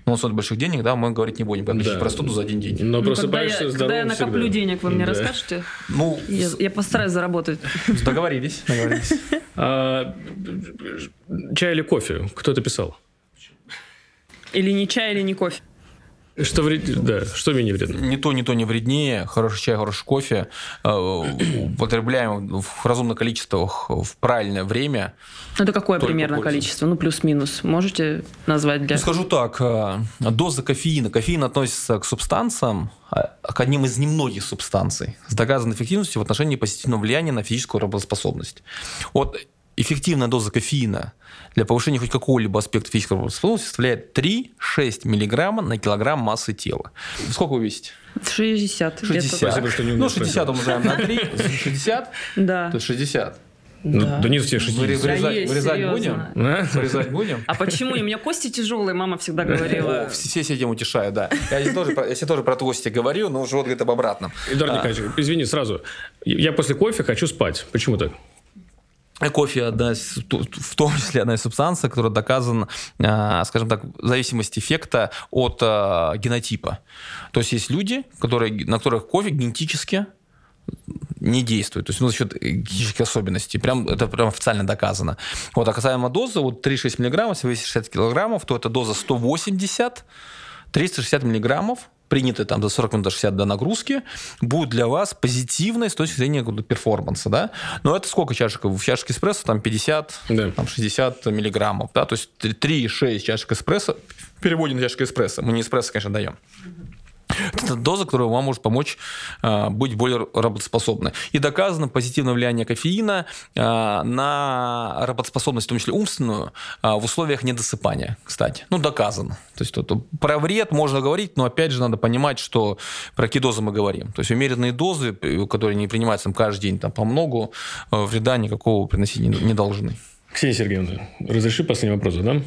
но он стоит больших денег, да, мы говорить не будем, как да. простуду за один день. Но ну, когда я, когда я накоплю всегда. денег, вы мне да. расскажете? Ну, я, я постараюсь заработать. Договорились. договорились. А, чай или кофе? Кто это писал? Или не чай, или не кофе. Что вред... Да, что менее вредно? Не то, не то не вреднее. Хороший чай, хороший кофе, э, употребляем в разумных количествах в правильное время. Это какое примерно количество? Ну, плюс-минус. Можете назвать для... Ну, скажу так, э, доза кофеина. Кофеин относится к субстанциям, а, к одним из немногих субстанций с доказанной эффективностью в отношении позитивного влияния на физическую работоспособность. Вот эффективная доза кофеина для повышения хоть какого-либо аспекта физической работоспособности составляет 3-6 миллиграмма на килограмм массы тела. Сколько вы весите? 60. 60. Спасибо, что не ну, 60 умножаем на 3. 60? Да. То есть 60. Ну, Да. да нет, все 60. Вырезать, Да есть, вырезать серьезно. будем? А? Вырезать будем? А почему? У меня кости тяжелые, мама всегда говорила. О, все, с этим утешают, да. Я себе тоже, про- я себе тоже про толстик говорю, но живот говорит об обратном. Эдуард Николаевич, извини, сразу. Я после кофе хочу спать. Почему так? Кофе одна из- в том числе одна из субстанций, которая доказана, а, скажем так, зависимость эффекта от а, генотипа. То есть есть люди, которые, на которых кофе генетически не действует. То есть ну, за счет генетических особенностей. Прям, это прям официально доказано. Вот, а касаемо дозы, вот 3,6 миллиграммов, если весит 60 килограммов, то это доза 180, 360 миллиграммов, принятые там за 40 минут до 60 до нагрузки, будет для вас позитивной с точки зрения перформанса, да? Но это сколько чашек? В чашке эспрессо там 50, Да. там 60 миллиграммов, да? То есть 3,6 чашек эспрессо, в переводе на чашку эспрессо, мы не эспрессо, конечно, даем. Это доза, которая вам может помочь э, быть более работоспособной. И доказано позитивное влияние кофеина э, на работоспособность, в том числе умственную, э, в условиях недосыпания, кстати. Ну, доказано. То есть это, про вред можно говорить, но опять же надо понимать, что про какие дозы мы говорим. То есть умеренные дозы, э, которые не принимаются там, каждый день там, по многу, э, вреда никакого приносить не, не должны. Ксения Сергеевна, разреши последний вопрос, да?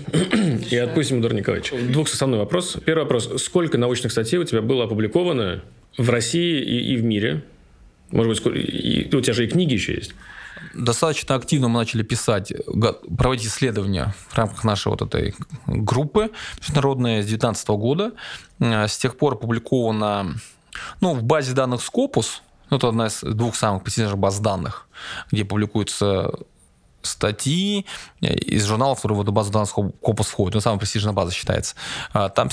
И отпустим Эдуарда Николаевича. Двухсоставной вопрос. Первый вопрос. Сколько научных статей у тебя было опубликовано в России и, и в мире? Может быть, сколько- и- у тебя же и книги еще есть. достаточно активно мы начали писать, проводить исследования в рамках нашей вот этой группы международной с 2019 года. Э, С тех пор опубликовано ну, в базе данных Scopus, ну, это одна из двух самых престижных баз данных, где публикуются статьи э, из журналов, которые в эту базу данных Scopus входят. Ну, самая престижная база считается. А, Там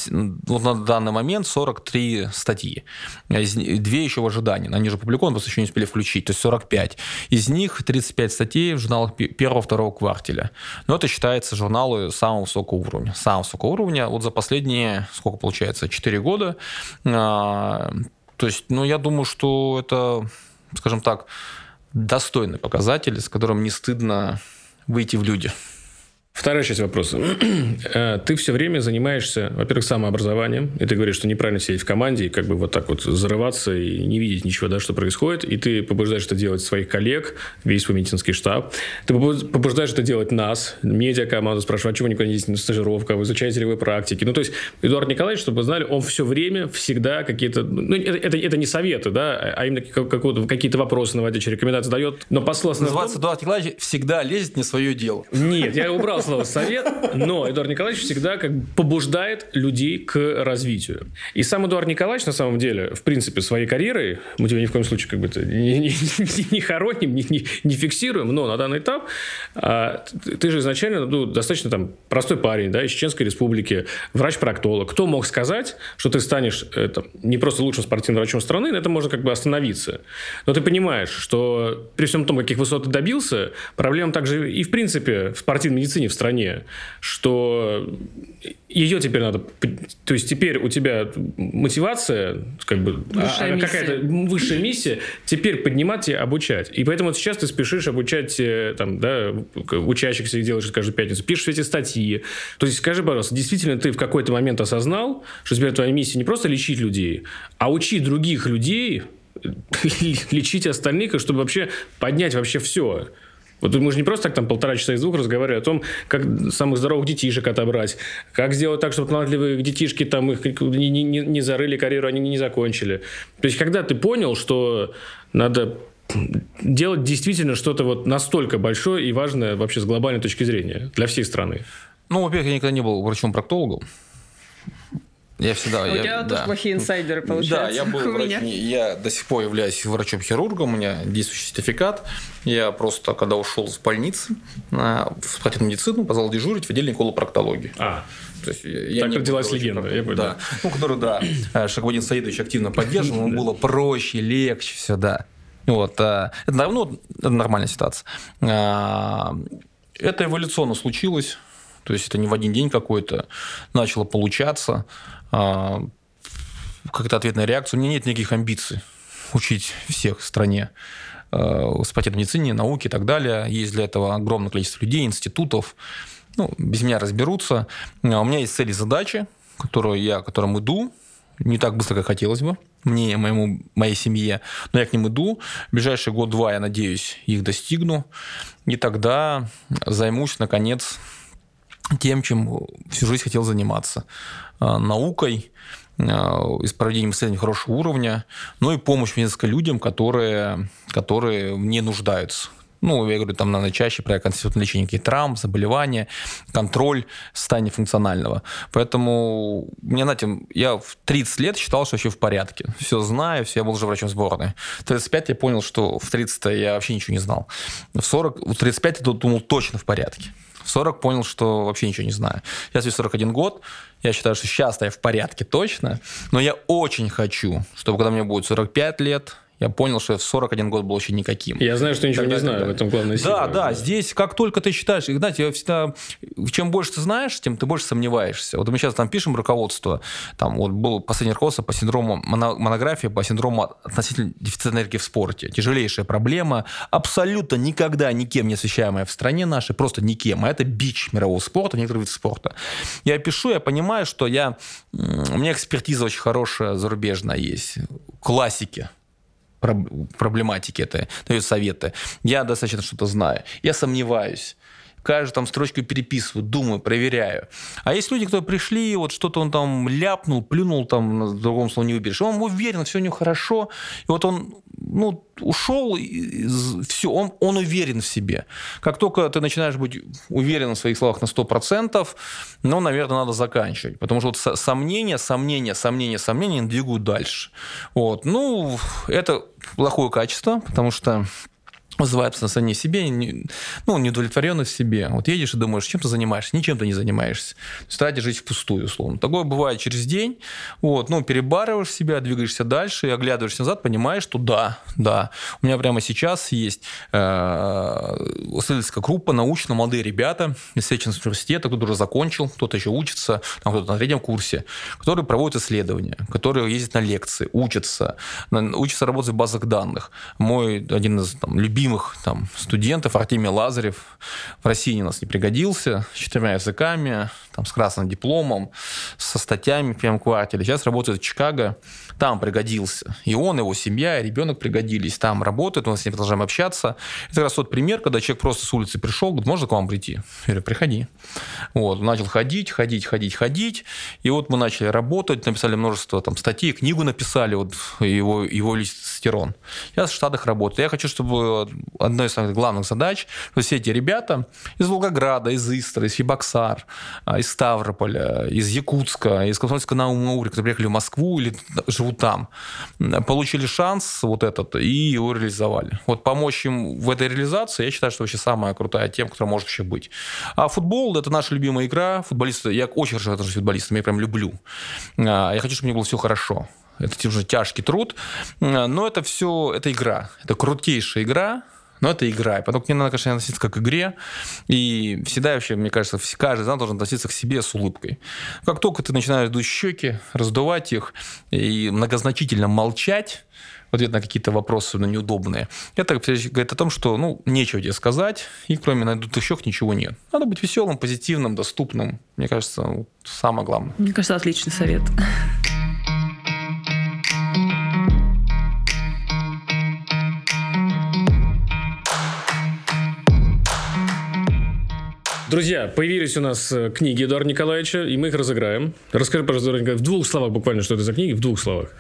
вот на данный момент 43 статьи. Из две еще в ожидании. Они же опубликованы, просто еще не успели включить. То есть 45. Из них 35 статей в журналах пе- первого-второго квартеля. Но это считается журналы самого высокого уровня. Самого высокого уровня. Вот за последние, сколько получается, 4 года. А, То есть, ну, я думаю, что это, скажем так, достойный показатель, с которым не стыдно выйти в люди. Вторая часть вопроса. Э, Ты все время занимаешься, во-первых, самообразованием, и ты говоришь, что неправильно сидеть в команде и как бы вот так вот зарываться и не видеть ничего, да, что происходит, и ты побуждаешь это делать своих коллег, весь свой медицинский штаб. Ты побуж- побуждаешь это делать нас, медиакоманду, спрашиваешь, а чего вы никуда не ездите на стажировку, а вы изучаете ли вы практики? Ну, то есть, Эдуард Николаевич, чтобы вы знали, он все время, всегда какие-то... Ну, это, это, это не советы, да, а именно как- какого-то- какие-то вопросы наводящие, рекомендации дает, но посыл Называется Эдуард Николаевич всегда лезет не свое дело. нет, я убрал слово совет, но Эдуард Николаевич всегда как бы побуждает людей к развитию. И сам Эдуард Николаевич, на самом деле, в принципе, своей карьерой, мы тебя ни в коем случае как бы это не, не- не- не хороним, не, не- не фиксируем, но на данный этап а, ты, ты же изначально ну, достаточно там простой парень, да, из Чеченской республики, врач-проктолог. Кто мог сказать, что ты станешь э, там, не просто лучшим спортивным врачом страны, на этом можно как бы остановиться. Но ты понимаешь, что при всем том, каких высот ты добился, проблема также и в принципе в спортивной медицине в стране, что ее теперь надо... То есть теперь у тебя мотивация, как бы Высшая а- а какая-то высшая миссия, теперь поднимать и обучать. И поэтому вот сейчас ты спешишь обучать э, там, да, учащихся и делаешь каждую пятницу, пишешь эти статьи. То есть скажи, пожалуйста, действительно ты в какой-то момент осознал, что теперь твоя миссия не просто лечить людей, а учить других людей лечить остальных, и чтобы вообще поднять вообще все. Вот мы же не просто так там полтора часа из двух разговариваем о том, как самых здоровых детишек отобрать, как сделать так, чтобы талантливые детишки там их не- не- не зарыли карьеру, они не закончили. То есть, когда ты понял, что надо делать действительно что-то вот настолько большое и важное вообще с глобальной точки зрения для всей страны. Ну, во-первых, я никогда не был врачом-проктологом. Я всегда... У я, тебя да. тоже плохие инсайдеры, получается. Да, я был врач, я до сих пор являюсь врачом-хирургом, у меня действующий сертификат. Я просто, когда ушел с больницы в спортивную медицину, позвал дежурить в отделении колопроктологии. А, То есть я- Так родилась легенда, я понял. Да. Ну, который, да, э, Шахбудин Саидович активно поддерживал, ему было проще, легче, все, да. Вот, а, это, ну, это нормальная ситуация. А, Это эволюционно случилось, то есть это не в один день какой-то начало получаться. А, Как-то ответная реакция. У меня нет никаких амбиций учить всех в стране э, спортивной медицине, науке и так далее. Есть для этого огромное количество людей, институтов. Ну, без меня разберутся. А У меня есть цели и задачи, которые я, к которым иду. Не так быстро, как хотелось бы мне, моему, моей семье, но я к ним иду. В ближайший год-два, я надеюсь, их достигну. И тогда займусь, наконец, тем, чем всю жизнь хотел заниматься. А, Наукой, а, исправлением исследований хорошего уровня, ну и помощь медицинской людям, которые, которые в ней нуждаются. Ну, я говорю, там, наверное, чаще про конституционное лечение каких-то травм, заболевания, контроль состояния функционального. Поэтому, мне, знаете, я в 30 лет считал, что вообще в порядке. Все знаю, все, я был уже врачом сборной. В 35 я понял, что в 30 я вообще ничего не знал. В 40, в 35 я думал, точно в порядке. В 40 понял, что вообще ничего не знаю. Сейчас мне 41 год, я считаю, что сейчас я в порядке точно, но я очень хочу, чтобы когда мне будет 45 лет, я понял, что я в 41 год был вообще никаким. я знаю, что ничего Тогда- не знаю, тогда. в этом сила. Да, да, здесь как только ты считаешь, и, знаете, я всегда, чем больше ты знаешь, тем ты больше сомневаешься. Вот мы сейчас там пишем руководство, там вот был последний руководство по синдрому, моно- монография по синдрому относительно дефицита энергии в спорте. Тяжелейшая проблема, абсолютно никогда никем не освещаемая в стране нашей, просто никем, а это бич мирового спорта, некоторых видов спорта. Я пишу, я понимаю, что я, у меня экспертиза очень хорошая зарубежная есть, классики проблематики этой, дает советы. Я достаточно что-то знаю. Я сомневаюсь. Каждую там строчку переписываю, думаю, проверяю. А есть люди, кто пришли, вот что-то он там ляпнул, плюнул, там, на другом слове не выберешь. Он уверен, все у него хорошо. И вот он ну, ушел, все, он, он уверен в себе. Как только ты начинаешь быть уверен в своих словах на 100%, ну, наверное, надо заканчивать. Потому что вот со- сомнения, сомнения, сомнения, сомнения двигают дальше. Вот. Ну, это плохое качество, потому что вызывает состояние себе, не- ну, неудовлетворенность в себе. Вот едешь и думаешь, чем ты занимаешься? Ничем ты не занимаешься. То есть тратишь жизнь впустую, условно. Такое бывает через день. Вот, ну, перебарываешь себя, двигаешься дальше и оглядываешься назад, понимаешь, что да, да. У меня прямо сейчас есть э, исследовательская группа, научно молодые ребята из Сеченского университета, кто-то уже закончил, кто-то еще учится, там кто-то на третьем курсе, которые проводят исследования, которые ездят на лекции, учатся, учатся работать в базах данных. Мой один из там, любимых там, студентов, Артемий Лазарев, в России у нас не пригодился, с четырьмя языками, там, с красным дипломом, со статьями в первом квартале. Сейчас работает в Чикаго, там пригодился. И он, его семья, и ребенок пригодились. Там работает, мы с ним продолжаем общаться. Это как раз тот пример, когда человек просто с улицы пришел, говорит, можно к вам прийти? Я говорю, приходи. Вот, начал ходить, ходить, ходить, ходить. И вот мы начали работать, написали множество там, статей, книгу написали, вот его, его листостерон. Я в Штатах работаю. Я хочу, чтобы одной из самых главных задач, что все эти ребята из Волгограда, из Истры, из Фибоксар, а, из Ставрополя, из Якутска, из Комсомольска на Амуре, которые приехали в Москву или живут там, м, получили шанс вот этот и его реализовали. Вот помочь им в этой реализации, я считаю, что вообще самая крутая тема, которая может вообще быть. А футбол – это наша любимая игра. Футболисты, я очень хорошо отношусь к футболистам, я прям люблю. А, Я хочу, чтобы мне было все хорошо. Это уже тяжкий труд, но это все, это игра. Это крутейшая игра, но это игра. И поэтому к ней надо, конечно, относиться как к игре. И всегда вообще, мне кажется, каждый из нас должен относиться к себе с улыбкой. Как только ты начинаешь дуть щеки, раздувать их и многозначительно молчать, в ответ на какие-то вопросы особенно неудобные, это говорит о том, что ну, нечего тебе сказать, и кроме надутых щек ничего нет. Надо быть веселым, позитивным, доступным. Мне кажется, самое главное. Мне кажется, отличный совет. Друзья, появились у нас э, книги Эдуарда Николаевича, и мы их разыграем. Расскажи, пожалуйста, Эдуард Николаевич, в двух словах буквально, что это за книги, в двух словах.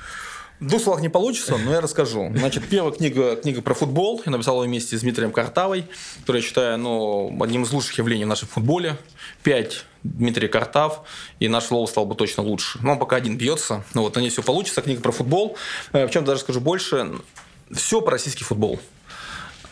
В двух словах не получится, но я расскажу. Значит, первая книга, книга про футбол. Я написал ее вместе с Дмитрием Картавой, который я считаю ну, одним из лучших явлений в нашем футболе. Пять Дмитрий Картав, и наш Лоу стал бы точно лучше. Но он пока один бьется. Ну вот, на ней все получится. Книга про футбол. Э, в чем даже скажу больше. Все про российский футбол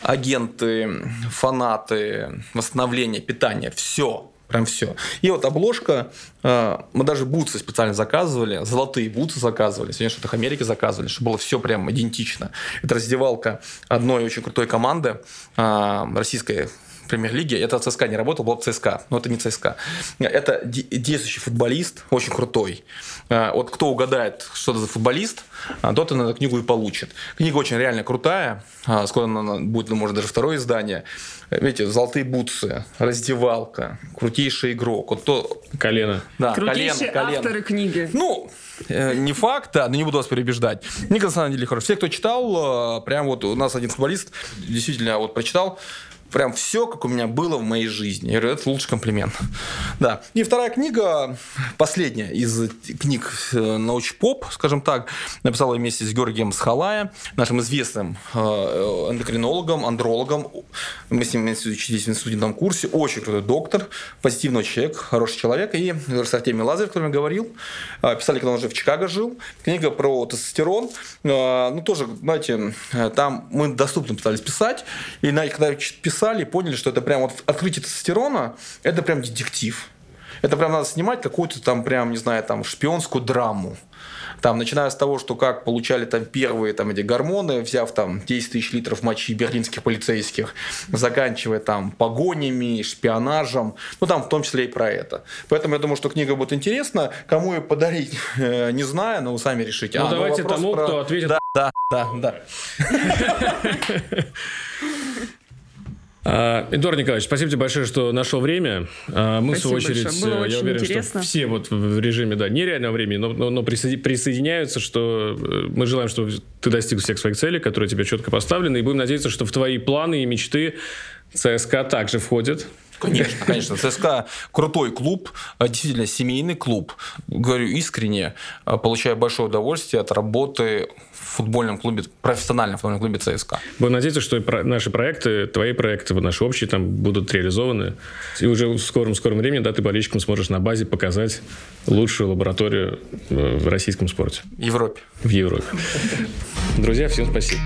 агенты, фанаты, восстановление, питание, все. Прям все. И вот обложка, э, мы даже бутсы специально заказывали, золотые бутсы заказывали, сегодня что-то Америки заказывали, чтобы было все прям идентично. Это раздевалка одной очень крутой команды э, российской премьер-лиги. Это ЦСКА не работал, был ЦСКА, но это не ЦСКА. Это действующий футболист, очень крутой. А, вот кто угадает, что это за футболист, а, тот и на эту книгу и получит. Книга очень реально крутая. А, скоро она будет, может, даже второе издание. Видите, золотые бутсы, раздевалка, крутейший игрок. Вот то... Колено. Да, Крутейшие колено, колено. авторы книги. Ну, э, не факт, да, но не буду вас переубеждать. Книга, на самом деле, хорошая. Все, кто читал, прям вот у нас один футболист действительно вот прочитал, прям все, как у меня было в моей жизни. Я говорю, это лучший комплимент. Да. И вторая книга, последняя из книг э, научпоп, скажем так, написал я вместе с Георгием Схалая, нашим известным э, эндокринологом, андрологом. Мы с ним учились в институтном курсе. Очень крутой доктор, позитивный человек, хороший человек. И с Артемием Лазарев, о котором я говорил, э, писали, когда он уже в Чикаго жил. Книга про тестостерон. Ну, тоже, знаете, там мы доступно пытались писать. И когда я писал, писали, поняли, что это прям вот открытие тестостерона, это прям детектив. Это прям надо снимать какую-то там прям, не знаю, там шпионскую драму. Там, начиная с того, что как получали там первые там, эти гормоны, взяв там 10 тысяч литров мочи берлинских полицейских, заканчивая там погонями, шпионажем, ну там в том числе и про это. Поэтому я думаю, что книга будет интересна. Кому ее подарить, не знаю, но вы сами решите. Ну а, давайте тому, про... кто ответит. Да, да, да, да. А, Эдуард Николаевич, спасибо тебе большое, что нашел время. А, мы, спасибо в свою очередь, большое. я уверен, интересно. что все вот в режиме да, нереального времени, но, но, но присоединяются, что э, мы желаем, чтобы ты достиг всех своих целей, которые тебе четко поставлены, и будем надеяться, что в твои планы и мечты ЦСКА также входит. Конечно, конечно. ЦСКА крутой клуб, а, действительно семейный клуб. Говорю искренне, получаю большое удовольствие от работы футбольном клубе, профессиональном футбольном клубе ЦСКА. Будем надеяться, что наши проекты, твои проекты, наши общие там будут реализованы. И уже в скором-скором времени да, ты болельщикам сможешь на базе показать лучшую лабораторию э, в российском спорте. В Европе. В Европе. Друзья, всем спасибо.